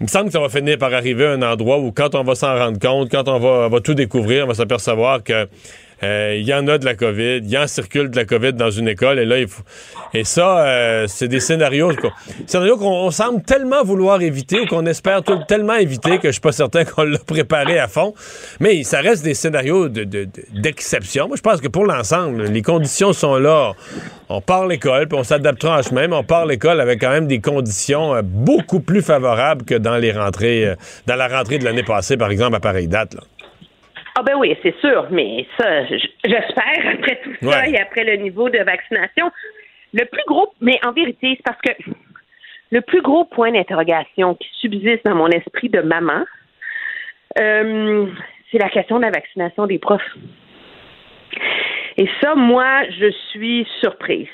Il me semble que ça va finir par arriver à un endroit où quand on va s'en rendre compte, quand on va, tout découvrir, on va s'apercevoir que il y en a de la COVID, il y en circule de la COVID dans une école, et là, il faut... Et ça, euh, c'est des scénarios, scénarios qu'on semble tellement vouloir éviter ou qu'on espère tellement éviter que je suis pas certain qu'on l'a préparé à fond. Mais ça reste des scénarios d'exception. De, Moi, je pense que pour l'ensemble, les conditions sont là. On part l'école, puis on s'adaptera en chemin, mais on part l'école avec quand même des conditions euh, beaucoup plus favorables que dans les rentrées, dans la rentrée de l'année passée, par exemple, à pareille date, là. Ah ben oui, c'est sûr, mais ça, j'espère, après tout ça et après le niveau de vaccination. Le plus gros, mais en vérité, c'est parce que le plus gros point d'interrogation qui subsiste dans mon esprit de maman, euh, c'est la question de la vaccination des profs. Et ça, moi, je suis surprise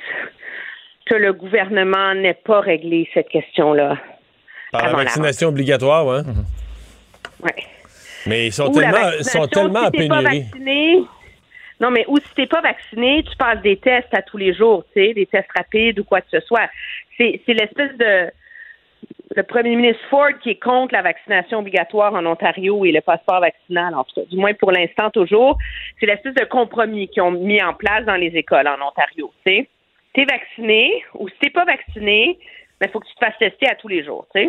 que le gouvernement n'ait pas réglé cette question-là. Par la vaccination obligatoire, oui. Oui. Mais ils sont tellement, sont tellement en pénurie. Non, mais ou si t'es pas vacciné, tu passes des tests à tous les jours, tu sais, des tests rapides ou quoi que ce soit. C'est, l'espèce de le premier ministre Ford qui est contre la vaccination obligatoire en Ontario et le passeport vaccinal, en tout cas, du moins pour l'instant toujours. C'est l'espèce de compromis qu'ils ont mis en place dans les écoles en Ontario. Tu sais, t'es vacciné ou si t'es pas vacciné, il ben, faut que tu te fasses tester à tous les jours, tu sais.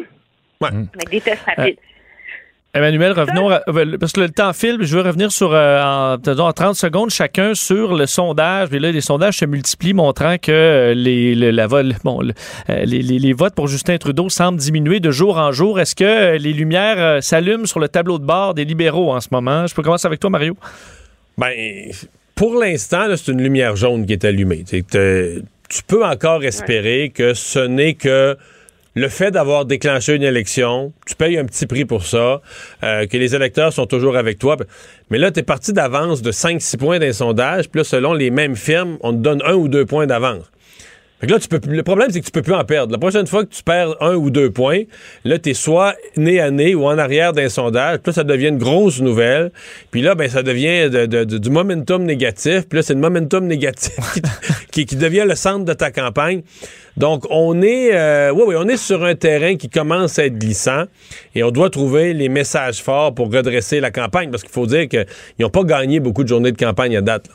Ouais. Avec des tests rapides. Emmanuel, revenons, euh, parce que le temps file, je veux revenir sur, euh, en, en, 30 secondes chacun sur le sondage. Et là, les sondages se multiplient, montrant que euh, les, la bon, les, les, votes pour Justin Trudeau semblent diminuer de jour en jour. Est-ce que les lumières s'allument sur le tableau de bord des libéraux en ce moment? Je peux commencer avec toi, Mario. Ben, pour l'instant, c'est une lumière jaune qui est allumée. tu peux encore espérer que ce n'est que le fait d'avoir déclenché une élection, tu payes un petit prix pour ça, euh, que les électeurs sont toujours avec toi. Mais là, tu es parti d'avance de 5-6 points d'un sondage, puis là, selon les mêmes firmes, on te donne un ou deux points d'avance. Là, tu peux, le problème, c'est que tu peux plus en perdre. La prochaine fois que tu perds un ou deux points, là, tu es soit nez à nez ou en arrière d'un sondage. Puis là, ça devient une grosse nouvelle. Puis là, ben, ça devient du momentum négatif. Puis là, c'est le momentum négatif qui, qui, devient le centre de ta campagne. Donc, on est, euh, oui, oui, on est sur un terrain qui commence à être glissant et on doit trouver les messages forts pour redresser la campagne parce qu'il faut dire qu'ils n'ont pas gagné beaucoup de journées de campagne à date.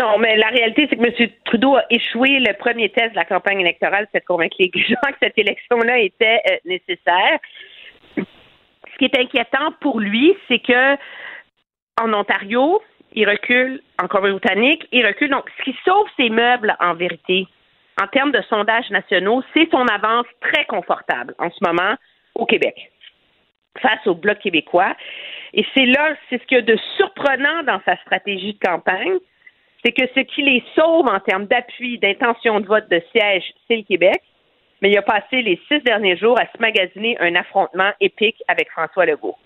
Non, mais la réalité, c'est que M. Trudeau a échoué le premier test de la campagne électorale, c'est convaincre les gens que cette élection-là était euh, nécessaire. Ce qui est inquiétant pour lui, c'est que en Ontario, il recule, en Colombie-Britannique, il recule. Donc, ce qui sauve ses meubles, en vérité, en termes de sondages nationaux, c'est son avance très confortable en ce moment au Québec face au Bloc québécois. Et c'est là, c'est ce qu'il y a de surprenant dans sa stratégie de campagne, c'est que ce qui les sauve en termes d'appui, d'intention de vote, de siège, c'est le Québec. Mais il a passé les six derniers jours à se magasiner un affrontement épique avec François Legault.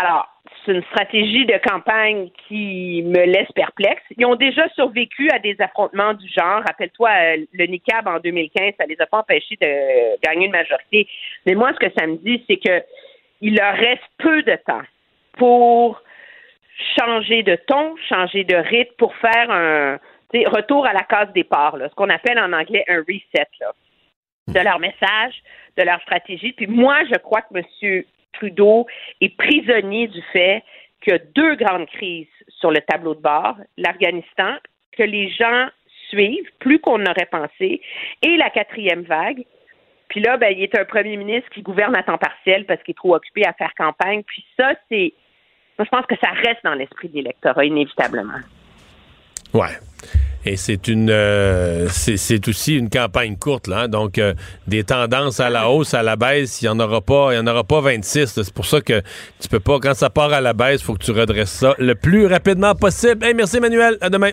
Alors, c'est une stratégie de campagne qui me laisse perplexe. Ils ont déjà survécu à des affrontements du genre. Rappelle-toi, euh, le NICAB en 2015, ça les a pas empêchés de gagner une majorité. Mais moi, ce que ça me dit, c'est que il leur reste peu de temps pour changer de ton, changer de rythme, pour faire un retour à la case départ, là, ce qu'on appelle en anglais un reset là, de leur message, de leur stratégie. Puis moi, je crois que M. Trudeau est prisonnier du fait qu'il y a deux grandes crises sur le tableau de bord, l'Afghanistan, que les gens suivent plus qu'on n'aurait pensé, et la quatrième vague. Puis là, ben, il est un premier ministre qui gouverne à temps partiel parce qu'il est trop occupé à faire campagne. Puis ça, c'est Moi, je pense que ça reste dans l'esprit de l'électorat, inévitablement. Ouais. Et c'est une euh, c'est aussi une campagne courte là, hein. donc euh, des tendances à la hausse, à la baisse, il y en aura pas, il y en aura pas 26. C'est pour ça que tu peux pas quand ça part à la baisse, faut que tu redresses ça le plus rapidement possible. Hey, merci Emmanuel, à demain.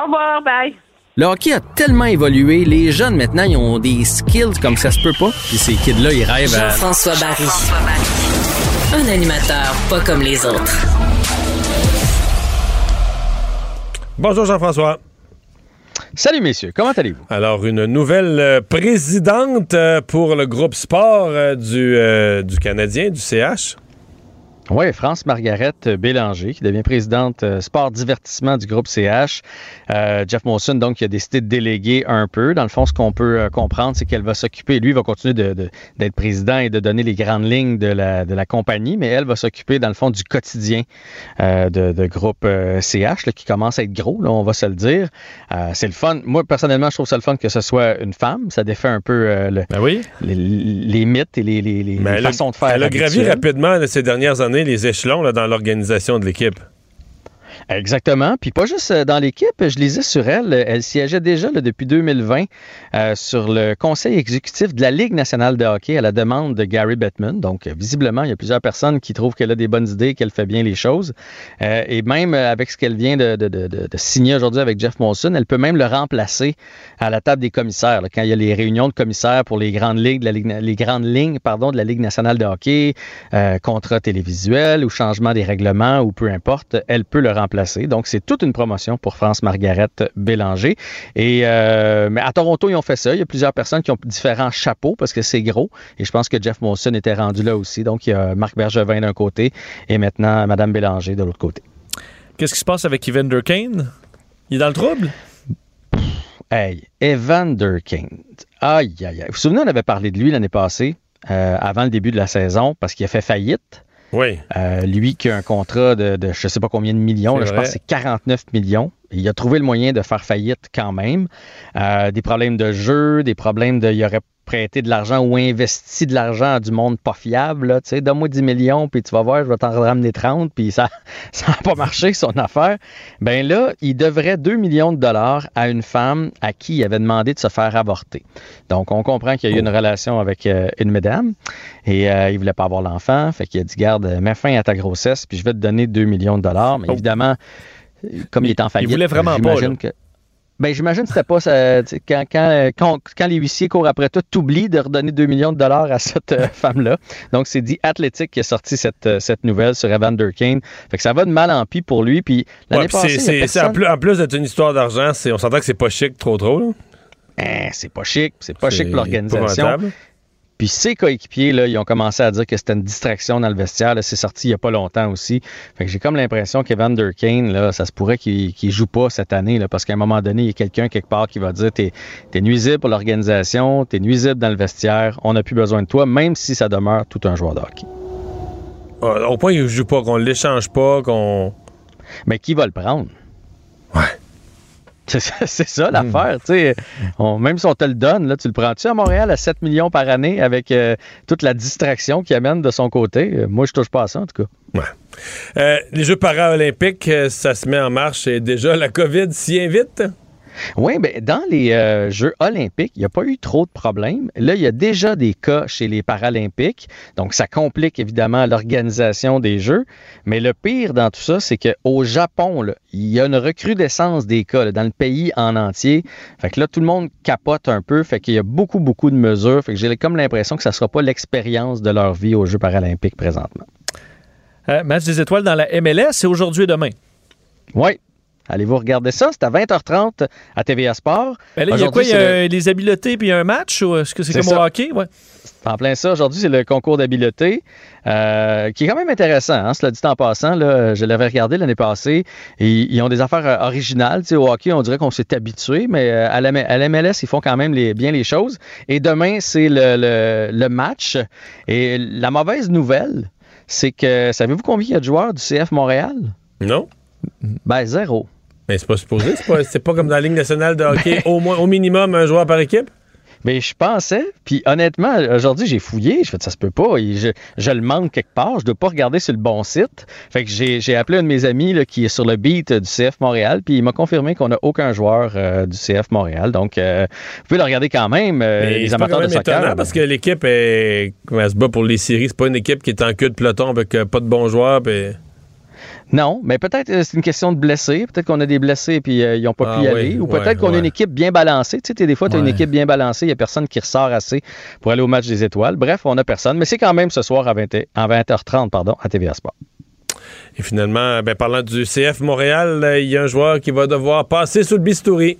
Au revoir, bye. Le hockey a tellement évolué, les jeunes maintenant ils ont des skills comme ça se peut pas. Puis ces kids là, ils rêvent à Jean-François Barry. Un animateur pas comme les autres. Bonjour Jean-François. Salut messieurs, comment allez-vous? Alors, une nouvelle euh, présidente euh, pour le groupe sport euh, du, euh, du Canadien, du CH. Oui, France Margaret Bélanger, qui devient présidente euh, sport divertissement du groupe CH. Euh, Jeff Molson, donc, qui a décidé de déléguer un peu. Dans le fond, ce qu'on peut euh, comprendre, c'est qu'elle va s'occuper, lui va continuer de- de- d'être président et de donner les grandes lignes de la, de la compagnie, mais elle va s'occuper, dans le fond, du quotidien euh, de, de groupe euh, CH, là, qui commence à être gros, là, on va se le dire. Euh, c'est le fun. Moi, personnellement, je trouve ça le fun que ce soit une femme. Ça défait un peu euh, le- les, les mythes et les, les- les a- façons de faire. Elle a gravi rapidement de ces dernières années les échelons là, dans l'organisation de l'équipe. Exactement. Puis pas juste euh, dans l'équipe, je lisais sur elle, elle siégeait déjà là, depuis 2020 euh, sur le conseil exécutif de la Ligue nationale de hockey à la demande de Gary Bettman. Donc, euh, visiblement, il y a plusieurs personnes qui trouvent qu'elle a des bonnes idées, qu'elle fait bien les choses. Euh, et même euh, avec ce qu'elle vient de, de- de- de- signer aujourd'hui avec Jeff Molson, elle peut même le remplacer à la table des commissaires. là, quand il y a les réunions de commissaires pour les grandes ligues, de la Ligue, les grandes lignes pardon, de la Ligue nationale de hockey, euh, contrat télévisuel ou changement des règlements ou peu importe, elle peut le remplacer. Donc, c'est toute une promotion pour France Margaret Bélanger. Et euh, mais à Toronto, ils ont fait ça. Il y a plusieurs personnes qui ont différents chapeaux parce que c'est gros. Et je pense que Jeff Molson était rendu là aussi. Donc, il y a Marc Bergevin d'un côté et maintenant Madame Bélanger de l'autre côté. Qu'est-ce qui se passe avec Evander Kane? Il est dans le trouble? Hey, Evander Kane. Aïe, aïe, aïe. Vous vous souvenez, on avait parlé de lui l'année passée, euh, avant le début de la saison, parce qu'il a fait faillite. Oui. Euh, lui qui a un contrat de, de je ne sais pas combien de millions, là, je pense que c'est 49 millions. Il a trouvé le moyen de faire faillite quand même. Euh, des problèmes de jeu, des problèmes de. Il aurait prêté de l'argent ou investi de l'argent à du monde pas fiable. là, Tu sais, donne-moi 10 millions, puis tu vas voir, je vais t'en ramener 30, puis ça n'a pas marché, son affaire. Ben là, il devrait 2 millions de dollars à une femme à qui il avait demandé de se faire avorter. Donc, on comprend qu'il y a eu une relation avec euh, une madame et euh, il voulait pas avoir l'enfant. Fait qu'il a dit, garde, mets fin à ta grossesse, puis je vais te donner 2 millions de dollars. Mais évidemment, euh, comme il est en faillite, voulait vraiment pas, là. que- ben, j'imagine que c'était pas ça. Quand, quand, euh, quand, quand les huissiers courent après toi, t'oublies de redonner 2 millions de dollars à cette euh, femme-là. Donc, c'est dit Athletic qui a sorti cette, euh, cette nouvelle sur Evander Kane. Fait que ça va de mal en pis pour lui. Puis l'année Ouais, passée, c'est en, personne- plus, en plus d'être une histoire d'argent, on s'entend que c'est pas chic trop trop. Hein, c'est pas chic, c'est pas C'est chic pour l'organisation. Puis ses coéquipiers, là, ils ont commencé à dire que c'était une distraction dans le vestiaire. C'est sorti il y a pas longtemps aussi. Fait que j'ai comme l'impression qu'Evander Kane, là, ça se pourrait qu'il joue pas cette année, là, parce qu'à un moment donné, il y a quelqu'un quelque part qui va dire t'es es nuisible pour l'organisation, t'es nuisible dans le vestiaire, on n'a plus besoin de toi, même si ça demeure tout un joueur de hockey. Ah, Au point qu'il joue pas, qu'on l'échange pas, qu'on. Mais qui va le prendre? Ouais. C'est ça, l'affaire. tu sais. On- même si on te le donne, là, tu le prends-tu à Montréal à 7 millions par année avec euh, toute la distraction qu'il amène de son côté? Euh, moi, je touche pas à ça, en tout cas. Euh, les Jeux paralympiques, ça se met en marche et déjà la COVID s'y invite? Oui, ben, dans les euh, Jeux olympiques, il n'y a pas eu trop de problèmes. Là, il y a déjà des cas chez les Paralympiques, donc ça complique évidemment l'organisation des Jeux. Mais le pire dans tout ça, c'est qu'au Japon, là, il y a une recrudescence des cas là, dans le pays en entier. Fait que là, tout le monde capote un peu. Fait qu'il y a beaucoup, beaucoup de mesures. Fait que j'ai comme l'impression que ça ne sera pas l'expérience de leur vie aux Jeux paralympiques présentement. Euh, match des étoiles dans la MLS, c'est aujourd'hui et demain. Oui. Allez-vous regarder ça? C'est à 20h30 à TVA Sport. Ben là, il y a quoi? Aujourd'hui, Il y a les habiletés puis un match ou est-ce que c'est C'est comme ça. au hockey? Ouais. En plein ça, aujourd'hui, c'est le concours d'habileté, euh, qui est quand même intéressant. Hein, cela dit en passant, là, je l'avais regardé l'année passée, et ils ont des affaires euh, originales. Tu sais, au hockey, on dirait qu'on s'est habitué, mais euh, à la, à la MLS, ils font quand même les- bien les choses. Et demain, c'est le, le- le match. Et la mauvaise nouvelle, c'est que, savez-vous combien il y a de joueurs du CF Montréal? Non. Ben, zéro. Mais c'est pas supposé. C'est pas, c'est pas comme dans la Ligue nationale de hockey, au moins, au minimum, un joueur par équipe. Ben, je pensais, puis honnêtement, aujourd'hui, j'ai fouillé, je fais ça se peut pas, et je, je le manque quelque part, je dois pas regarder sur le bon site. Fait que j'ai j'ai appelé un de mes amis là, qui est sur le beat du CF Montréal, puis il m'a confirmé qu'on n'a aucun joueur euh, du CF Montréal. Donc, euh, vous pouvez le regarder quand même, euh, Mais les c'est pas amateurs quand de soccer. étonnant parce que l'équipe est. elle se bat pour les séries? C'est pas une équipe qui est en queue de peloton avec euh, pas de bons joueurs. puis- Non, mais peut-être euh, c'est une question de blessés. Peut-être qu'on a des blessés puis euh, ils n'ont pas Ah pu y oui, aller. Ou ouais, peut-être qu'on a une équipe bien balancée. Tu sais, des fois, tu as une équipe bien balancée, il n'y a personne qui ressort assez pour aller au match des étoiles. Bref, on n'a personne. Mais c'est quand même ce soir à 20, en 20h30 pardon, à TVA Sport. Et finalement, ben, parlant du CF Montréal, euh, il y a un joueur qui va devoir passer sous le bistouri.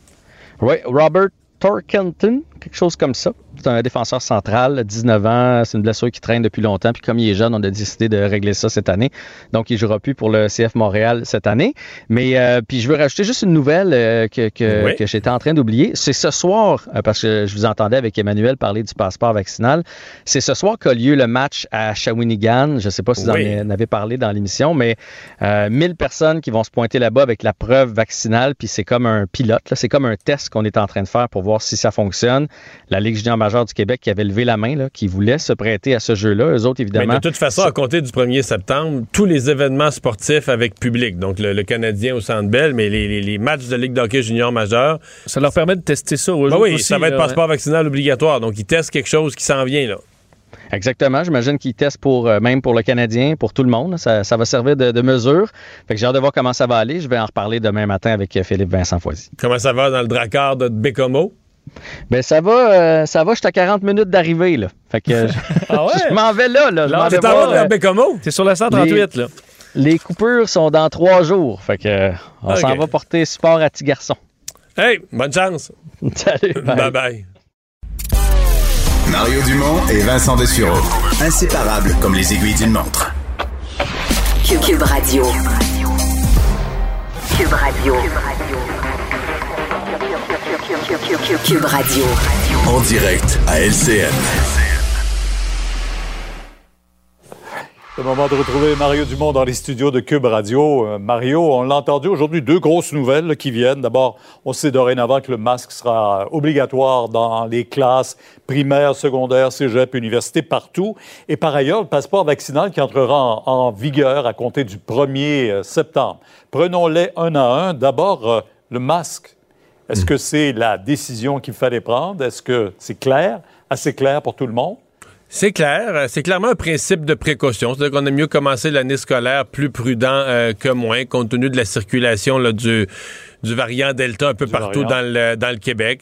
Oui, Robert Torkenton, quelque chose comme ça. C'est un défenseur central, 19 ans. C'est une blessure qui traîne depuis longtemps. Puis comme il est jeune, on a décidé de régler ça cette année. Donc, il ne jouera plus pour le CF Montréal cette année. Mais euh, puis je veux rajouter juste une nouvelle euh, que, que, Oui. que j'étais en train d'oublier. C'est ce soir, euh, parce que je vous entendais avec Emmanuel parler du passeport vaccinal. C'est ce soir qu'a lieu le match à Shawinigan. Je ne sais pas si vous en avez parlé dans l'émission, mais euh, 1000 personnes qui vont se pointer là-bas avec la preuve vaccinale, puis c'est comme un pilote, c'est comme un test qu'on est en train de faire pour voir si ça fonctionne. La Ligue junior majeure du Québec qui avait levé la main, là, qui voulait se prêter à ce jeu-là, eux autres Mais évidemment. de toute façon, à compter du 1er septembre, tous les événements sportifs avec public, donc le, le Canadien au Centre Bell, mais les, les- les matchs de Ligue d'hockey junior majeur, Ça leur permet de tester ça aux ben oui, aussi, ça va être là, passeport vaccinal obligatoire. Donc, ils testent quelque chose qui s'en vient, là. Exactement. J'imagine qu'ils testent pour, euh, même pour le Canadien, pour tout le monde. Ça, ça va servir de, de mesure. Fait que j'ai hâte de voir comment ça va aller. Je vais en reparler demain matin avec euh, Philippe Vincent Foisy. Comment ça va dans le dracard de Bécomo? Ben ça va, euh, ça va, je suis à 40 minutes d'arrivée, là. Fait que je, Ah ouais? je m'en vais là, là. Je m'en Là, vais voir, route vers euh, Bécomo? C'est sur le 138, là. Les coupures sont dans trois jours. Fait que on s'en va porter support à petit garçon. Hey, bonne chance. Salut. bye. Bye bye. Mario Dumont et Vincent Dessureau. Inséparables comme les aiguilles d'une montre. Cube, Cube Radio. Cube Radio. Cube Radio. En direct à LCN. C'est le moment de retrouver Mario Dumont dans les studios de Cube Radio. Euh, Mario, on l'a entendu aujourd'hui, deux grosses nouvelles là, qui viennent. D'abord, on sait dorénavant que le masque sera obligatoire dans les classes primaires, secondaires, cégep, université, partout. Et par ailleurs, le passeport vaccinal qui entrera en, en vigueur à compter du 1er euh, septembre. Prenons-les un à un. D'abord, euh, le masque. Est-ce que c'est la décision qu'il fallait prendre? Est-ce que c'est clair, assez clair pour tout le monde? C'est clair. C'est clairement un principe de précaution. C'est-à-dire qu'on a mieux commencer l'année scolaire plus prudent euh, que moins, compte tenu de la circulation là, du, du variant Delta un peu partout variant. dans le, dans le Québec.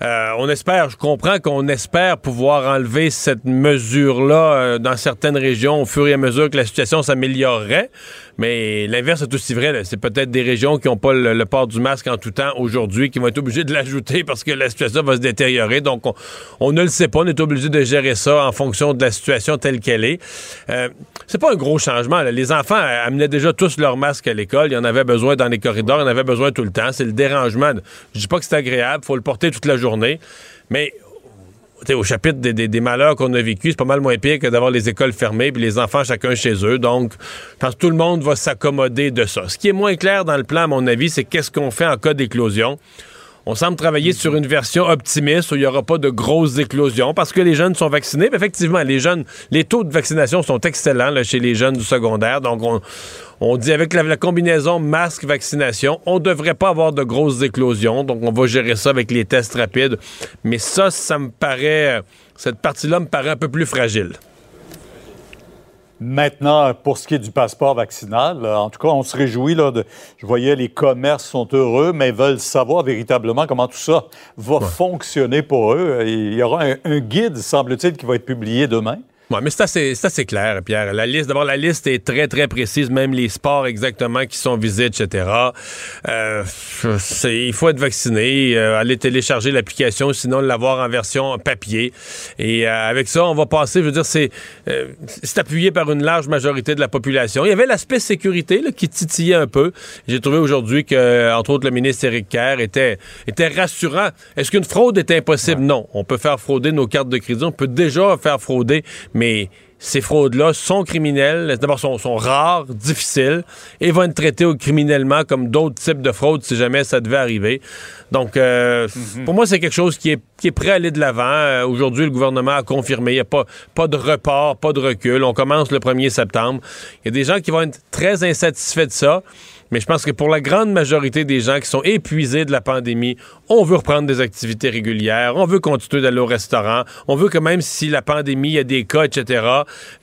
Euh, on espère, je comprends qu'on espère pouvoir enlever cette mesure-là euh, dans certaines régions au fur et à mesure que la situation s'améliorerait. Mais l'inverse est aussi vrai. C'est peut-être des régions qui n'ont pas le, port du masque en tout temps aujourd'hui qui vont être obligées de l'ajouter parce que la situation va se détériorer. Donc, on, ne le sait pas. On est obligé de gérer ça en fonction de la situation telle qu'elle est. Euh, c'est pas un gros changement. Les enfants euh, amenaient déjà tous leur masque à l'école. Il y en avait besoin dans les corridors. Il en avait besoin tout le temps. C'est le dérangement. Je dis pas que c'est agréable. faut le porter toute la journée. Mais au chapitre des malheurs qu'on a vécu, c'est pas mal moins pire que d'avoir les écoles fermées puis les enfants chacun chez eux. Donc, je pense que tout le monde va s'accommoder de ça. Ce qui est moins clair dans le plan, à mon avis, c'est qu'est-ce qu'on fait en cas d'éclosion. On semble travailler sur une version optimiste où il n'y aura pas de grosses éclosions parce que les jeunes sont vaccinés. Mais effectivement, les jeunes, les taux de vaccination sont excellents chez les jeunes du secondaire. Donc, on, dit avec la, la combinaison masque-vaccination, on ne devrait pas avoir de grosses éclosions. Donc, on va gérer ça avec les tests rapides. Mais ça, ça me paraît. Cette partie-là me paraît un peu plus fragile. Maintenant, pour ce qui est du passeport vaccinal, euh, en tout cas, on se réjouit. Là, de, je voyais les commerces sont heureux, mais veulent savoir véritablement comment tout ça va fonctionner pour eux. Il y aura un, un guide, semble-t-il, qui va être publié demain. Oui, mais c'est assez, clair, Pierre. La liste, d'abord, la liste est très, très précise, même les sports exactement qui sont visés, etc. Euh, il faut être vacciné, euh, aller télécharger l'application, sinon l'avoir en version papier. Et euh, avec ça, on va passer, je veux dire, c'est, euh, c'est appuyé par une large majorité de la population. Il y avait l'aspect sécurité là, qui titillait un peu. J'ai trouvé aujourd'hui que, entre autres, le ministre Éric Kerr était, était rassurant. Est-ce qu'une fraude est impossible? Non. On peut faire frauder nos cartes de crédit, on peut déjà faire frauder, mais ces fraudes-là sont criminelles. D'abord, sont, sont rares, difficiles, et vont être traitées criminellement comme d'autres types de fraudes si jamais ça devait arriver. Donc, euh, pour moi, c'est quelque chose qui est, qui est prêt à aller de l'avant. Euh, Aujourd'hui, le gouvernement a confirmé. Il n'y a pas, pas de report, pas de recul. On commence le 1er septembre. Il y a des gens qui vont être très insatisfaits de ça. Mais je pense que pour la grande majorité des gens qui sont épuisés de la pandémie, on veut reprendre des activités régulières, on veut continuer d'aller au restaurant, on veut que même si la pandémie, a des cas, etc.,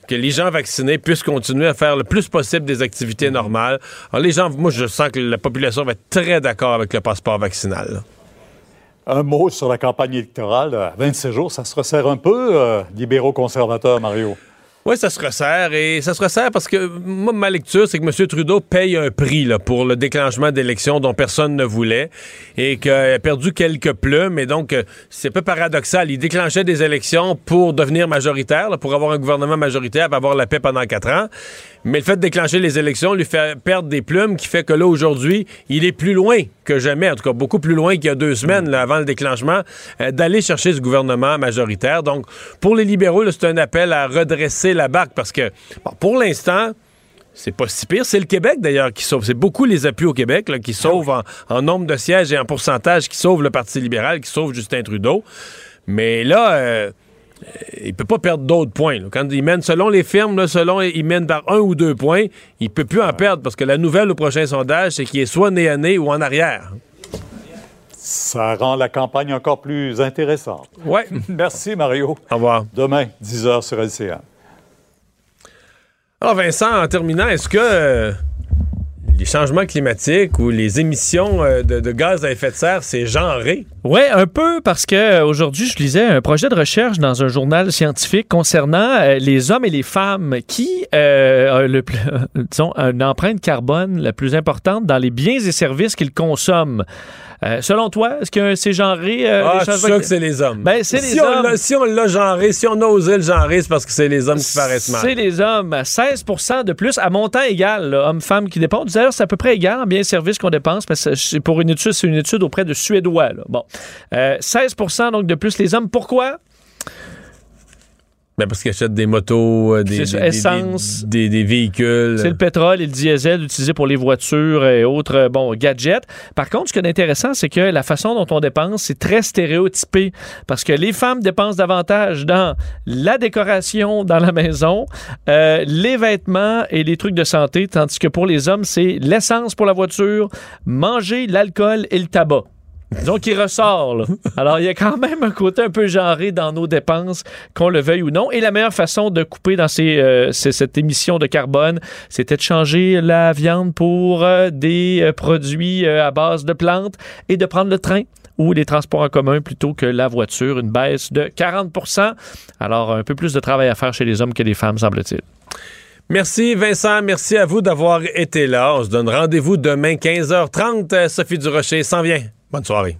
que les gens vaccinés puissent continuer à faire le plus possible des activités normales. Alors les gens, moi je sens que la population va être très d'accord avec le passeport vaccinal. Un mot sur la campagne électorale. À 27 jours, ça se resserre un peu, euh, libéraux conservateurs, Mario. Oui, ça se resserre et ça se resserre parce que moi, ma lecture, c'est que M. Trudeau paye un prix là, pour le déclenchement d'élections dont personne ne voulait et qu'il a perdu quelques plumes. Et donc, euh, c'est un peu paradoxal. Il déclenchait des élections pour devenir majoritaire, pour avoir un gouvernement majoritaire et avoir la paix pendant quatre ans. Mais le fait de déclencher les élections lui fait perdre des plumes qui fait que là, aujourd'hui, il est plus loin que jamais, en tout cas beaucoup plus loin qu'il y a deux semaines là, avant le déclenchement, euh, d'aller chercher ce gouvernement majoritaire. Donc, pour les libéraux, là, c'est un appel à redresser la barque parce que, bon, pour l'instant, c'est pas si pire. C'est le Québec, d'ailleurs, qui sauve. C'est beaucoup les appuis au Québec là, qui sauvent en, en nombre de sièges et en pourcentage, qui sauvent le Parti libéral, qui sauvent Justin Trudeau. Mais là, euh, il peut pas perdre d'autres points. là. Quand il mène, selon les firmes, là, selon il mène par un ou deux points, il peut plus en perdre parce que la nouvelle au prochain sondage, c'est qu'il est soit nez à nez ou en arrière. Ça rend la campagne encore plus intéressante. Ouais. Merci, Mario. Au revoir. Demain, 10h sur LCA. Alors Vincent, en terminant, est-ce que euh, les changements climatiques ou les émissions euh, de, gaz à effet de serre, c'est genré? Oui, un peu parce que euh, aujourd'hui, je lisais un projet de recherche dans un journal scientifique concernant euh, les hommes et les femmes qui ont une empreinte carbone la plus importante dans les biens et services qu'ils consomment. Euh, selon toi, est-ce que c'est genré euh, ah, changements sûr que c'est les hommes. Ben, c'est si les on hommes. l'a- si on l'a genré, si on a osé le genrer, c'est parce que c'est les hommes qui paraissent mal. C'est les hommes. 16% de plus à montant égal, hommes-femmes qui dépensent. D'ailleurs, c'est à peu près égal en biens et services qu'on dépense, parce que c'est pour une étude, c'est une étude auprès de Suédois. là. Bon. Euh, 16% donc de plus les hommes. Pourquoi? Ben parce qu'ils achètent des motos, euh, des, des- des- des, des véhicules. C'est le pétrole et le diesel utilisés pour les voitures et autres euh, bon, gadgets. Par contre, ce qui est intéressant, c'est que la façon dont on dépense, c'est très stéréotypé. Parce que les femmes dépensent davantage dans la décoration dans la maison, euh, les vêtements et les trucs de santé, tandis que pour les hommes, c'est l'essence pour la voiture, manger, l'alcool et le tabac. Disons qu'il ressort. là. Alors, il y a quand même un côté un peu genré dans nos dépenses, qu'on le veuille ou non. Et la meilleure façon de couper dans ces, euh, cette émission de carbone, c'était de changer la viande pour euh, des euh, produits à base de plantes et de prendre le train ou les transports en commun plutôt que la voiture, une baisse de 40% Alors, un peu plus de travail à faire chez les hommes que les femmes, semble-t-il. Merci Vincent, merci à vous d'avoir été là. On se donne rendez-vous demain 15h30. Sophie Durocher s'en vient. Bonne soirée.